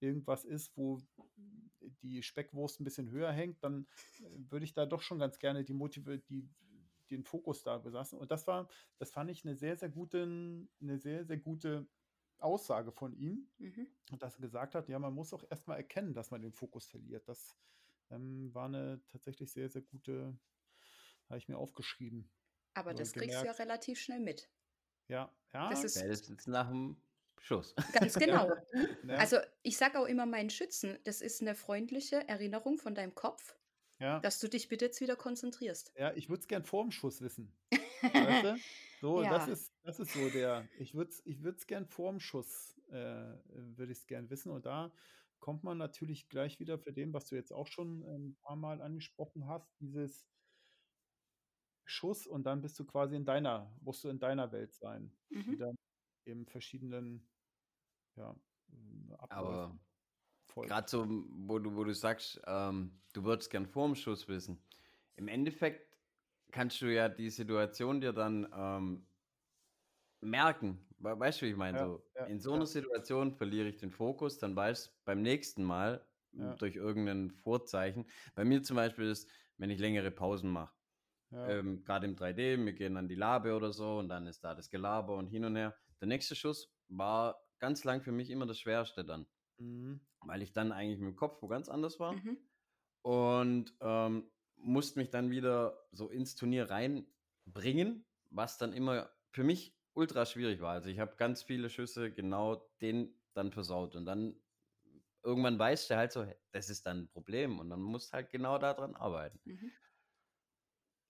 irgendwas ist, wo die Speckwurst ein bisschen höher hängt, dann äh, würde ich da doch schon ganz gerne die Motive, die, den Fokus da besaßen. Und das war, das fand ich eine sehr, sehr gute, eine sehr, sehr gute Aussage von ihm. Mhm. Und dass er gesagt hat, ja, man muss auch erstmal erkennen, dass man den Fokus verliert. Das ähm, war eine tatsächlich sehr, sehr gute, habe ich mir aufgeschrieben. Aber das gemerkt. kriegst du ja relativ schnell mit. Ja, ja. Das ist, das ist nach dem Schuss. Ganz genau. ja. Also ich sage auch immer meinen Schützen, das ist eine freundliche Erinnerung von deinem Kopf, ja. dass du dich bitte jetzt wieder konzentrierst. Ja, ich würde es gern vor dem Schuss wissen. Weißt du? So, ja. das, ist, das ist so der, ich würde es ich gern vor dem Schuss, äh, würde ich es gern wissen. Und da kommt man natürlich gleich wieder für dem, was du jetzt auch schon ein paar Mal angesprochen hast, dieses Schuss und dann bist du quasi in deiner, musst du in deiner Welt sein. Mhm. Wieder eben verschiedenen ja, Aber gerade so, wo du, wo du sagst, ähm, du würdest gern vor dem Schuss wissen. Im Endeffekt kannst du ja die Situation dir dann ähm, merken. Weißt du, wie ich meine? Ja, so, ja, in so ja. einer Situation verliere ich den Fokus, dann weiß beim nächsten Mal durch irgendein Vorzeichen. Bei mir zum Beispiel ist, wenn ich längere Pausen mache. Ähm, Gerade im 3D, wir gehen an die Labe oder so und dann ist da das Gelaber und hin und her. Der nächste Schuss war ganz lang für mich immer das Schwerste dann. Mhm. Weil ich dann eigentlich mit dem Kopf wo ganz anders war. Mhm. Und ähm, musste mich dann wieder so ins Turnier reinbringen, was dann immer für mich ultra schwierig war. Also ich habe ganz viele Schüsse genau den dann versaut. Und dann irgendwann weißt du halt so, das ist dann ein Problem. Und dann musst du halt genau daran arbeiten. Mhm.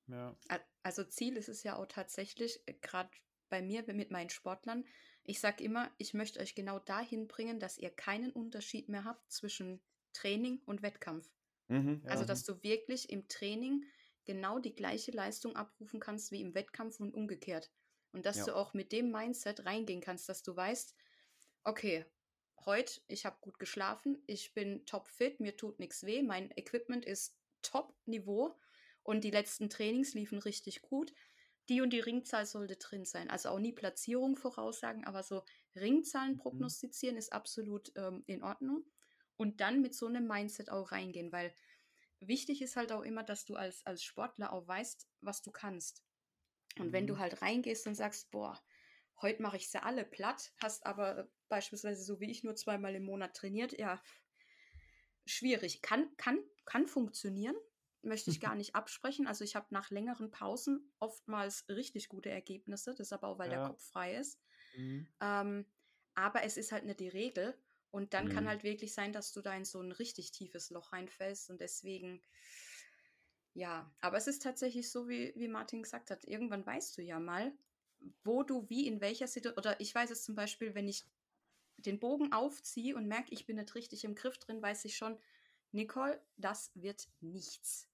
Ja. Also Ziel ist es ja auch tatsächlich, äh, gerade bei mir mit meinen Sportlern, ich sage immer, ich möchte euch genau dahin bringen, dass ihr keinen Unterschied mehr habt zwischen Training und Wettkampf. Mhm, ja. Also, dass du wirklich im Training genau die gleiche Leistung abrufen kannst wie im Wettkampf und umgekehrt. Und dass ja. du auch mit dem Mindset reingehen kannst, dass du weißt, okay, heute, ich habe gut geschlafen, ich bin top fit, mir tut nichts weh, mein Equipment ist top Niveau und die letzten Trainings liefen richtig gut die und die Ringzahl sollte drin sein. Also auch nie Platzierung voraussagen, aber so Ringzahlen mhm. prognostizieren ist absolut ähm, in Ordnung. Und dann mit so einem Mindset auch reingehen, weil wichtig ist halt auch immer, dass du als, als Sportler auch weißt, was du kannst. Und mhm. wenn du mhm. halt reingehst und sagst, boah, heute mache ich sie alle platt, hast aber beispielsweise so wie ich nur zweimal im Monat trainiert, ja, schwierig. Kann, kann, kann funktionieren, möchte ich gar nicht absprechen. Also ich habe nach längeren Pausen oftmals richtig gute Ergebnisse. Das ist aber auch, weil ja. der Kopf frei ist. Mhm. Ähm, aber es ist halt nicht die Regel. Und dann mhm. kann halt wirklich sein, dass du da in so ein richtig tiefes Loch reinfällst. Und deswegen, ja, aber es ist tatsächlich so, wie, wie Martin gesagt hat, irgendwann weißt du ja mal, wo du wie in welcher Situation, oder ich weiß es zum Beispiel, wenn ich den Bogen aufziehe und merke, ich bin nicht richtig im Griff drin, weiß ich schon, Nicole, das wird nichts.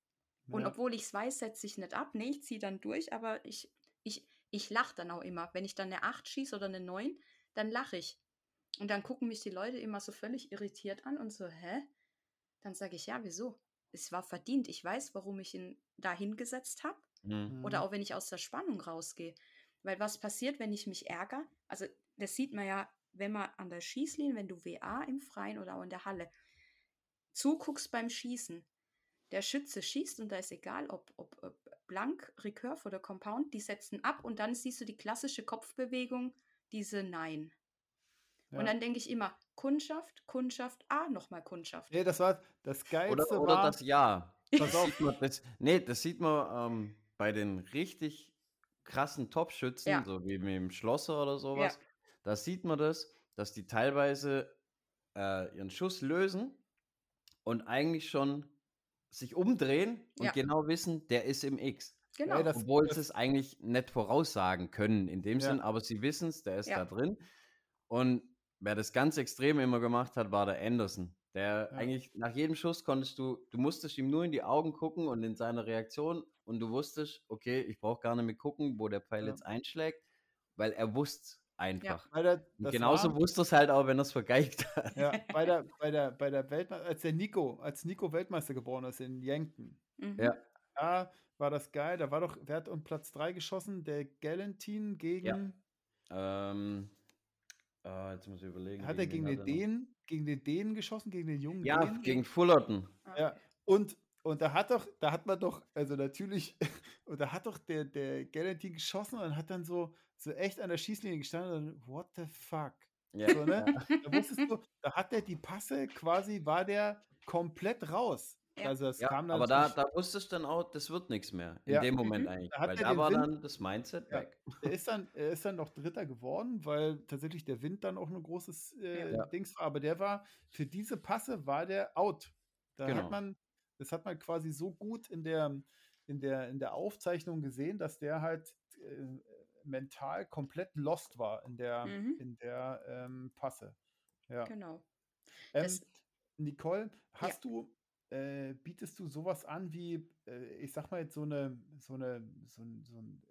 Ja. Und obwohl ich es weiß, setze ich nicht ab. Nee, ich ziehe dann durch, aber ich, ich, ich lache dann auch immer. Wenn ich dann eine 8 schieße oder eine 9, dann lache ich. Und dann gucken mich die Leute immer so völlig irritiert an und so, hä? Dann sage ich, ja, wieso? Es war verdient. Ich weiß, warum ich ihn da hingesetzt habe. Mhm. Oder auch wenn ich aus der Spannung rausgehe. Weil was passiert, wenn ich mich ärgere? Also, das sieht man ja, wenn man an der Schießlinie, wenn du WA im Freien oder auch in der Halle zuguckst beim Schießen. Der Schütze schießt und da ist egal, ob, ob, ob Blank, Recurve oder Compound, die setzen ab und dann siehst du die klassische Kopfbewegung, diese Nein. Ja. Und dann denke ich immer, Kundschaft, Kundschaft, ah, nochmal Kundschaft. Nee, das war das Geilste. Oder, oder war, das Ja. Pass auf, das, nee, das sieht man ähm, bei den richtig krassen Top-Schützen, ja. so wie mit dem Schlosser oder sowas. Ja. Da sieht man das, dass die teilweise äh, ihren Schuss lösen und eigentlich schon sich umdrehen und ja. genau wissen, der ist im X. Genau. Ja, das, Obwohl das, sie es eigentlich nicht voraussagen können in dem ja. Sinn, aber sie wissen es, der ist da drin. Und wer das ganz extrem immer gemacht hat, war der Anderson. Der eigentlich nach jedem Schuss konntest du, du musstest ihm nur in die Augen gucken und in seiner Reaktion und du wusstest, okay, ich brauche gar nicht mehr gucken, wo der Pfeil jetzt einschlägt, weil er wusste einfach. Ja. Der, genauso war, wusste es halt auch, wenn er es vergeigt hat. Ja, bei der, bei der, bei der Weltmeister, als der Nico, als Nico Weltmeister geboren ist in Yankton. Mhm. Ja. Da war das geil. Da war doch, wer hat um Platz 3 geschossen? Der Galantin gegen. Ja. Ähm, äh, jetzt muss ich überlegen. Hat er gegen den Dänen, gegen den Dänen geschossen, gegen den jungen Ja, Dänen? gegen Fullerton. Ja. Und und da hat doch, da hat man doch, also natürlich, und da hat doch der, der Galantin geschossen und hat dann so, so echt an der Schießlinie gestanden und what the fuck? Ja. So, ne? Da wusstest du, da hat der die Passe quasi, war der komplett raus. Ja. Also es ja, kam dann aber da, da wusstest du dann auch, das wird nichts mehr. In ja. dem Moment mhm. eigentlich. Da weil da war Wind, dann das Mindset weg. Er ist dann, er ist dann noch Dritter geworden, weil tatsächlich der Wind dann auch ein großes äh, Dings war. Aber der war, für diese Passe war der out. Da genau. hat man, das hat man quasi so gut in der, in der, in der Aufzeichnung gesehen, dass der halt äh, mental komplett lost war in der, mhm. in der ähm, Passe. Ja. Genau. Ähm, Nicole, hast ja. du, äh, bietest du sowas an wie, äh, ich sag mal jetzt so eine, so eine, so, so ein,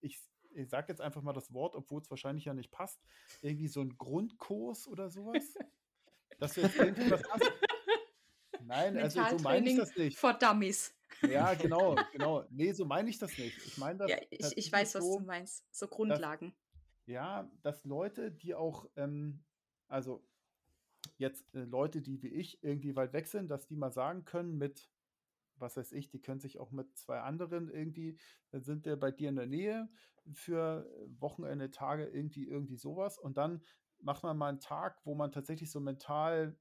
ich, ich sag jetzt einfach mal das Wort, obwohl es wahrscheinlich ja nicht passt, irgendwie so ein Grundkurs oder sowas? Dass du jetzt irgendwie was hast. Nein, also so meine ich das nicht. For Dummies. Ja, genau, genau. Nee, so meine ich das nicht. Ich meine das. Ja, ich, ich weiß, so, was du meinst. So Grundlagen. Dass, ja, dass Leute, die auch, ähm, also jetzt äh, Leute, die wie ich irgendwie weit weg sind, dass die mal sagen können mit, was weiß ich, die können sich auch mit zwei anderen irgendwie, dann sind wir bei dir in der Nähe für Wochenende, Tage, irgendwie, irgendwie sowas. Und dann macht man mal einen Tag, wo man tatsächlich so mental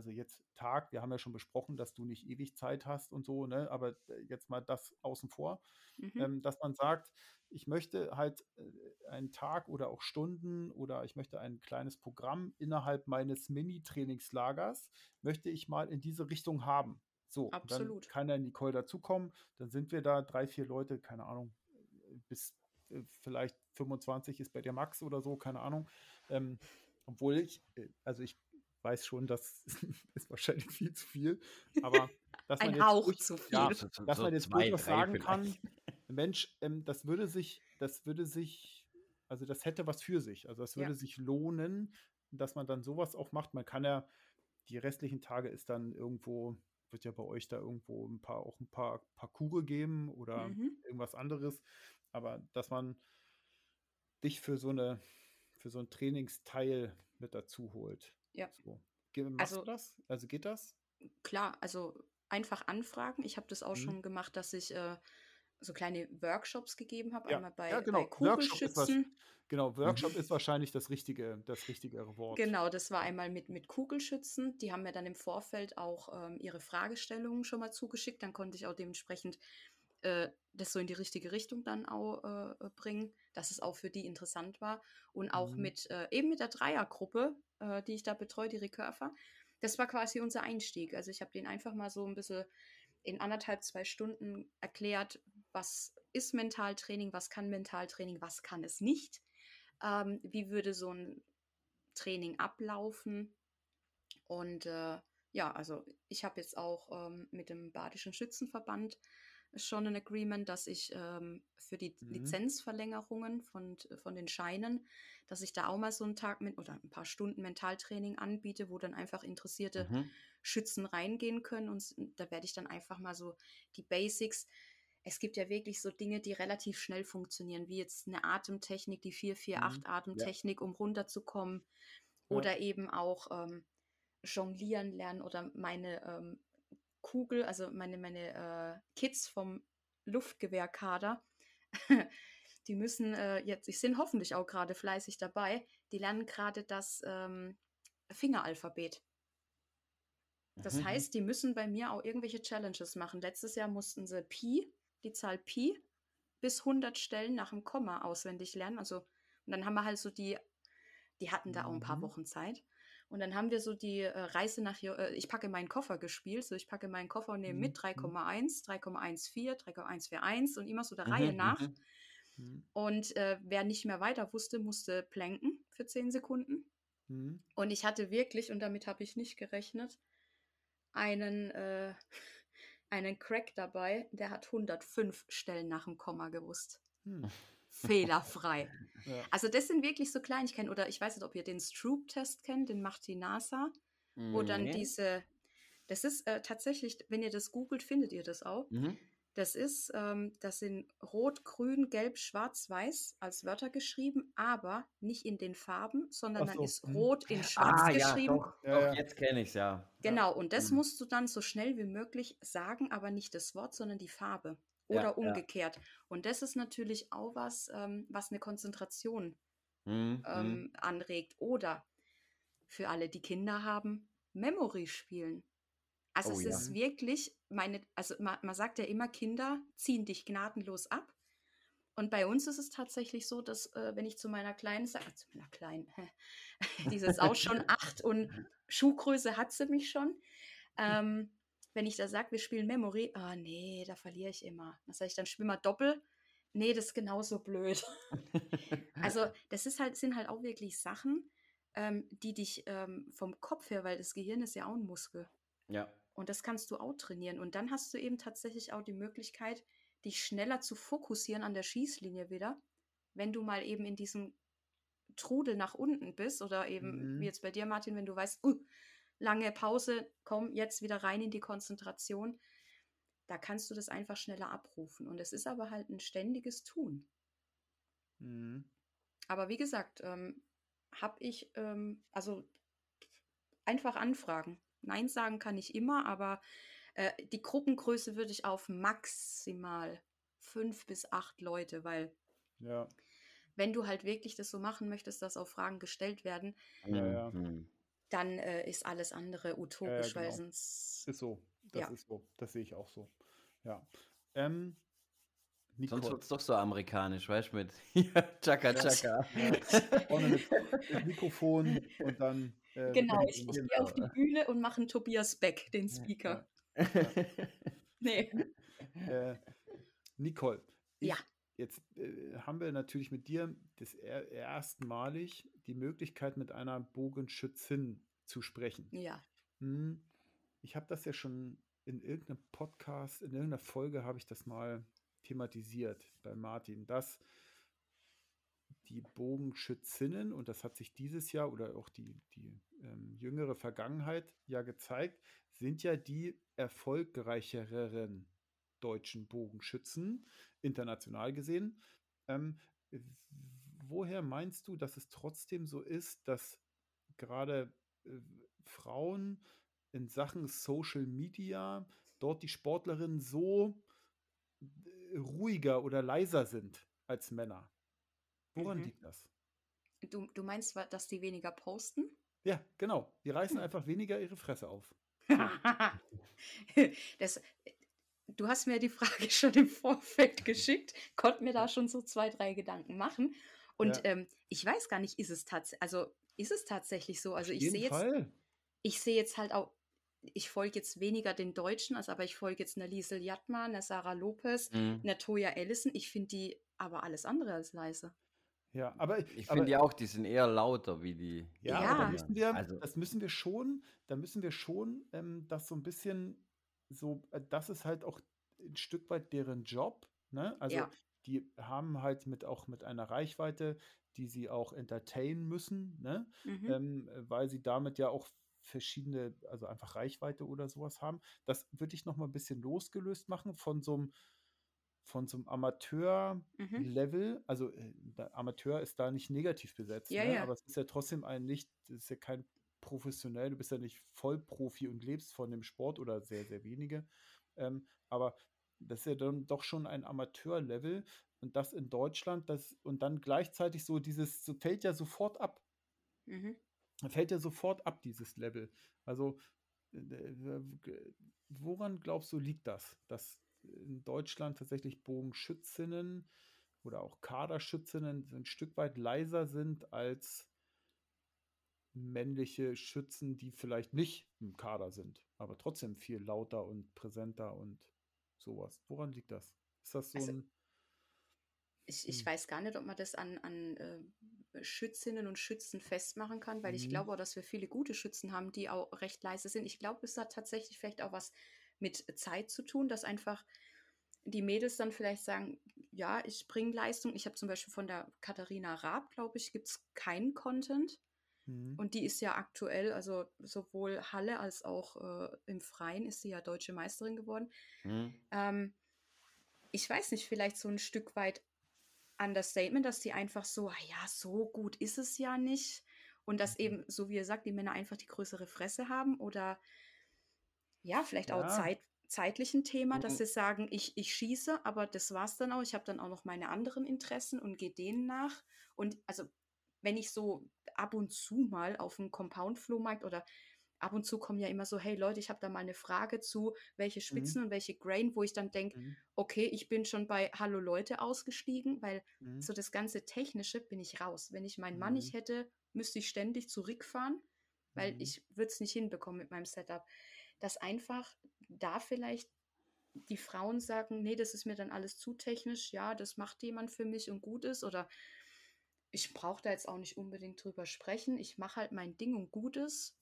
also jetzt Tag, wir haben ja schon besprochen, dass du nicht ewig Zeit hast und so, ne? aber äh, jetzt mal das außen vor, mhm. ähm, dass man sagt, ich möchte halt äh, einen Tag oder auch Stunden oder ich möchte ein kleines Programm innerhalb meines Mini-Trainingslagers, möchte ich mal in diese Richtung haben. So, Absolut. dann kann ja Nicole dazukommen, dann sind wir da drei, vier Leute, keine Ahnung, bis äh, vielleicht 25 ist bei dir Max oder so, keine Ahnung. Ähm, obwohl ich, also ich weiß schon, das ist wahrscheinlich viel zu viel, aber dass Ein man Hauch jetzt zu viel. Ja, dass so man jetzt zwei, durchaus sagen vielleicht. kann, Mensch, ähm, das würde sich, das würde sich, also das hätte was für sich. Also das würde ja. sich lohnen, dass man dann sowas auch macht. Man kann ja, die restlichen Tage ist dann irgendwo, wird ja bei euch da irgendwo ein paar, auch ein paar Parcours geben oder mhm. irgendwas anderes. Aber dass man dich für so eine, für so ein Trainingsteil mit dazu holt. Ja. So. Machst also, du das? Also geht das? Klar, also einfach anfragen. Ich habe das auch mhm. schon gemacht, dass ich äh, so kleine Workshops gegeben habe, ja. einmal bei, ja, genau. bei Kugelschützen. Workshop genau, Workshop ist wahrscheinlich das richtige, das richtigere Wort. Genau, das war einmal mit, mit Kugelschützen. Die haben mir dann im Vorfeld auch ähm, ihre Fragestellungen schon mal zugeschickt. Dann konnte ich auch dementsprechend äh, das so in die richtige Richtung dann auch äh, bringen, dass es auch für die interessant war. Und auch mhm. mit äh, eben mit der Dreiergruppe, äh, die ich da betreue, die Recurver. Das war quasi unser Einstieg. Also ich habe den einfach mal so ein bisschen in anderthalb, zwei Stunden erklärt, was ist Mentaltraining, was kann Mentaltraining, was kann es nicht, ähm, wie würde so ein Training ablaufen. Und äh, ja, also ich habe jetzt auch ähm, mit dem Badischen Schützenverband schon ein Agreement, dass ich ähm, für die mhm. Lizenzverlängerungen von, von den Scheinen, dass ich da auch mal so einen Tag mit oder ein paar Stunden Mentaltraining anbiete, wo dann einfach interessierte mhm. Schützen reingehen können. Und da werde ich dann einfach mal so die Basics. Es gibt ja wirklich so Dinge, die relativ schnell funktionieren, wie jetzt eine Atemtechnik, die 448-Atemtechnik, mhm. ja. um runterzukommen. Ja. Oder eben auch ähm, jonglieren lernen oder meine ähm, Kugel, also meine, meine äh, Kids vom Luftgewehrkader, die müssen äh, jetzt, ich sind hoffentlich auch gerade fleißig dabei, die lernen gerade das ähm, Fingeralphabet. Das mhm. heißt, die müssen bei mir auch irgendwelche Challenges machen. Letztes Jahr mussten sie Pi, die Zahl Pi, bis 100 Stellen nach dem Komma auswendig lernen. Also, und dann haben wir halt so die, die hatten da auch ein paar mhm. Wochen Zeit. Und dann haben wir so die äh, Reise nach hier, äh, ich packe meinen Koffer gespielt. So, ich packe meinen Koffer und nehme mhm. mit 3,1, 3,14, 3,141 und immer so der mhm. Reihe nach. Mhm. mhm. Und äh, wer nicht mehr weiter wusste, musste planken für 10 Sekunden. Mhm. Und ich hatte wirklich, und damit habe ich nicht gerechnet, einen, äh, einen Crack dabei, der hat 105 Stellen nach dem Komma gewusst. Hm fehlerfrei. Ja. Also das sind wirklich so Kleinigkeiten. Oder ich weiß nicht, ob ihr den Stroop-Test kennt, den macht die NASA. Mhm. Wo dann diese, das ist äh, tatsächlich, wenn ihr das googelt, findet ihr das auch. Mhm. Das ist, ähm, das sind Rot, Grün, Gelb, Schwarz, Weiß als Wörter geschrieben, aber nicht in den Farben, sondern so. dann ist mhm. Rot in Schwarz ah, geschrieben. Ja, doch, doch jetzt kenne ich es ja. Genau, und das mhm. musst du dann so schnell wie möglich sagen, aber nicht das Wort, sondern die Farbe oder ja, umgekehrt. Ja. Und das ist natürlich auch was, ähm, was eine Konzentration mhm. ähm, mhm. anregt. Oder für alle, die Kinder haben, Memory spielen. Also oh, es ja. ist wirklich meine, also man, man, sagt ja immer, Kinder ziehen dich gnadenlos ab. Und bei uns ist es tatsächlich so, dass äh, wenn ich zu meiner Kleinen sage, zu meiner Kleinen, die ist auch schon acht und Schuhgröße hat sie mich schon, ähm, wenn ich da sage, wir spielen Memory, ah oh, nee, da verliere ich immer. Was sage ich dann, spiel mal Doppel? Nee, das ist genauso blöd. also, das ist halt, sind halt auch wirklich Sachen, ähm, die dich ähm, vom Kopf her, weil das Gehirn ist ja auch ein Muskel. Ja. Und das kannst du auch trainieren. Und dann hast du eben tatsächlich auch die Möglichkeit, dich schneller zu fokussieren an der Schießlinie wieder, wenn du mal eben in diesem Trudel nach unten bist oder eben, mhm. wie jetzt bei dir, Martin, wenn du weißt, uh, lange Pause, komm jetzt wieder rein in die Konzentration. Da kannst du das einfach schneller abrufen. Und es ist aber halt ein ständiges Tun. Mhm. Aber wie gesagt, ähm, habe ich, ähm, also einfach anfragen. Nein sagen kann ich immer, aber äh, die Gruppengröße würde ich auf maximal fünf bis acht Leute, weil ja. wenn du halt wirklich das so machen möchtest, dass auch Fragen gestellt werden, ja, ja. Dann äh, ist alles andere utopisch, äh, genau. weil sonst. Ist so. Das ja. ist so. Das sehe ich auch so. Ja. Ähm, Sonst wird es doch so amerikanisch, weißt du, mit Chaka Chaka. Vorne mit, Mikrofon und dann. Äh, genau, ich, ich gehe auf die Bühne und mache einen Tobias Beck, den Speaker. Ja. Ja. nee. Äh, Nicole, ich, ja. Jetzt äh, haben wir natürlich mit dir das er erstmalig die Möglichkeit, mit einer Bogenschützin zu sprechen. Ja. Hm, ich habe das ja schon in irgendeinem Podcast, in irgendeiner Folge habe ich das mal thematisiert bei Martin, dass die Bogenschützinnen, und das hat sich dieses Jahr oder auch die, die ähm, jüngere Vergangenheit ja gezeigt, sind ja die erfolgreicheren deutschen Bogenschützen, international gesehen. Ähm, woher meinst du, dass es trotzdem so ist, dass gerade äh, Frauen in Sachen Social Media dort die Sportlerinnen so äh, ruhiger oder leiser sind als Männer? Woran mhm. liegt das? Du, du meinst, dass die weniger posten? Ja, genau. Die reißen hm. einfach weniger ihre Fresse auf. das, du hast mir die Frage schon im Vorfeld geschickt, konnte mir da schon so zwei, drei Gedanken machen. Und ja. ähm, ich weiß gar nicht, ist es tatsächlich, also ist es tatsächlich so? Also Auf ich sehe jetzt, ich sehe jetzt halt auch, ich folge jetzt weniger den Deutschen, also aber ich folge jetzt einer Liesel Jatma, einer Sarah Lopez, mhm. einer Toya Ellison. Ich finde die aber alles andere als leise. Ja, aber ich finde ja auch, die sind eher lauter wie die. Ja, ja. Aber müssen wir, also, das müssen wir schon, da müssen wir schon ähm, das so ein bisschen so, äh, das ist halt auch ein Stück weit deren Job. Ne? Also ja. die haben halt mit auch mit einer Reichweite, die sie auch entertainen müssen, ne? Mhm. Ähm, weil sie damit ja auch verschiedene, also einfach Reichweite oder sowas haben. Das würde ich noch mal ein bisschen losgelöst machen von so einem von so einem mhm. Amateur-Level, mhm. also äh, Amateur ist da nicht negativ besetzt, ja, ne? ja. aber es ist ja trotzdem ein nicht, es ist ja kein professionell, du bist ja nicht Vollprofi und lebst von dem Sport oder sehr, sehr wenige. Ähm, aber das ist ja dann doch schon ein Amateur-Level und das in Deutschland, das und dann gleichzeitig so dieses, so fällt ja sofort ab. Mhm. Fällt ja sofort ab, dieses Level. Also, äh, woran glaubst du, liegt das? Dass in Deutschland tatsächlich Bogenschützinnen oder auch Kaderschützinnen ein Stück weit leiser sind als männliche Schützen, die vielleicht nicht im Kader sind, aber trotzdem viel lauter und präsenter und sowas. Woran liegt das? Ist das so also, ein. Ich, ich hm. weiß gar nicht, ob man das an, an äh, Schützinnen und Schützen festmachen kann, weil mhm. ich glaube auch, dass wir viele gute Schützen haben, die auch recht leise sind. Ich glaube, es hat tatsächlich vielleicht auch was mit Zeit zu tun, dass einfach die Mädels dann vielleicht sagen, ja, ich bringe Leistung. Ich habe zum Beispiel von der Katharina Raab, glaube ich, gibt es keinen Content. Mhm. Und die ist ja aktuell, also sowohl Halle als auch äh, im Freien ist sie ja deutsche Meisterin geworden. Mhm. Ähm, ich weiß nicht, vielleicht so ein Stück weit Understatement, dass die einfach so, ja, so gut ist es ja nicht. Und dass mhm. eben, so wie ihr sagt, die Männer einfach die größere Fresse haben oder ja, vielleicht auch Zeit, zeitlichen Thema, dass mhm. sie sagen, ich, ich schieße, aber das war's dann auch. Ich habe dann auch noch meine anderen Interessen und gehe denen nach. Und also, wenn ich so ab und zu mal auf einem Compound-Flohmarkt oder ab und zu kommen ja immer so, hey Leute, ich habe da mal eine Frage zu, welche Spitzen mhm. und welche Grain, wo ich dann denke, mhm. okay, ich bin schon bei Hallo Leute ausgestiegen, weil mhm. so das ganze Technische bin ich raus. Wenn ich meinen Mann nicht mhm. hätte, müsste ich ständig zurückfahren, weil mhm. ich würde es nicht hinbekommen mit meinem Setup dass einfach da vielleicht die Frauen sagen, nee, das ist mir dann alles zu technisch, ja, das macht jemand für mich und gut ist oder ich brauche da jetzt auch nicht unbedingt drüber sprechen, ich mache halt mein Ding und gut ist.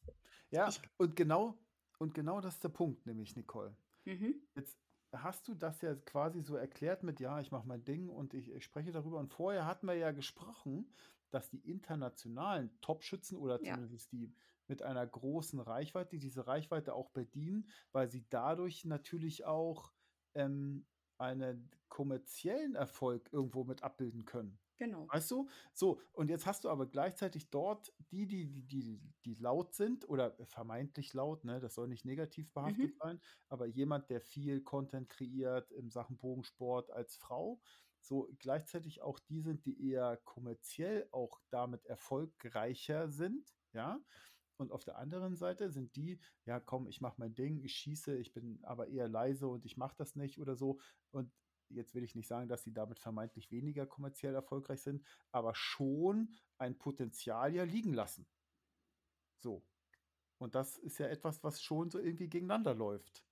Ja, ich, und genau, und genau das ist der Punkt, nämlich Nicole. Mhm. Jetzt hast du das ja quasi so erklärt mit, ja, ich mache mein Ding und ich, ich, spreche darüber. Und vorher hatten wir ja gesprochen, dass die internationalen Top-Schützen oder zumindest ja. die mit einer großen Reichweite, diese Reichweite auch bedienen, weil sie dadurch natürlich auch ähm, einen kommerziellen Erfolg irgendwo mit abbilden können. Genau. Weißt du? So, und jetzt hast du aber gleichzeitig dort die, die, die, die, die laut sind oder vermeintlich laut, ne, das soll nicht negativ behaftet mhm. sein, aber jemand, der viel Content kreiert in Sachen Bogensport als Frau, so gleichzeitig auch die sind, die eher kommerziell auch damit erfolgreicher sind, ja. Und auf der anderen Seite sind die, ja komm, ich mache mein Ding, ich schieße, ich bin aber eher leise und ich mache das nicht oder so. Und jetzt will ich nicht sagen, dass sie damit vermeintlich weniger kommerziell erfolgreich sind, aber schon ein Potenzial ja liegen lassen. So. Und das ist ja etwas, was schon so irgendwie gegeneinander läuft.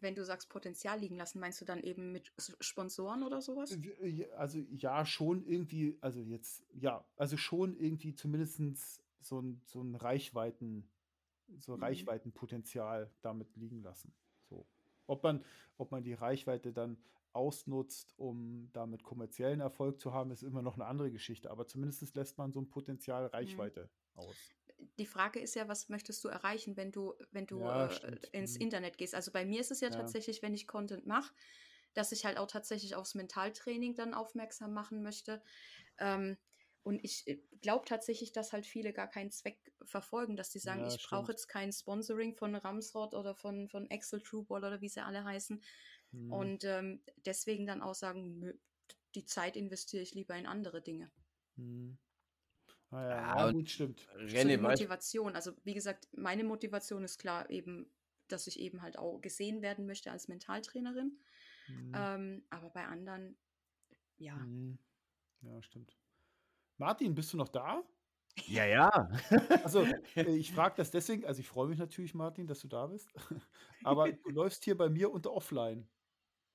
Wenn du sagst Potenzial liegen lassen, meinst du dann eben mit Sponsoren oder sowas? Äh, also ja, schon irgendwie, also jetzt, ja, also schon irgendwie zumindest so ein, so ein Reichweiten, so mhm. Reichweitenpotenzial damit liegen lassen. So. Ob man, ob man die Reichweite dann ausnutzt, um damit kommerziellen Erfolg zu haben, ist immer noch eine andere Geschichte. Aber zumindest lässt man so ein Potenzial mhm. Reichweite mhm. aus. Die Frage ist ja, was möchtest du erreichen, wenn du, wenn du ja, äh, ins. Internet gehst? Also bei mir ist es ja, ja. tatsächlich, wenn ich Content mache, dass ich halt auch tatsächlich aufs Mentaltraining dann aufmerksam machen möchte. Ähm, und ich äh, glaube tatsächlich, dass halt viele gar keinen Zweck verfolgen, dass sie sagen, ja, ich brauche jetzt kein Sponsoring von Ramsrod oder von, von Excel Trueball oder wie sie alle heißen. Mhm. Und ähm, deswegen dann auch sagen, die Zeit investiere ich lieber in andere Dinge. Mhm. Ah ja, ja, gut, stimmt. René, Motivation. Also wie gesagt, meine Motivation ist klar eben, dass ich eben halt auch gesehen werden möchte als Mentaltrainerin. Mhm. Ähm, aber bei anderen, ja. Mhm. Ja, stimmt. Martin, bist du noch da? Ja, ja. Also, äh, ich frage das deswegen, also ich freue mich natürlich, Martin, dass du da bist. Aber du läufst hier bei mir unter offline.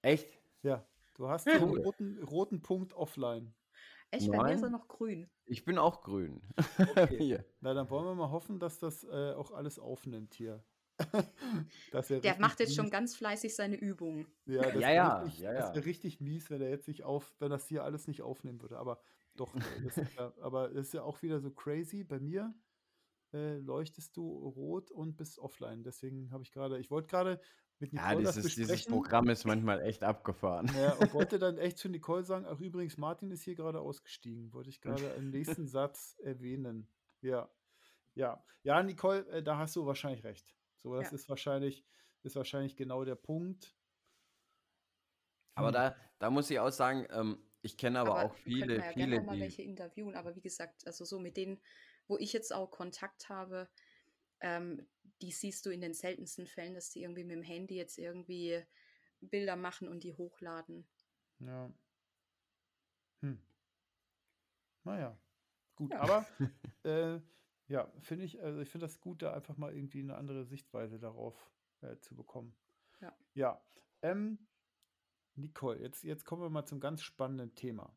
Echt? Ja, du hast hier einen roten, roten Punkt offline. Echt, bei mir ist er noch grün. Ich bin auch grün. Okay. Na, dann wollen wir mal hoffen, dass das äh, auch alles aufnimmt hier. Der macht jetzt schon ganz fleißig seine Übungen. Ja, das ja, ja, richtig, ja, ja. Das wäre richtig mies, wenn er jetzt nicht auf, wenn das hier alles nicht aufnehmen würde. Aber doch, äh, das ist ja, aber es ist ja auch wieder so crazy. Bei mir äh, leuchtest du rot und bist offline. Deswegen habe ich gerade, ich wollte gerade mit Nicole ja, dieses, das dieses Programm ist manchmal echt abgefahren. Ja, und wollte dann echt zu Nicole sagen, ach übrigens, Martin ist hier gerade ausgestiegen. Wollte ich gerade im nächsten Satz erwähnen. Ja, ja, ja, Nicole, äh, da hast du wahrscheinlich recht. So, das ja. ist wahrscheinlich, ist wahrscheinlich genau der Punkt. Aber hm. da, da muss ich auch sagen, ähm, ich kenne aber, aber, auch viele, ja viele. Auch mal welche interviewen, aber wie gesagt, also so mit denen, wo ich jetzt auch Kontakt habe, ähm, die siehst du in den seltensten Fällen, dass die irgendwie mit dem Handy jetzt irgendwie Bilder machen und die hochladen. Ja. Hm. Naja, gut, ja. aber äh, ja, finde ich, also ich finde das gut, da einfach mal irgendwie eine andere Sichtweise darauf äh, zu bekommen. Ja. Ja. Ähm, Nicole, jetzt, jetzt kommen wir mal zum ganz spannenden Thema.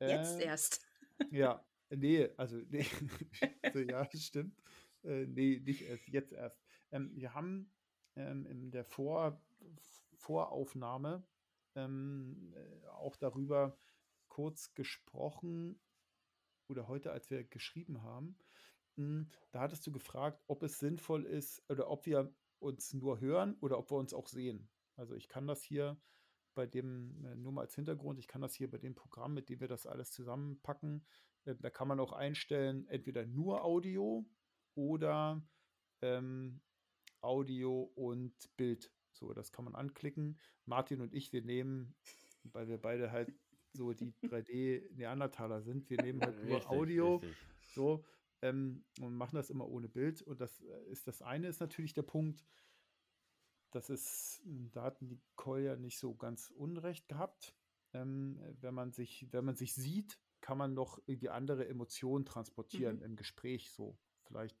Jetzt äh, erst. Ja, nee, also nee, so, ja, stimmt. Äh, nee, nicht erst, jetzt erst. Ähm, wir haben ähm, in der Vor Voraufnahme ähm, äh, auch darüber kurz gesprochen, oder heute, als wir geschrieben haben, hm, da hattest du gefragt, ob es sinnvoll ist oder ob wir uns nur hören oder ob wir uns auch sehen. Also ich kann das hier bei dem, äh, nur mal als Hintergrund, ich kann das hier bei dem Programm, mit dem wir das alles zusammenpacken, äh, da kann man auch einstellen, entweder nur Audio oder ähm, Audio und Bild. So, das kann man anklicken. Martin und ich, wir nehmen, weil wir beide halt so die 3D-Neandertaler sind, wir nehmen halt nur Audio. Richtig. So, ähm, und machen das immer ohne Bild. Und das äh, ist das eine, ist natürlich der Punkt, das ist, da hat Nicole ja nicht so ganz Unrecht gehabt. Ähm, wenn man sich, wenn man sich sieht, kann man noch irgendwie andere Emotionen transportieren mhm. im Gespräch so. Vielleicht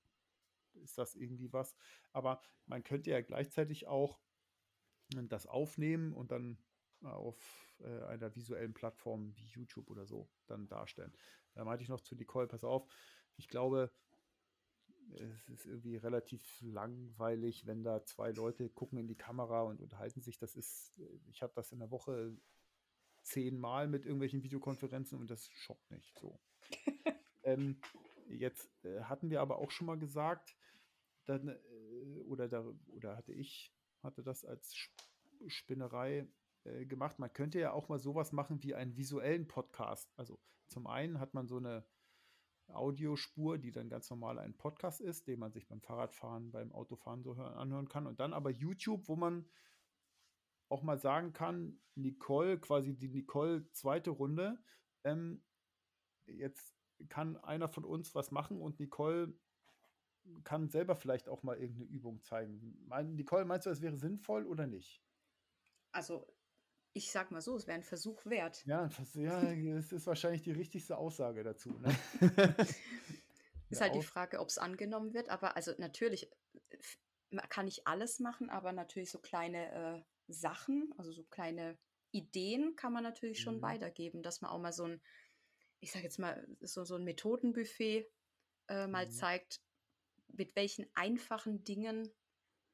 ist das irgendwie was. Aber man könnte ja gleichzeitig auch das aufnehmen und dann auf äh, einer visuellen Plattform wie YouTube oder so dann darstellen. Da meinte ich noch zu Nicole, pass auf, ich glaube, es ist irgendwie relativ langweilig, wenn da zwei Leute gucken in die Kamera und unterhalten sich. Das ist, ich habe das in der Woche zehnmal mit irgendwelchen Videokonferenzen und das schockt nicht so. ähm, jetzt äh, hatten wir aber auch schon mal gesagt, dann, äh, oder, da, oder hatte ich, hatte das als Spinnerei äh, gemacht. Man könnte ja auch mal sowas machen wie einen visuellen Podcast. Also zum einen hat man so eine Audiospur, die dann ganz normal ein Podcast ist, den man sich beim Fahrradfahren, beim Autofahren so hören, anhören kann. Und dann aber YouTube, wo man auch mal sagen kann, Nicole, quasi die Nicole zweite Runde, ähm, jetzt kann einer von uns was machen und Nicole kann selber vielleicht auch mal irgendeine Übung zeigen. Nicole, meinst du, es wäre sinnvoll oder nicht? Also ich sag mal so, es wäre ein Versuch wert. Ja, ja, es ist wahrscheinlich die richtigste Aussage dazu. Ne? ist halt die Frage, ob es angenommen wird. Aber also natürlich kann ich alles machen, aber natürlich so kleine äh, Sachen, also so kleine Ideen kann man natürlich schon mhm. weitergeben, dass man auch mal so ein, ich sage jetzt mal, so, so ein Methodenbuffet äh, mal mhm. zeigt, mit welchen einfachen Dingen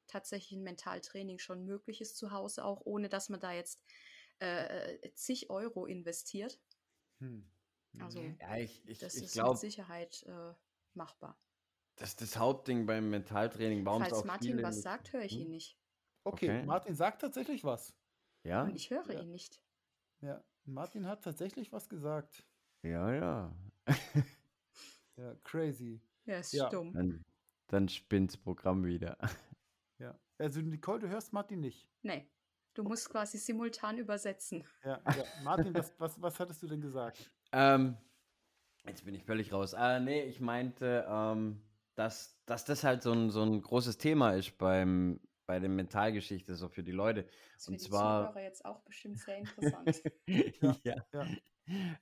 tatsächlich ein Mentaltraining schon möglich ist zu Hause, auch ohne dass man da jetzt äh, zig Euro investiert. Hm. Also ja, ich, ich, das ich ist glaub, mit Sicherheit äh, machbar. Das ist das Hauptding beim Mentaltraining. Warum Falls Martin was sagt, höre ich hm? ihn nicht. Okay, okay, Martin sagt tatsächlich was. Ja. Und ich höre ja. ihn nicht. Ja, Martin hat tatsächlich was gesagt. Ja, ja. ja, crazy. Ja, ist ja. stumm. Dann, dann spinnt's Programm wieder. Ja. Also Nicole, du hörst Martin nicht. Nee. Du musst quasi simultan übersetzen. Ja, ja. Martin, was, was, was hattest du denn gesagt? Ähm, jetzt bin ich völlig raus. Ah, nee, ich meinte, ähm, dass, dass das halt so ein, so ein großes Thema ist beim, bei der Mentalgeschichte, so für die Leute. Das und zwar. Zuhörer jetzt auch bestimmt sehr interessant. ja. ja. ja.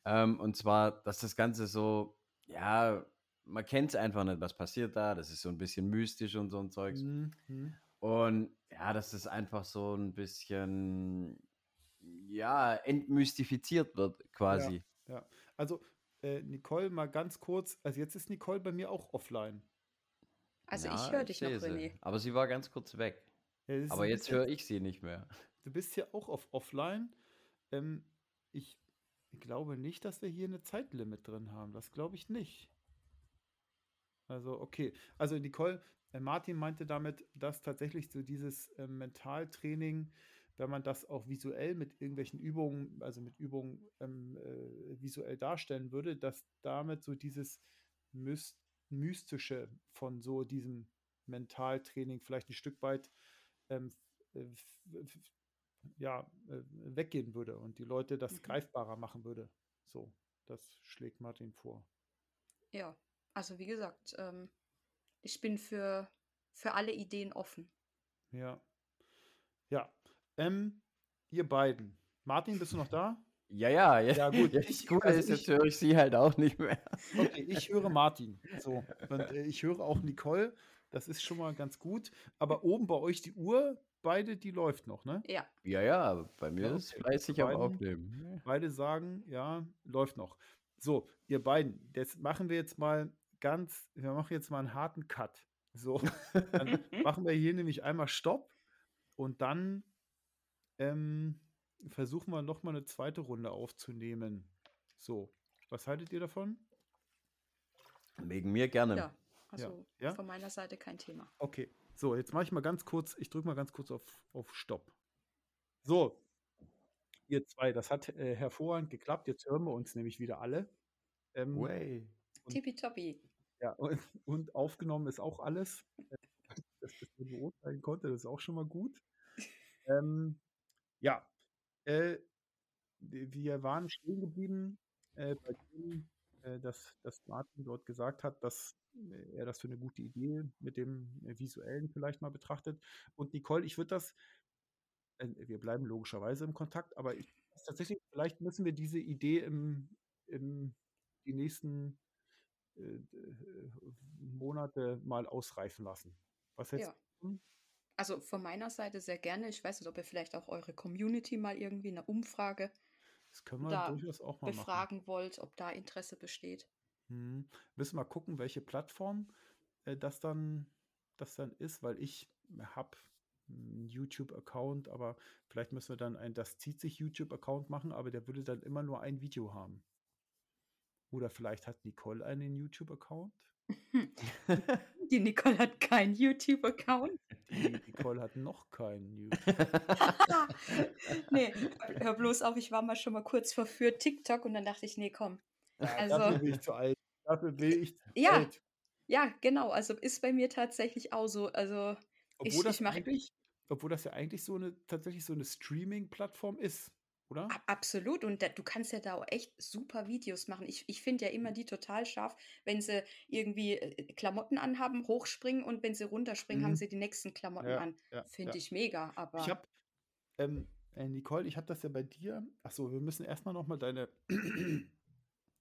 Ähm, und zwar, dass das Ganze so, ja, man kennt es einfach nicht, was passiert da. Das ist so ein bisschen mystisch und so ein Zeugs. Mhm. Und ja, dass das einfach so ein bisschen, ja, entmystifiziert wird quasi. Ja, ja. also äh, Nicole, mal ganz kurz. Also jetzt ist Nicole bei mir auch offline. Also ja, ich höre dich noch, René. Aber sie war ganz kurz weg. Ja, aber jetzt höre ich sie nicht mehr. Du bist hier auch auf offline. Ähm, ich glaube nicht, dass wir hier eine Zeitlimit drin haben. Das glaube ich nicht. Also, okay. Also, Nicole, äh, Martin meinte damit, dass tatsächlich so dieses äh, Mentaltraining, wenn man das auch visuell mit irgendwelchen Übungen, also mit Übungen ähm, äh, visuell darstellen würde, dass damit so dieses Myst Mystische von so diesem Mentaltraining vielleicht ein Stück weit ähm, äh, ja, äh, weggehen würde und die Leute das mhm. greifbarer machen würde. So, das schlägt Martin vor. Ja, also wie gesagt, ähm, ich bin für, für alle Ideen offen. Ja. Ja. Ähm, ihr beiden. Martin, bist du noch da? Ja, ja, ja. Ja, gut. Jetzt, ich, also ist, jetzt höre ich sie halt auch nicht mehr. Okay, ich höre Martin. So. Und äh, ich höre auch Nicole. Das ist schon mal ganz gut. Aber oben bei euch die Uhr, beide, die läuft noch, ne? Ja. Ja, ja, bei mir ja, okay. ist fleißig am Aufnehmen. Beide sagen, ja, läuft noch. So, ihr beiden, das machen wir jetzt mal ganz, wir machen jetzt mal einen harten Cut. So, dann machen wir hier nämlich einmal Stopp und dann ähm, versuchen wir nochmal eine zweite Runde aufzunehmen. So, was haltet ihr davon? Wegen mir gerne. Ja, also ja. von meiner Seite kein Thema. Okay, so, jetzt mache ich mal ganz kurz, ich drücke mal ganz kurz auf, auf Stopp. So, ihr zwei, das hat äh, hervorragend geklappt. Jetzt hören wir uns nämlich wieder alle. Ähm, Way. Tippitoppi. Ja, und, und, aufgenommen ist auch alles. Dass ich das beurteilen konnte, das ist auch schon mal gut. Ähm, ja, äh, wir waren stehen geblieben äh, bei dem, äh, dass, dass Martin dort gesagt hat, dass äh, er das für eine gute Idee mit dem äh, Visuellen vielleicht mal betrachtet. Und Nicole, ich würde das, äh, wir bleiben logischerweise im Kontakt, aber ich, tatsächlich, vielleicht müssen wir diese Idee im, im die nächsten Monate mal ausreifen lassen. Was hältst ja. du? Also von meiner Seite sehr gerne. Ich weiß nicht, ob ihr vielleicht auch eure Community mal irgendwie eine Umfrage das können wir da durchaus auch mal befragen machen. wollt, ob da Interesse besteht. Hm. Müssen wir mal gucken, welche Plattform äh, das, dann, das dann ist, weil ich habe einen YouTube-Account, aber vielleicht müssen wir dann ein Das zieht sich YouTube-Account machen, aber der würde dann immer nur ein Video haben. Oder vielleicht hat Nicole einen YouTube-Account? Die Nicole hat keinen YouTube-Account. Die Nicole hat noch keinen YouTube. nee, hör bloß auf, ich war mal schon mal kurz verführt TikTok und dann dachte ich, nee, komm. Ja, also, dafür bin ich zu alt. Dafür bin ich zu ja, alt. Ja, genau. Also ist bei mir tatsächlich auch so. Also obwohl ich, das ich eigentlich, obwohl das ja eigentlich so eine tatsächlich so eine Streaming-Plattform ist oder? Absolut. Und da, du kannst ja da auch echt super Videos machen. Ich, ich finde ja immer die total scharf, wenn sie irgendwie äh, Klamotten anhaben, hochspringen und wenn sie runterspringen, mhm. haben sie die nächsten Klamotten ja, an. Ja, finde ja. ich mega. Aber ich habe, ähm, äh, Nicole, ich habe das ja bei dir. Achso, wir müssen erstmal nochmal deine,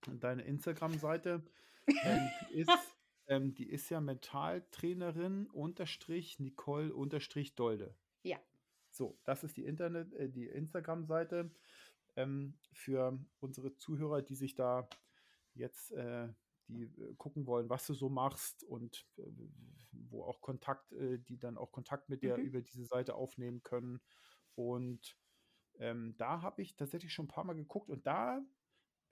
deine Instagram-Seite. Ähm, die, ist, ähm, die ist ja Mentaltrainerin unterstrich Nicole unterstrich Dolde. Ja. So, das ist die Internet, äh, die Instagram-Seite ähm, für unsere Zuhörer, die sich da jetzt äh, die äh, gucken wollen, was du so machst und äh, wo auch Kontakt, äh, die dann auch Kontakt mit dir mhm. über diese Seite aufnehmen können. Und ähm, da habe ich tatsächlich schon ein paar Mal geguckt und da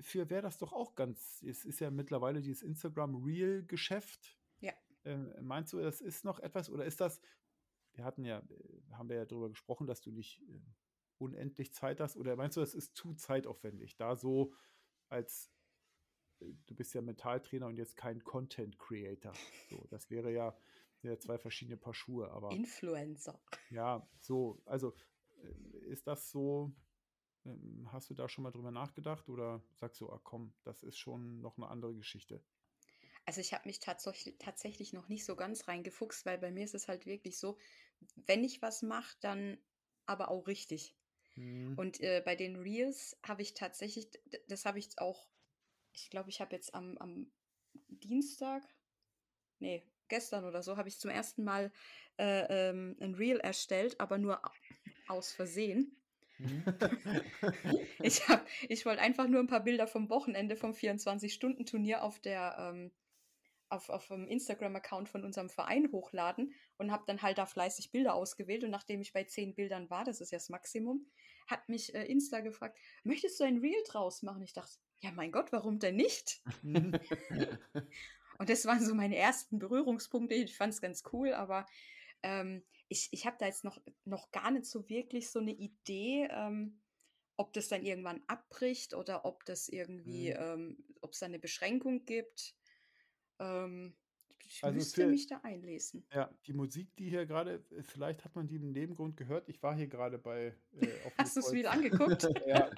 für wäre das doch auch ganz, es ist ja mittlerweile dieses Instagram Real Geschäft. Ja. Äh, meinst du, das ist noch etwas oder ist das, wir hatten ja, äh, haben wir ja darüber gesprochen, dass du nicht äh, unendlich Zeit hast. Oder meinst du, das ist zu zeitaufwendig? Da so als äh, du bist ja Mentaltrainer und jetzt kein Content Creator. So, das wäre ja, ja zwei verschiedene Paar Schuhe, aber. Influencer. Ja, so, also ist das so, ähm, hast du da schon mal drüber nachgedacht oder sagst du, ah komm, das ist schon noch eine andere Geschichte? Also ich habe mich tatsächlich noch nicht so ganz reingefuchst, weil bei mir ist es halt wirklich so, wenn ich was mache, dann aber auch richtig. Mhm. Und äh, bei den Reels habe ich tatsächlich, das habe ich auch, ich glaube, ich habe jetzt am, am Dienstag, nee, gestern oder so, habe ich zum ersten Mal äh, ähm, ein Reel erstellt, aber nur aus Versehen. Mhm. ich ich wollte einfach nur ein paar Bilder vom Wochenende vom 24-Stunden-Turnier auf der ähm, auf, auf dem Instagram-Account von unserem Verein hochladen und habe dann halt da fleißig Bilder ausgewählt. Und nachdem ich bei zehn Bildern war, das ist ja das Maximum, hat mich äh, Insta gefragt, möchtest du ein Reel draus machen? Ich dachte, ja mein Gott, warum denn nicht? und das waren so meine ersten Berührungspunkte. Ich fand es ganz cool, aber ähm, ich, ich habe da jetzt noch, noch gar nicht so wirklich so eine Idee, ähm, ob das dann irgendwann abbricht oder ob das irgendwie, mhm. ähm, ob es da eine Beschränkung gibt. Ähm, ich also müsste für, mich da einlesen. Ja, die Musik, die hier gerade, äh, vielleicht hat man die im Nebengrund gehört. Ich war hier gerade bei. Äh, Hast du es wieder angeguckt? ja.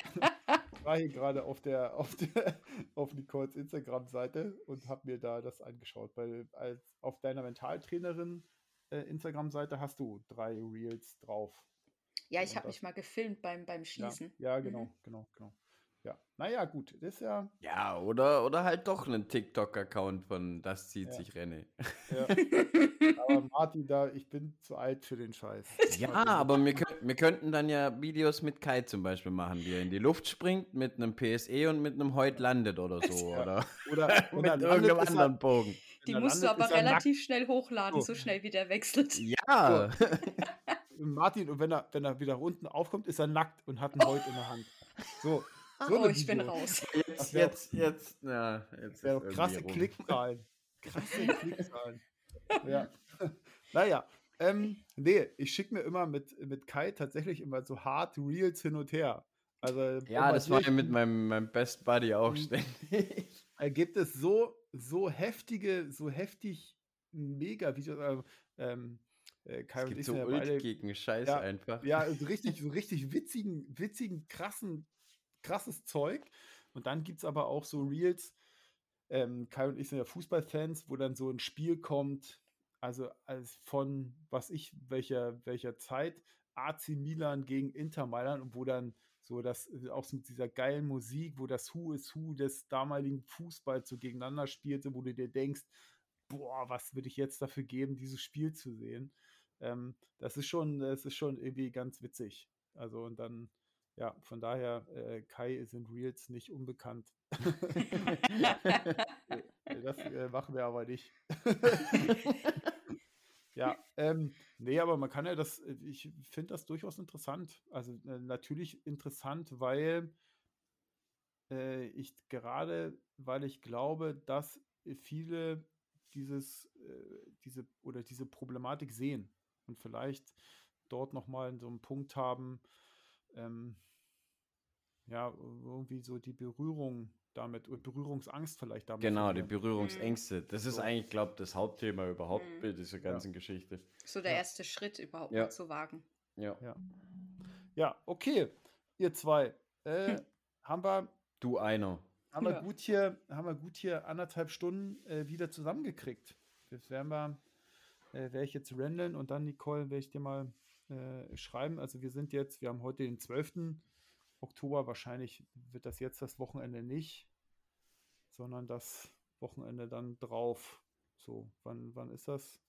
Ich war hier gerade auf der, auf der, auf Nicoles Instagram-Seite und habe mir da das angeschaut. Weil als auf deiner Mentaltrainerin äh, Instagram-Seite hast du drei Reels drauf. Ja, ich habe mich mal gefilmt beim, beim Schießen. Ja, ja genau, mhm. genau, genau. Ja, naja, gut, das ist ja. Ja, oder, oder halt doch einen TikTok-Account von Das zieht ja. sich Renne. Ja. aber Martin, da, ich bin zu alt für den Scheiß. Ja, aber wir, wir könnten dann ja Videos mit Kai zum Beispiel machen, wie er in die Luft springt mit einem PSE und mit einem Heut landet oder so. Ja. Oder, oder mit irgendeinem anderen Bogen. Die musst du aber relativ schnell hochladen, so. so schnell wie der wechselt. Ja. Martin, und wenn er, wenn er wieder unten aufkommt, ist er nackt und hat einen Heut in der Hand. So, so oh, ich bin raus. Jetzt, jetzt, jetzt, ja, jetzt. Ja, krasse Klickzahlen. Krasse Klickzahlen. ja. naja, ähm, nee, ich schicke mir immer mit, mit Kai tatsächlich immer so hart Reels hin und her. Also, ja, das war ja mit meinem, meinem Best Buddy auch mhm. ständig. Da gibt es so, so heftige, so heftig mega Videos. Also, ähm, äh, Kai es gibt und ich so ja beide, gegen Scheiß ja, einfach. Ja, so richtig, so richtig witzigen, witzigen, krassen krasses Zeug. Und dann gibt es aber auch so Reels. Ähm, Kai und ich sind ja Fußballfans, wo dann so ein Spiel kommt, also als von, was ich, welcher, welcher Zeit, AC Milan gegen Inter Mailand und wo dann so das auch so mit dieser geilen Musik, wo das Who is Who des damaligen Fußballs so gegeneinander spielte, wo du dir denkst, boah, was würde ich jetzt dafür geben, dieses Spiel zu sehen? Ähm, das ist schon, das ist schon irgendwie ganz witzig. Also und dann ja, von daher, äh, Kai sind Reels nicht unbekannt. das äh, machen wir aber nicht. ja, ähm, nee, aber man kann ja das, äh, ich finde das durchaus interessant. Also äh, natürlich interessant, weil äh, ich gerade, weil ich glaube, dass viele dieses, äh, diese oder diese Problematik sehen und vielleicht dort nochmal so einen Punkt haben, ähm, ja, irgendwie so die Berührung damit, Berührungsangst vielleicht damit. Genau, die Berührungsängste. Das ist so. eigentlich, glaube ich, das Hauptthema überhaupt mhm. bei dieser ganzen ja. Geschichte. So der ja. erste Schritt überhaupt ja. zu wagen. Ja. ja. Ja, okay, ihr zwei. Äh, hm. Haben wir. Du einer. Haben wir gut hier, haben wir gut hier anderthalb Stunden äh, wieder zusammengekriegt. Das werden wir, äh, werde ich jetzt rendeln und dann, Nicole, werde ich dir mal äh, schreiben. Also wir sind jetzt, wir haben heute den 12. Oktober. Wahrscheinlich wird das jetzt das Wochenende nicht, sondern das Wochenende dann drauf. So, wann, wann ist das?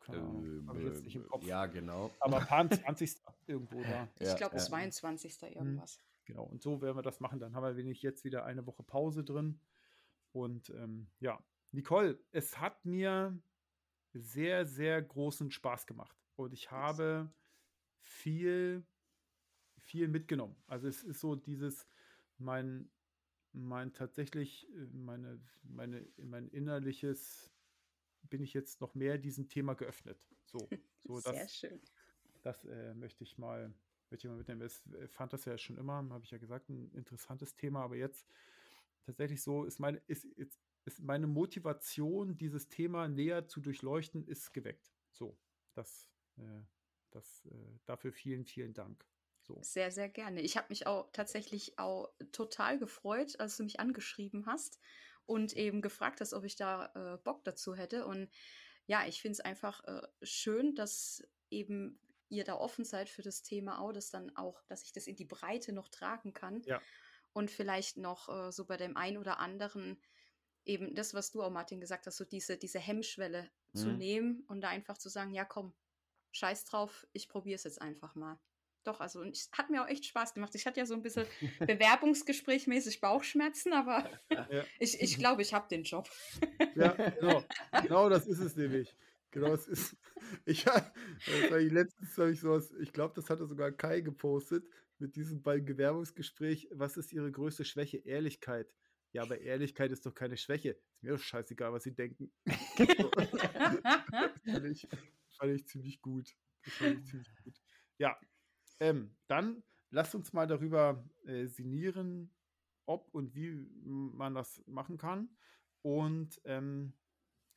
Keine Ahnung, ähm, ich jetzt nicht im Kopf. Ja, genau. Aber Pan 20. irgendwo da. Ich glaube, ja. 22. irgendwas. Hm, genau, und so werden wir das machen. Dann haben wir wenig jetzt wieder eine Woche Pause drin. Und ähm, ja, Nicole, es hat mir sehr, sehr großen Spaß gemacht. Und ich habe viel viel mitgenommen. Also es ist so dieses, mein, mein tatsächlich, äh, meine, meine, mein innerliches, bin ich jetzt noch mehr diesem Thema geöffnet. So, so Sehr das, schön. Das äh, möchte ich mal, möchte ich mal mitnehmen. Ich äh, fand das ja schon immer, habe ich ja gesagt, ein interessantes Thema, aber jetzt tatsächlich so ist meine, ist, ist, ist meine Motivation, dieses Thema näher zu durchleuchten, ist geweckt. So, das, das, äh, dafür vielen, vielen Dank. So. Sehr, sehr gerne. Ich habe mich auch tatsächlich auch total gefreut, als du mich angeschrieben hast und eben gefragt hast, ob ich da äh, Bock dazu hätte. Und ja, ich finde es einfach äh, schön, dass eben ihr da offen seid für das Thema auch, dass dann auch, dass ich das in die Breite noch tragen kann. Ja. Und vielleicht noch äh, so bei dem einen oder anderen eben das, was du auch, Martin, gesagt hast, so diese, diese Hemmschwelle mhm. zu nehmen und da einfach zu sagen, ja komm, scheiß drauf, ich probiere es jetzt einfach mal. Doch, also es hat mir auch echt Spaß gemacht. Ich hatte ja so ein bisschen Bewerbungsgesprächmäßig Bauchschmerzen, aber ja. ich, ich glaube, ich habe den Job. ja, genau. Genau das ist es nämlich. Genau, es ist. Ich, letztens habe ich sowas, ich glaube, das hatte sogar Kai gepostet mit diesem beim Bewerbungsgespräch. Was ist Ihre größte Schwäche? Ehrlichkeit. Ja, aber Ehrlichkeit ist doch keine Schwäche. Ist mir doch scheißegal, was Sie denken. Fand, ich, ziemlich gut. fand ich ziemlich gut. Ja, ähm, dann lasst uns mal darüber äh, sinnieren, ob und wie man das machen kann. Und ähm,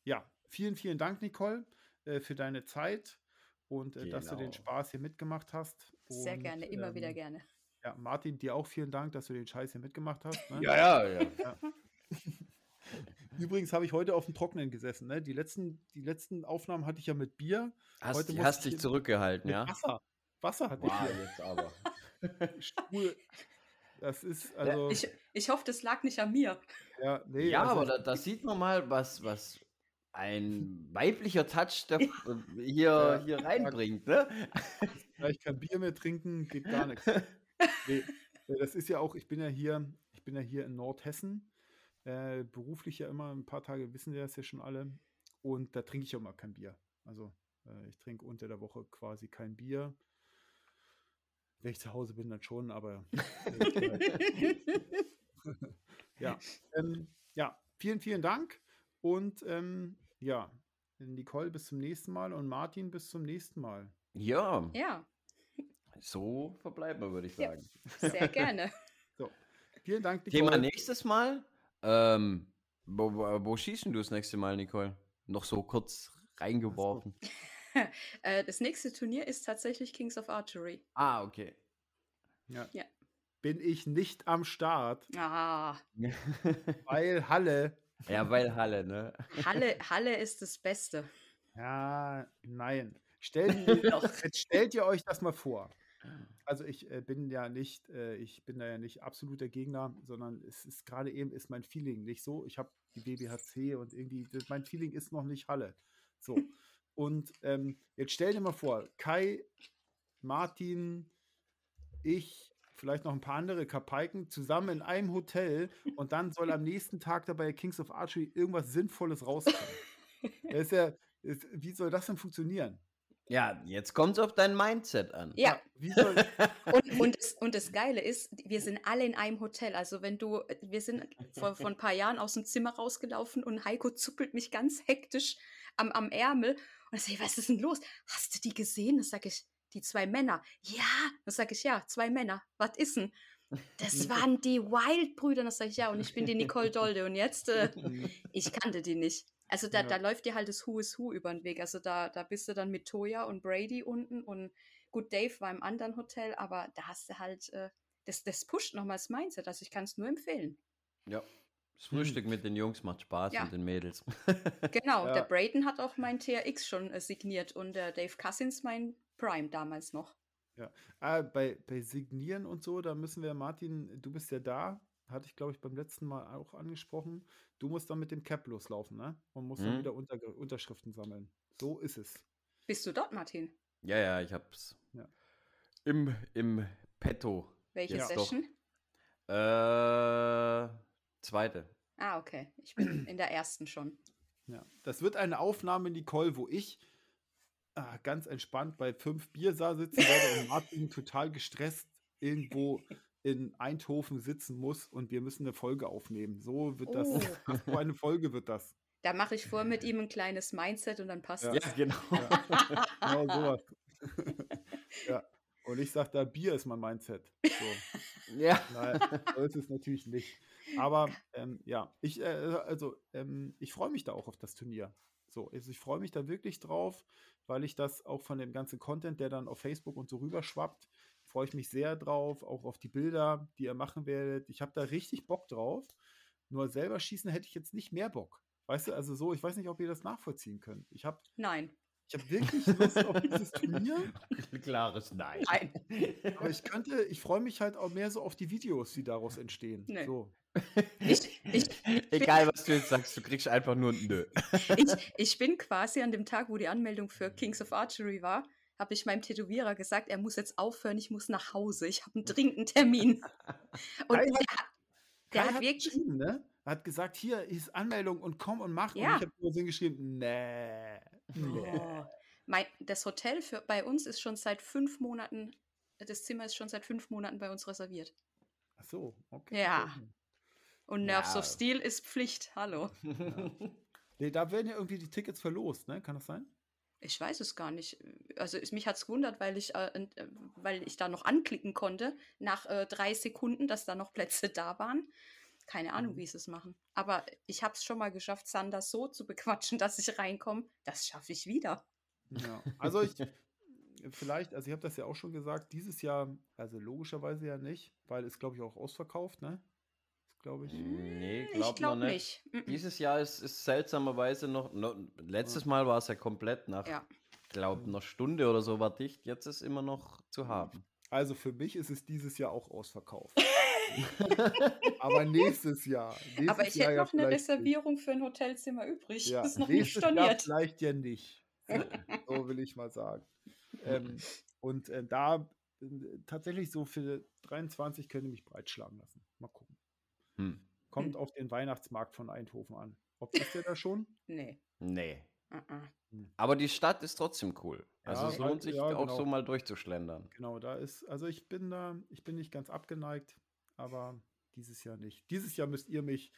ja, vielen, vielen Dank, Nicole, äh, für deine Zeit und äh, genau. dass du den genau. Spaß hier mitgemacht hast. Sehr gerne, immer ähm, wieder gerne. Ja, Martin, dir auch vielen Dank, dass du den Scheiß hier mitgemacht hast. Ne? ja, ja, ja. ja. Übrigens habe ich heute auf dem Trockenen gesessen. Ne? Die, letzten, die letzten Aufnahmen hatte ich ja mit Bier. Hast, heute hast dich zurückgehalten, ja? Wasser. Wasser hatte wow, ich hier. jetzt aber. Stuhl. Das ist also. Ich, ich hoffe, das lag nicht an mir. Ja, nee, ja also, aber da, da, sieht man mal, was, was ein weiblicher Touch der, hier, ja, hier reinbringt. Ne? Ich kann Bier mehr trinken, geht gar nichts. Nee, das ist ja auch, ich bin ja hier, ich bin ja hier in Nordhessen, äh, beruflich ja immer ein paar Tage, wissen wir das ja schon alle. Und da trinke ich auch mal kein Bier. Also äh, ich trinke unter der Woche quasi kein Bier. Wenn ich zu Hause bin, dann schon, aber. ja. Ähm, ja, vielen, vielen Dank. Und ähm, ja, Nicole, bis zum nächsten Mal und Martin, bis zum nächsten Mal. Ja. Ja. So verbleiben wir, würde ich sagen. Ja, sehr gerne. so. Vielen Dank, Nicole. Thema nächstes Mal. Ähm, wo, wo, wo schießen du das nächste Mal, Nicole? Noch so kurz reingeworfen. Äh, das nächste Turnier ist tatsächlich Kings of Archery. Ah, okay. Ja. ja. Bin ich nicht am Start. Ah. weil Halle. Ja, weil Halle, ne? Halle, Halle ist das Beste. Ja, nein. Stellt, jetzt stellt ihr euch das mal vor. Also ich äh, bin ja nicht, äh, ich bin da ja nicht absoluter Gegner, sondern es ist gerade eben ist mein Feeling nicht so. Ich habe die BBHC und irgendwie, das, mein Feeling ist noch nicht Halle. So. Und ähm, jetzt stell dir mal vor, Kai, Martin, ich, vielleicht noch ein paar andere Kapaiken zusammen in einem Hotel und dann soll am nächsten Tag dabei Kings of Archery irgendwas Sinnvolles rauskommen. ist ja, ist, wie soll das denn funktionieren? Ja, jetzt kommt es auf dein Mindset an. Ja. und, und, das, und das Geile ist, wir sind alle in einem Hotel. Also wenn du, wir sind vor, vor ein paar Jahren aus dem Zimmer rausgelaufen und Heiko zuppelt mich ganz hektisch am, am Ärmel. Und ich sage, was ist denn los? Hast du die gesehen? Das sage ich, die zwei Männer. Ja, das sage ich, ja, zwei Männer. Was ist denn? Das waren die Wild-Brüder. Das sage ich, ja, und ich bin die Nicole Dolde. Und jetzt, äh, ich kannte die nicht. Also da, ja. da läuft dir halt das Who is Who über den Weg. Also da, da bist du dann mit Toya und Brady unten und gut, Dave war im anderen Hotel, aber da hast du halt, äh, das, das pusht nochmal das Mindset. Also ich kann es nur empfehlen. Ja. Das Frühstück hm. mit den Jungs macht Spaß ja. und den Mädels. genau, ja. der Braden hat auch mein TRX schon äh, signiert und der Dave Cousins mein Prime damals noch. Ja, ah, bei, bei Signieren und so, da müssen wir, Martin, du bist ja da, hatte ich glaube ich beim letzten Mal auch angesprochen. Du musst dann mit dem Cap loslaufen, ne? Und musst mhm. dann wieder Unter Unterschriften sammeln. So ist es. Bist du dort, Martin? Ja, ja, ich hab's. Ja. Im, im Petto. Welche Session? Äh, zweite. Ah, okay. Ich bin in der ersten schon. Ja, das wird eine Aufnahme, Nicole, wo ich ah, ganz entspannt bei fünf Bier sitzen werde und Martin total gestresst irgendwo in Eindhoven sitzen muss und wir müssen eine Folge aufnehmen. So wird das, oh. so eine Folge wird das. Da mache ich vor mit ihm ein kleines Mindset und dann passt ja. es. Ja, genau. Ja. genau sowas. ja. Und ich sage da, Bier ist mein Mindset. So. Ja. Nein, so ist es natürlich nicht. Aber ähm, ja, ich, äh, also, ähm, ich freue mich da auch auf das Turnier. So, also ich freue mich da wirklich drauf, weil ich das auch von dem ganzen Content, der dann auf Facebook und so rüberschwappt, freue ich mich sehr drauf, auch auf die Bilder, die ihr machen werdet. Ich habe da richtig Bock drauf. Nur selber schießen hätte ich jetzt nicht mehr Bock. Weißt du, also so, ich weiß nicht, ob ihr das nachvollziehen könnt. Ich habe Nein. Ich habe wirklich Lust auf dieses Turnier. Klares Nein. Nein. Aber ich könnte, ich freue mich halt auch mehr so auf die Videos, die daraus entstehen. Nee. So. Ich, ich, Egal, was du jetzt sagst, du kriegst einfach nur ein Nö. Ich, ich bin quasi an dem Tag, wo die Anmeldung für Kings of Archery war, habe ich meinem Tätowierer gesagt, er muss jetzt aufhören, ich muss nach Hause, ich habe einen dringenden Termin. Und Kai der, hat, der hat, hat wirklich. Ne? Er hat gesagt, hier ist Anmeldung und komm und mach. Ja. Und ich habe nur geschrieben, nee. nee. Oh. Mein, das Hotel für, bei uns ist schon seit fünf Monaten, das Zimmer ist schon seit fünf Monaten bei uns reserviert. Ach so, okay. Ja. Und Nerves ja. of Steel ist Pflicht. Hallo. Ja. Nee, da werden ja irgendwie die Tickets verlost, ne? Kann das sein? Ich weiß es gar nicht. Also es, mich hat es gewundert, weil ich, äh, äh, weil ich da noch anklicken konnte, nach äh, drei Sekunden, dass da noch Plätze da waren. Keine Ahnung, mhm. wie sie es machen. Aber ich habe es schon mal geschafft, Sander so zu bequatschen, dass ich reinkomme. Das schaffe ich wieder. Ja, also ich, vielleicht, also ich habe das ja auch schon gesagt, dieses Jahr, also logischerweise ja nicht, weil es, glaube ich, auch ausverkauft, ne? Glaube ich. Nee, glaub ich glaube nicht. nicht. Dieses Jahr ist, ist seltsamerweise noch, noch letztes Mal war es ja komplett nach, ja. glaube einer Stunde oder so war dicht. Jetzt ist immer noch zu haben. Also für mich ist es dieses Jahr auch ausverkauft. Aber nächstes Jahr. Nächstes Aber ich Jahr hätte noch ja eine Reservierung für ein Hotelzimmer übrig. Ja, ist noch nicht storniert. Jahr vielleicht ja nicht. So, will ich mal sagen. Ähm, und äh, da äh, tatsächlich so für 23 könnte mich breitschlagen lassen. Mal gucken. Hm. Kommt hm. auf den Weihnachtsmarkt von Eindhoven an. Ob ist der da schon? Nee. Nee. Uh -uh. Aber die Stadt ist trotzdem cool. Also ja, es lohnt sich ja, genau. auch so mal durchzuschlendern. Genau, da ist, also ich bin da, ich bin nicht ganz abgeneigt, aber dieses Jahr nicht. Dieses Jahr müsst ihr mich,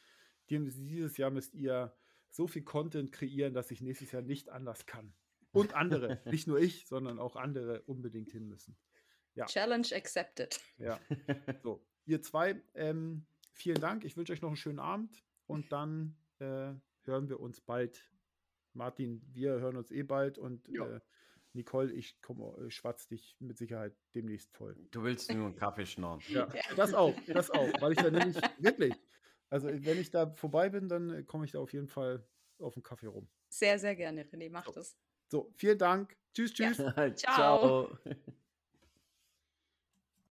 dieses Jahr müsst ihr so viel Content kreieren, dass ich nächstes Jahr nicht anders kann. Und andere, nicht nur ich, sondern auch andere unbedingt hin müssen. Ja. Challenge accepted. Ja. So, ihr zwei, ähm, vielen Dank. Ich wünsche euch noch einen schönen Abend und dann äh, hören wir uns bald. Martin, wir hören uns eh bald und äh, Nicole, ich komme, äh, schwatz dich mit Sicherheit demnächst voll. Du willst nur einen Kaffee schnorren. Ja, das auch, das auch, weil ich da nämlich wirklich, also wenn ich da vorbei bin, dann äh, komme ich da auf jeden Fall auf den Kaffee rum. Sehr, sehr gerne, René, mach so. das. So, vielen Dank. Tschüss, tschüss. Ja. Ciao. Ciao.